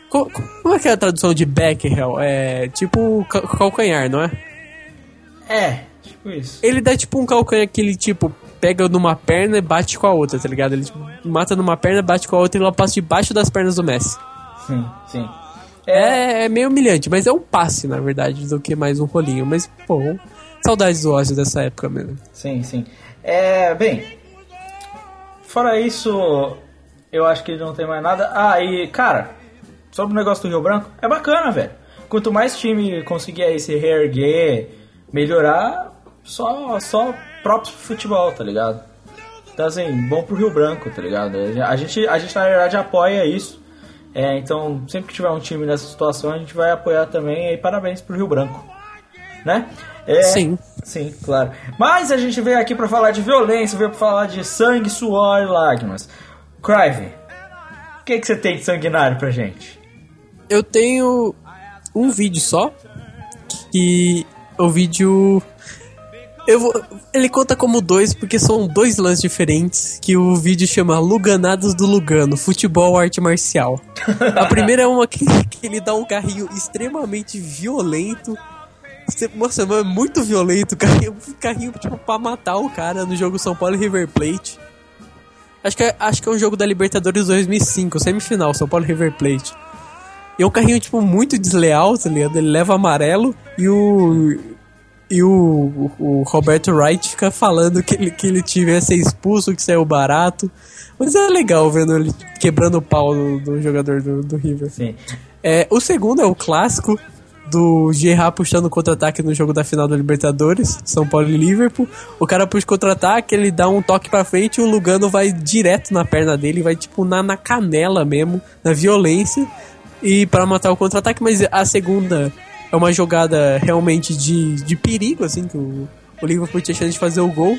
Co- Como é que é a tradução de Becquerel? É tipo ca- calcanhar, não é? É, tipo isso. Ele dá tipo um calcanhar que ele, tipo, pega numa perna e bate com a outra, tá ligado? Ele tipo, mata numa perna, bate com a outra e ela passa debaixo das pernas do Messi. Sim, sim. É, é meio humilhante, mas é um passe, na verdade, do que mais um rolinho. Mas, pô, saudades do Ozzy dessa época mesmo. Sim, sim. É, bem. Fora isso, eu acho que não tem mais nada. Ah, e, cara, sobre o negócio do Rio Branco, é bacana, velho. Quanto mais time conseguir aí se reerguer, melhorar, só, só próprio futebol, tá ligado? Então, assim, bom pro Rio Branco, tá ligado? A gente, a gente na verdade, apoia isso. É, então, sempre que tiver um time nessa situação, a gente vai apoiar também. E parabéns pro Rio Branco, né? É, Sim. Sim, claro. Mas a gente veio aqui pra falar de violência, veio pra falar de sangue, suor e lágrimas. Crive, o que, que você tem de sanguinário pra gente? Eu tenho um vídeo só, que o vídeo... Vou, ele conta como dois, porque são dois lances diferentes, que o vídeo chama Luganados do Lugano, Futebol Arte Marcial. A primeira é uma que, que ele dá um carrinho extremamente violento, Você- Nossa, mas é muito violento, carrinho, carrinho tipo pra matar o cara no jogo São Paulo e River Plate. Acho que, é, acho que é um jogo da Libertadores 2005, semifinal, São Paulo e River Plate. E é um carrinho, tipo, muito desleal, tá ligado? Ele leva amarelo e o. E o, o Roberto Wright fica falando que ele, que ele tiver ser expulso, que saiu barato. Mas é legal vendo ele quebrando o pau do, do jogador do, do River. Sim. É, o segundo é o clássico do Gerard puxando contra-ataque no jogo da final da Libertadores, São Paulo e Liverpool. O cara puxa contra-ataque, ele dá um toque pra frente e o Lugano vai direto na perna dele, vai tipo na, na canela mesmo, na violência, e para matar o contra-ataque. Mas a segunda é uma jogada realmente de, de perigo, assim, que o, o Liverpool tinha chance de fazer o gol.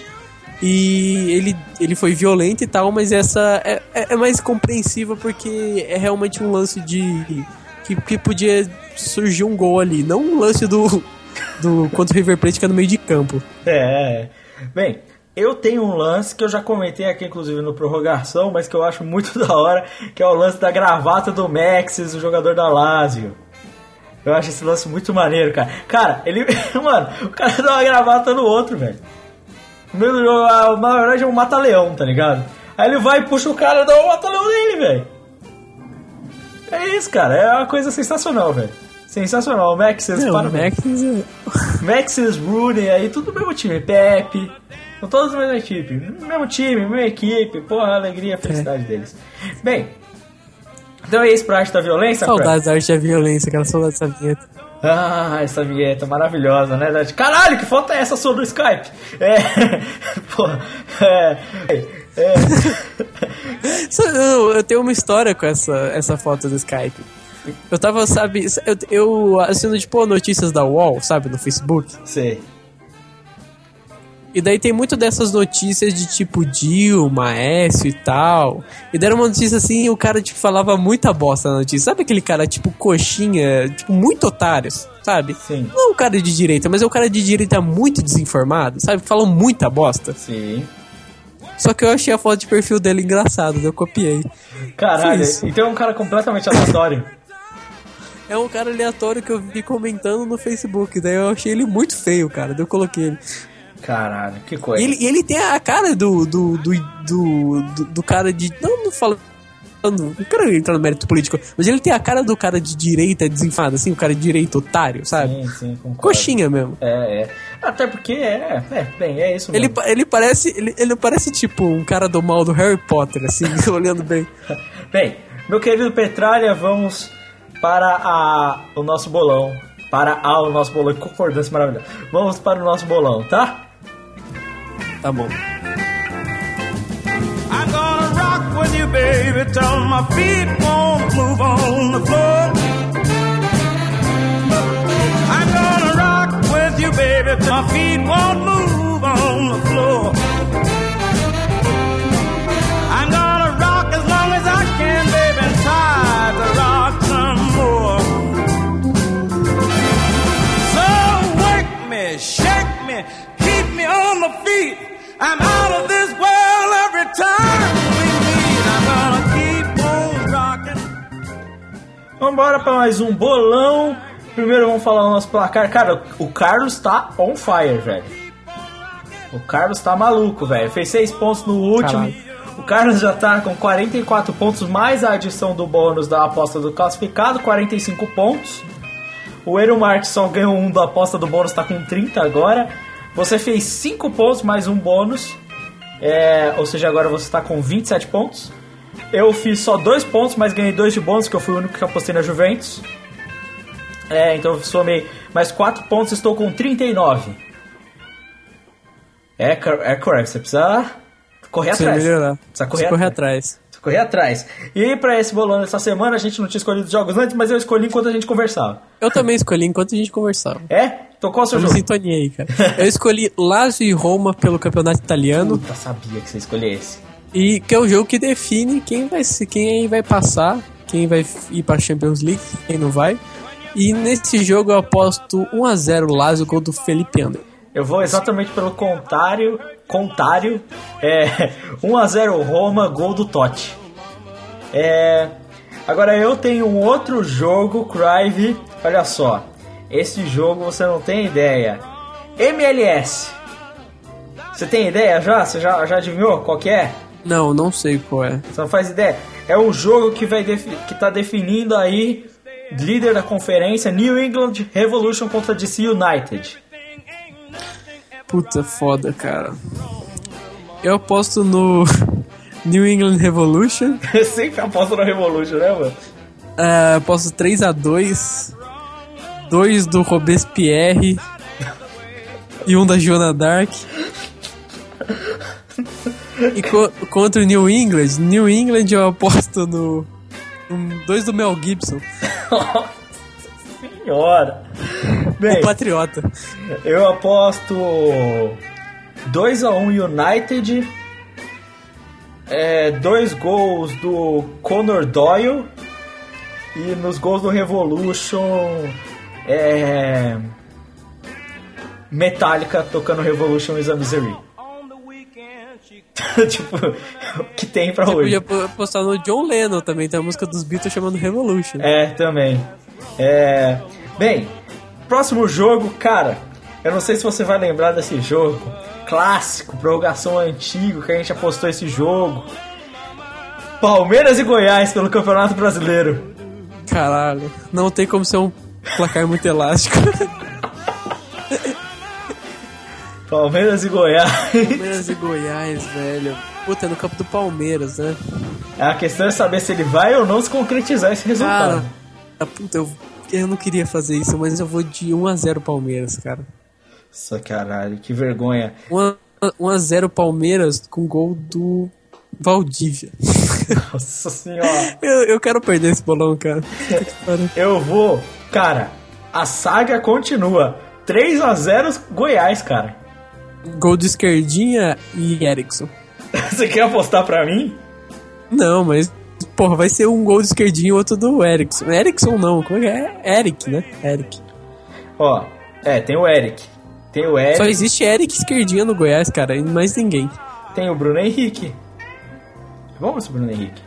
E ele, ele foi violento e tal, mas essa é, é, é mais compreensível porque é realmente um lance de. Que, que podia surgir um gol ali, não um lance do. do contra o River Plate que é no meio de campo. É. Bem, eu tenho um lance que eu já comentei aqui, inclusive, no prorrogação, mas que eu acho muito da hora, que é o lance da gravata do Maxis, o jogador da Lazio. Eu acho esse lance muito maneiro, cara. Cara, ele. Mano, o cara dá uma gravata no outro, velho. No do jogo, na verdade é um mata-leão, tá ligado? Aí ele vai e puxa o cara e dá um mata-leão nele, velho. É isso, cara. É uma coisa sensacional, velho. Sensacional. O Maxis, Não, o parabéns. Max é- Maxis, Rooney, aí tudo do mesmo time. Pepe, são todos da mesma equipe. Mesmo time, mesma equipe. Porra, a alegria, a felicidade deles. Bem, então é isso pra arte da violência? Saudades da arte da violência, cara, saudades dessa vinheta. Ah, essa vinheta maravilhosa, né? Caralho, que foto é essa sua do Skype? É. Porra. É. é. Eu, eu tenho uma história com essa, essa foto do Skype. Eu tava, sabe, eu, eu assino, tipo, notícias da UOL, sabe, no Facebook. Sei. E daí tem muito dessas notícias de tipo Dilma, Écio e tal. E deram uma notícia assim e o cara tipo falava muita bosta na notícia. Sabe aquele cara tipo coxinha, tipo muito otários, sabe? Sim. Não é um cara de direita, mas é um cara de direita muito desinformado, sabe? Falam muita bosta. Sim. Só que eu achei a foto de perfil dele engraçado, eu copiei. Caralho, então é um cara completamente aleatório. É um cara aleatório que eu vi comentando no Facebook, daí eu achei ele muito feio, cara, daí eu coloquei ele. Caralho, que coisa. E ele, ele tem a cara do do, do, do, do, do cara de. Não, não falo Não quero entrar no mérito político, mas ele tem a cara do cara de direita desenfado, assim, o cara de direita otário, sabe? Sim, sim, concordo. Coxinha mesmo. É, é. Até porque é, é, bem, é isso Ele, mesmo. pa- ele parece. Ele, ele parece tipo um cara do mal do Harry Potter, assim, olhando bem. Bem, meu querido Petralha, vamos para a, o nosso bolão. Para a, o nosso bolão, que concordância maravilhosa. Vamos para o nosso bolão, tá? Tá bom. I'm gonna rock with you, baby, till my feet won't move on the floor. I'm gonna rock with you, baby, till my feet won't move on the floor. Embora para mais um bolão. Primeiro vamos falar o nosso placar. Cara, o Carlos tá on fire, velho. O Carlos tá maluco, velho. Fez 6 pontos no último. Caralho. O Carlos já tá com 44 pontos, mais a adição do bônus da aposta do classificado, 45 pontos. O Eero Marques só ganhou um da aposta do bônus, tá com 30 agora. Você fez 5 pontos mais um bônus. É, ou seja, agora você tá com 27 pontos. Eu fiz só 2 pontos, mas ganhei 2 de bônus, que eu fui o único que apostei na Juventus. É, então eu somei mais 4 pontos, estou com 39. É, é correto, você precisa correr Precisa atrás. melhorar. Precisa correr, atrás. atrás. Precisa correr atrás. E pra esse bolão dessa semana, a gente não tinha escolhido os jogos antes, mas eu escolhi enquanto a gente conversava. Eu também escolhi enquanto a gente conversava. É? Então qual é o seu Eu jogo? sintonia aí, cara. Eu escolhi Lazio e Roma pelo campeonato italiano. Puta, sabia que você escolhesse. E que é o jogo que define quem vai se- quem aí vai passar, quem vai ir pra Champions League, quem não vai. E nesse jogo eu aposto 1x0 Lazio, gol do Felipe André. Eu vou exatamente pelo contrário. Contário. É, 1x0 Roma, gol do Totti. É, agora eu tenho um outro jogo, Crive. Olha só. Esse jogo você não tem ideia. MLS. Você tem ideia já? Você já, já adivinhou qual que é? Não, não sei qual é. Você não faz ideia? É um jogo que vai que tá definindo aí líder da conferência New England Revolution contra DC United. Puta foda, cara. Eu aposto no New England Revolution. Eu sempre aposto na Revolution, né, mano? É, aposto 3x2. 2 do Robespierre. E um da Joana Dark. E co- contra o New England, New England eu aposto no. 2 do Mel Gibson, Senhora. Bem, o Patriota. eu aposto 2x1 United. É, dois gols do Conor Doyle. E nos gols do Revolution. É. Metallica tocando Revolution is a Misery. Tipo, o que tem pra Você hoje. podia po- apostar no John Lennon também, tem a música dos Beatles chamando Revolution. É, também. É. Bem, próximo jogo, cara. Eu não sei se você vai lembrar desse jogo. Clássico, prorrogação antigo, que a gente apostou esse jogo. Palmeiras e Goiás pelo Campeonato Brasileiro. Caralho, não tem como ser um placar muito elástico. Palmeiras e Goiás. Palmeiras e Goiás, velho. Puta, é no campo do Palmeiras, né? A questão é saber se ele vai ou não se concretizar esse resultado. Cara, puta, eu, eu não queria fazer isso, mas eu vou de 1x0 Palmeiras, cara. Nossa, caralho, que vergonha. 1x0 Palmeiras com gol do Valdívia. Nossa senhora. Eu, eu quero perder esse bolão, cara. Eu vou. Cara, a saga continua. 3 a 0 Goiás, cara. Gol de esquerdinha e Erickson. Você quer apostar pra mim? Não, mas, porra, vai ser um gol de esquerdinha e outro do Erickson. Erickson não, como é é? Eric, né? Eric. Ó, é, tem o Eric. Tem o Só Eric, existe Eric esquerdinha no Goiás, cara, e mais ninguém. tem o Bruno Henrique. Vamos, Bruno Henrique.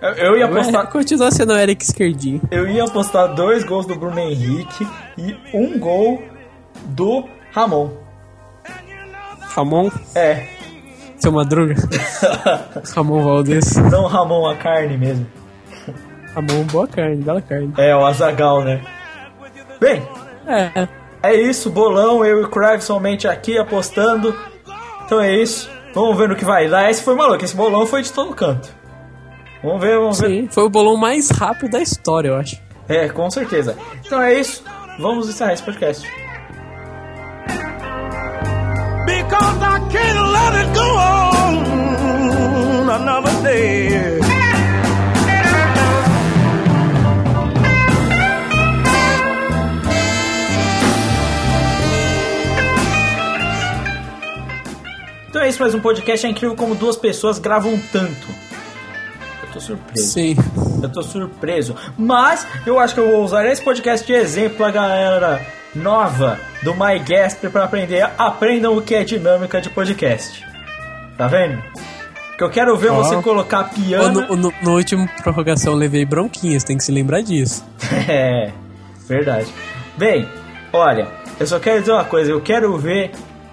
Eu, eu ia apostar, Continua sendo Eric esquerdinho. eu ia apostar dois gols do Bruno Henrique e um gol do Ramon. Ramon? É. Seu Madruga. Ramon Valdez. Não Ramon, a carne mesmo. Ramon, boa carne, bela carne. É, o Azagal, né? Bem, É, é isso, bolão, eu e o Crive somente aqui apostando. Então é isso. Vamos ver no que vai dar. Esse foi maluco, esse bolão foi de todo canto. Vamos ver, vamos ver. sim. Foi o bolão mais rápido da história, eu acho. É, com certeza. Então é isso. Vamos encerrar esse podcast. Because I can't let it go on another day. Então é isso, mais um podcast. É incrível como duas pessoas gravam tanto. Eu tô surpreso. Sim. Eu tô surpreso. Mas eu acho que eu vou usar esse podcast de exemplo pra galera nova do MyGasp para aprender. Aprendam o que é dinâmica de podcast. Tá vendo? Que eu quero ver Ó. você colocar piano. No, no, no último prorrogação eu levei bronquinhas, tem que se lembrar disso. É, verdade. Bem, olha, eu só quero dizer uma coisa, eu quero ver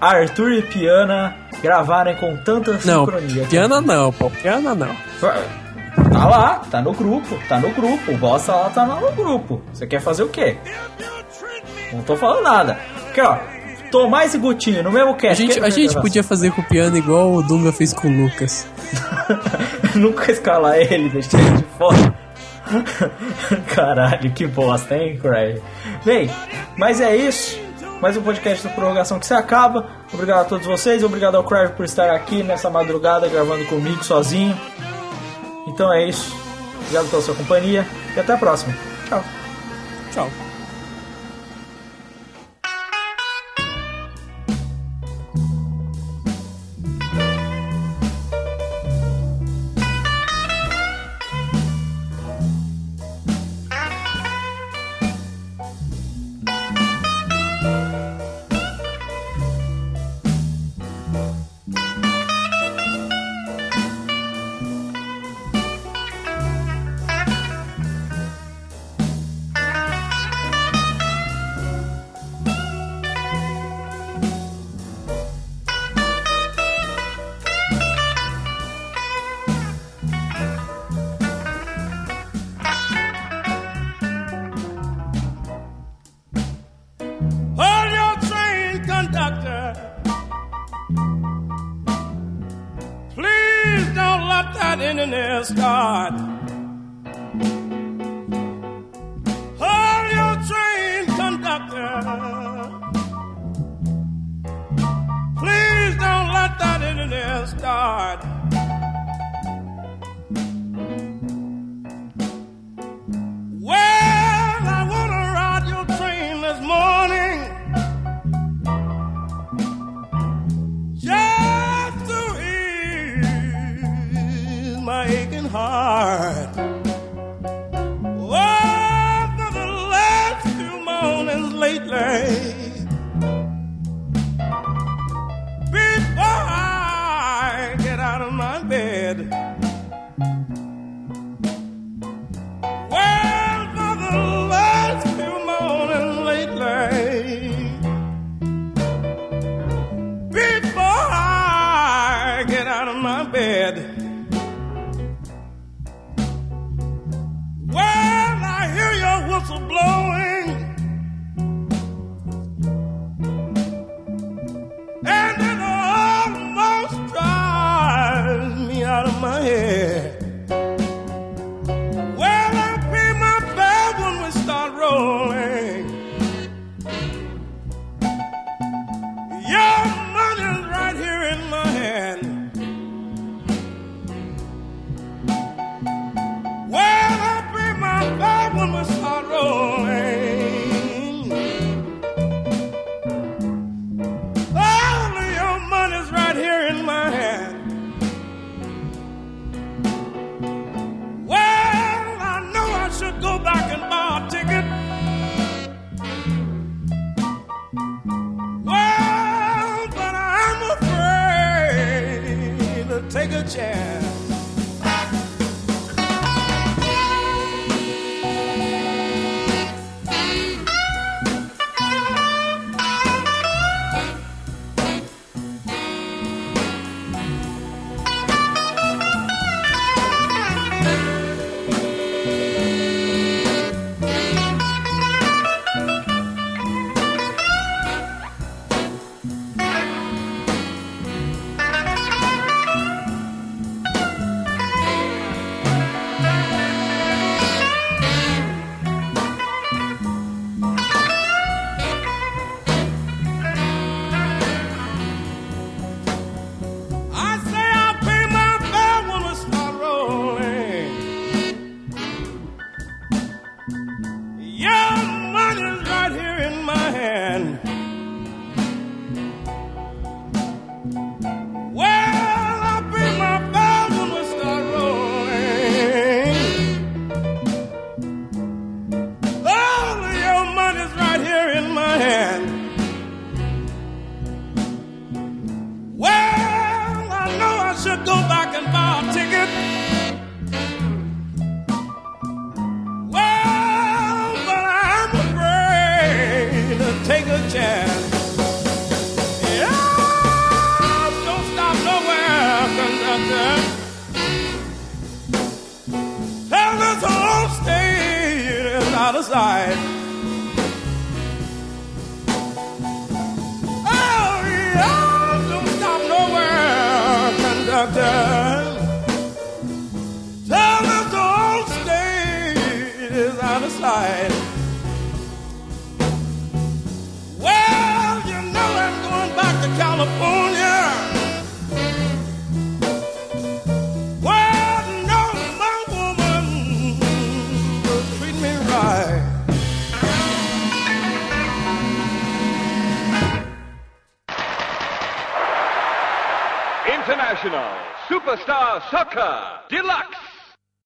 Arthur e Piana gravarem com tanta Não, sincronia. piana não, pô, piana não. Tá lá, tá no grupo, tá no grupo. O bosta lá tá lá no grupo. Você quer fazer o quê? Não tô falando nada. Aqui, ó. Tomás e Gutinho no mesmo A cast. gente, Quem a gente podia fazer com o piano igual o Dunga fez com o Lucas. Nunca escalar ele, deixar ele de fora. Caralho, que bosta, hein, Craig? Bem, mas é isso. Mais um podcast do Prorrogação que se acaba. Obrigado a todos vocês. Obrigado ao Craig por estar aqui nessa madrugada gravando comigo sozinho. Então é isso. Obrigado pela sua companhia e até a próxima. Tchau. Tchau.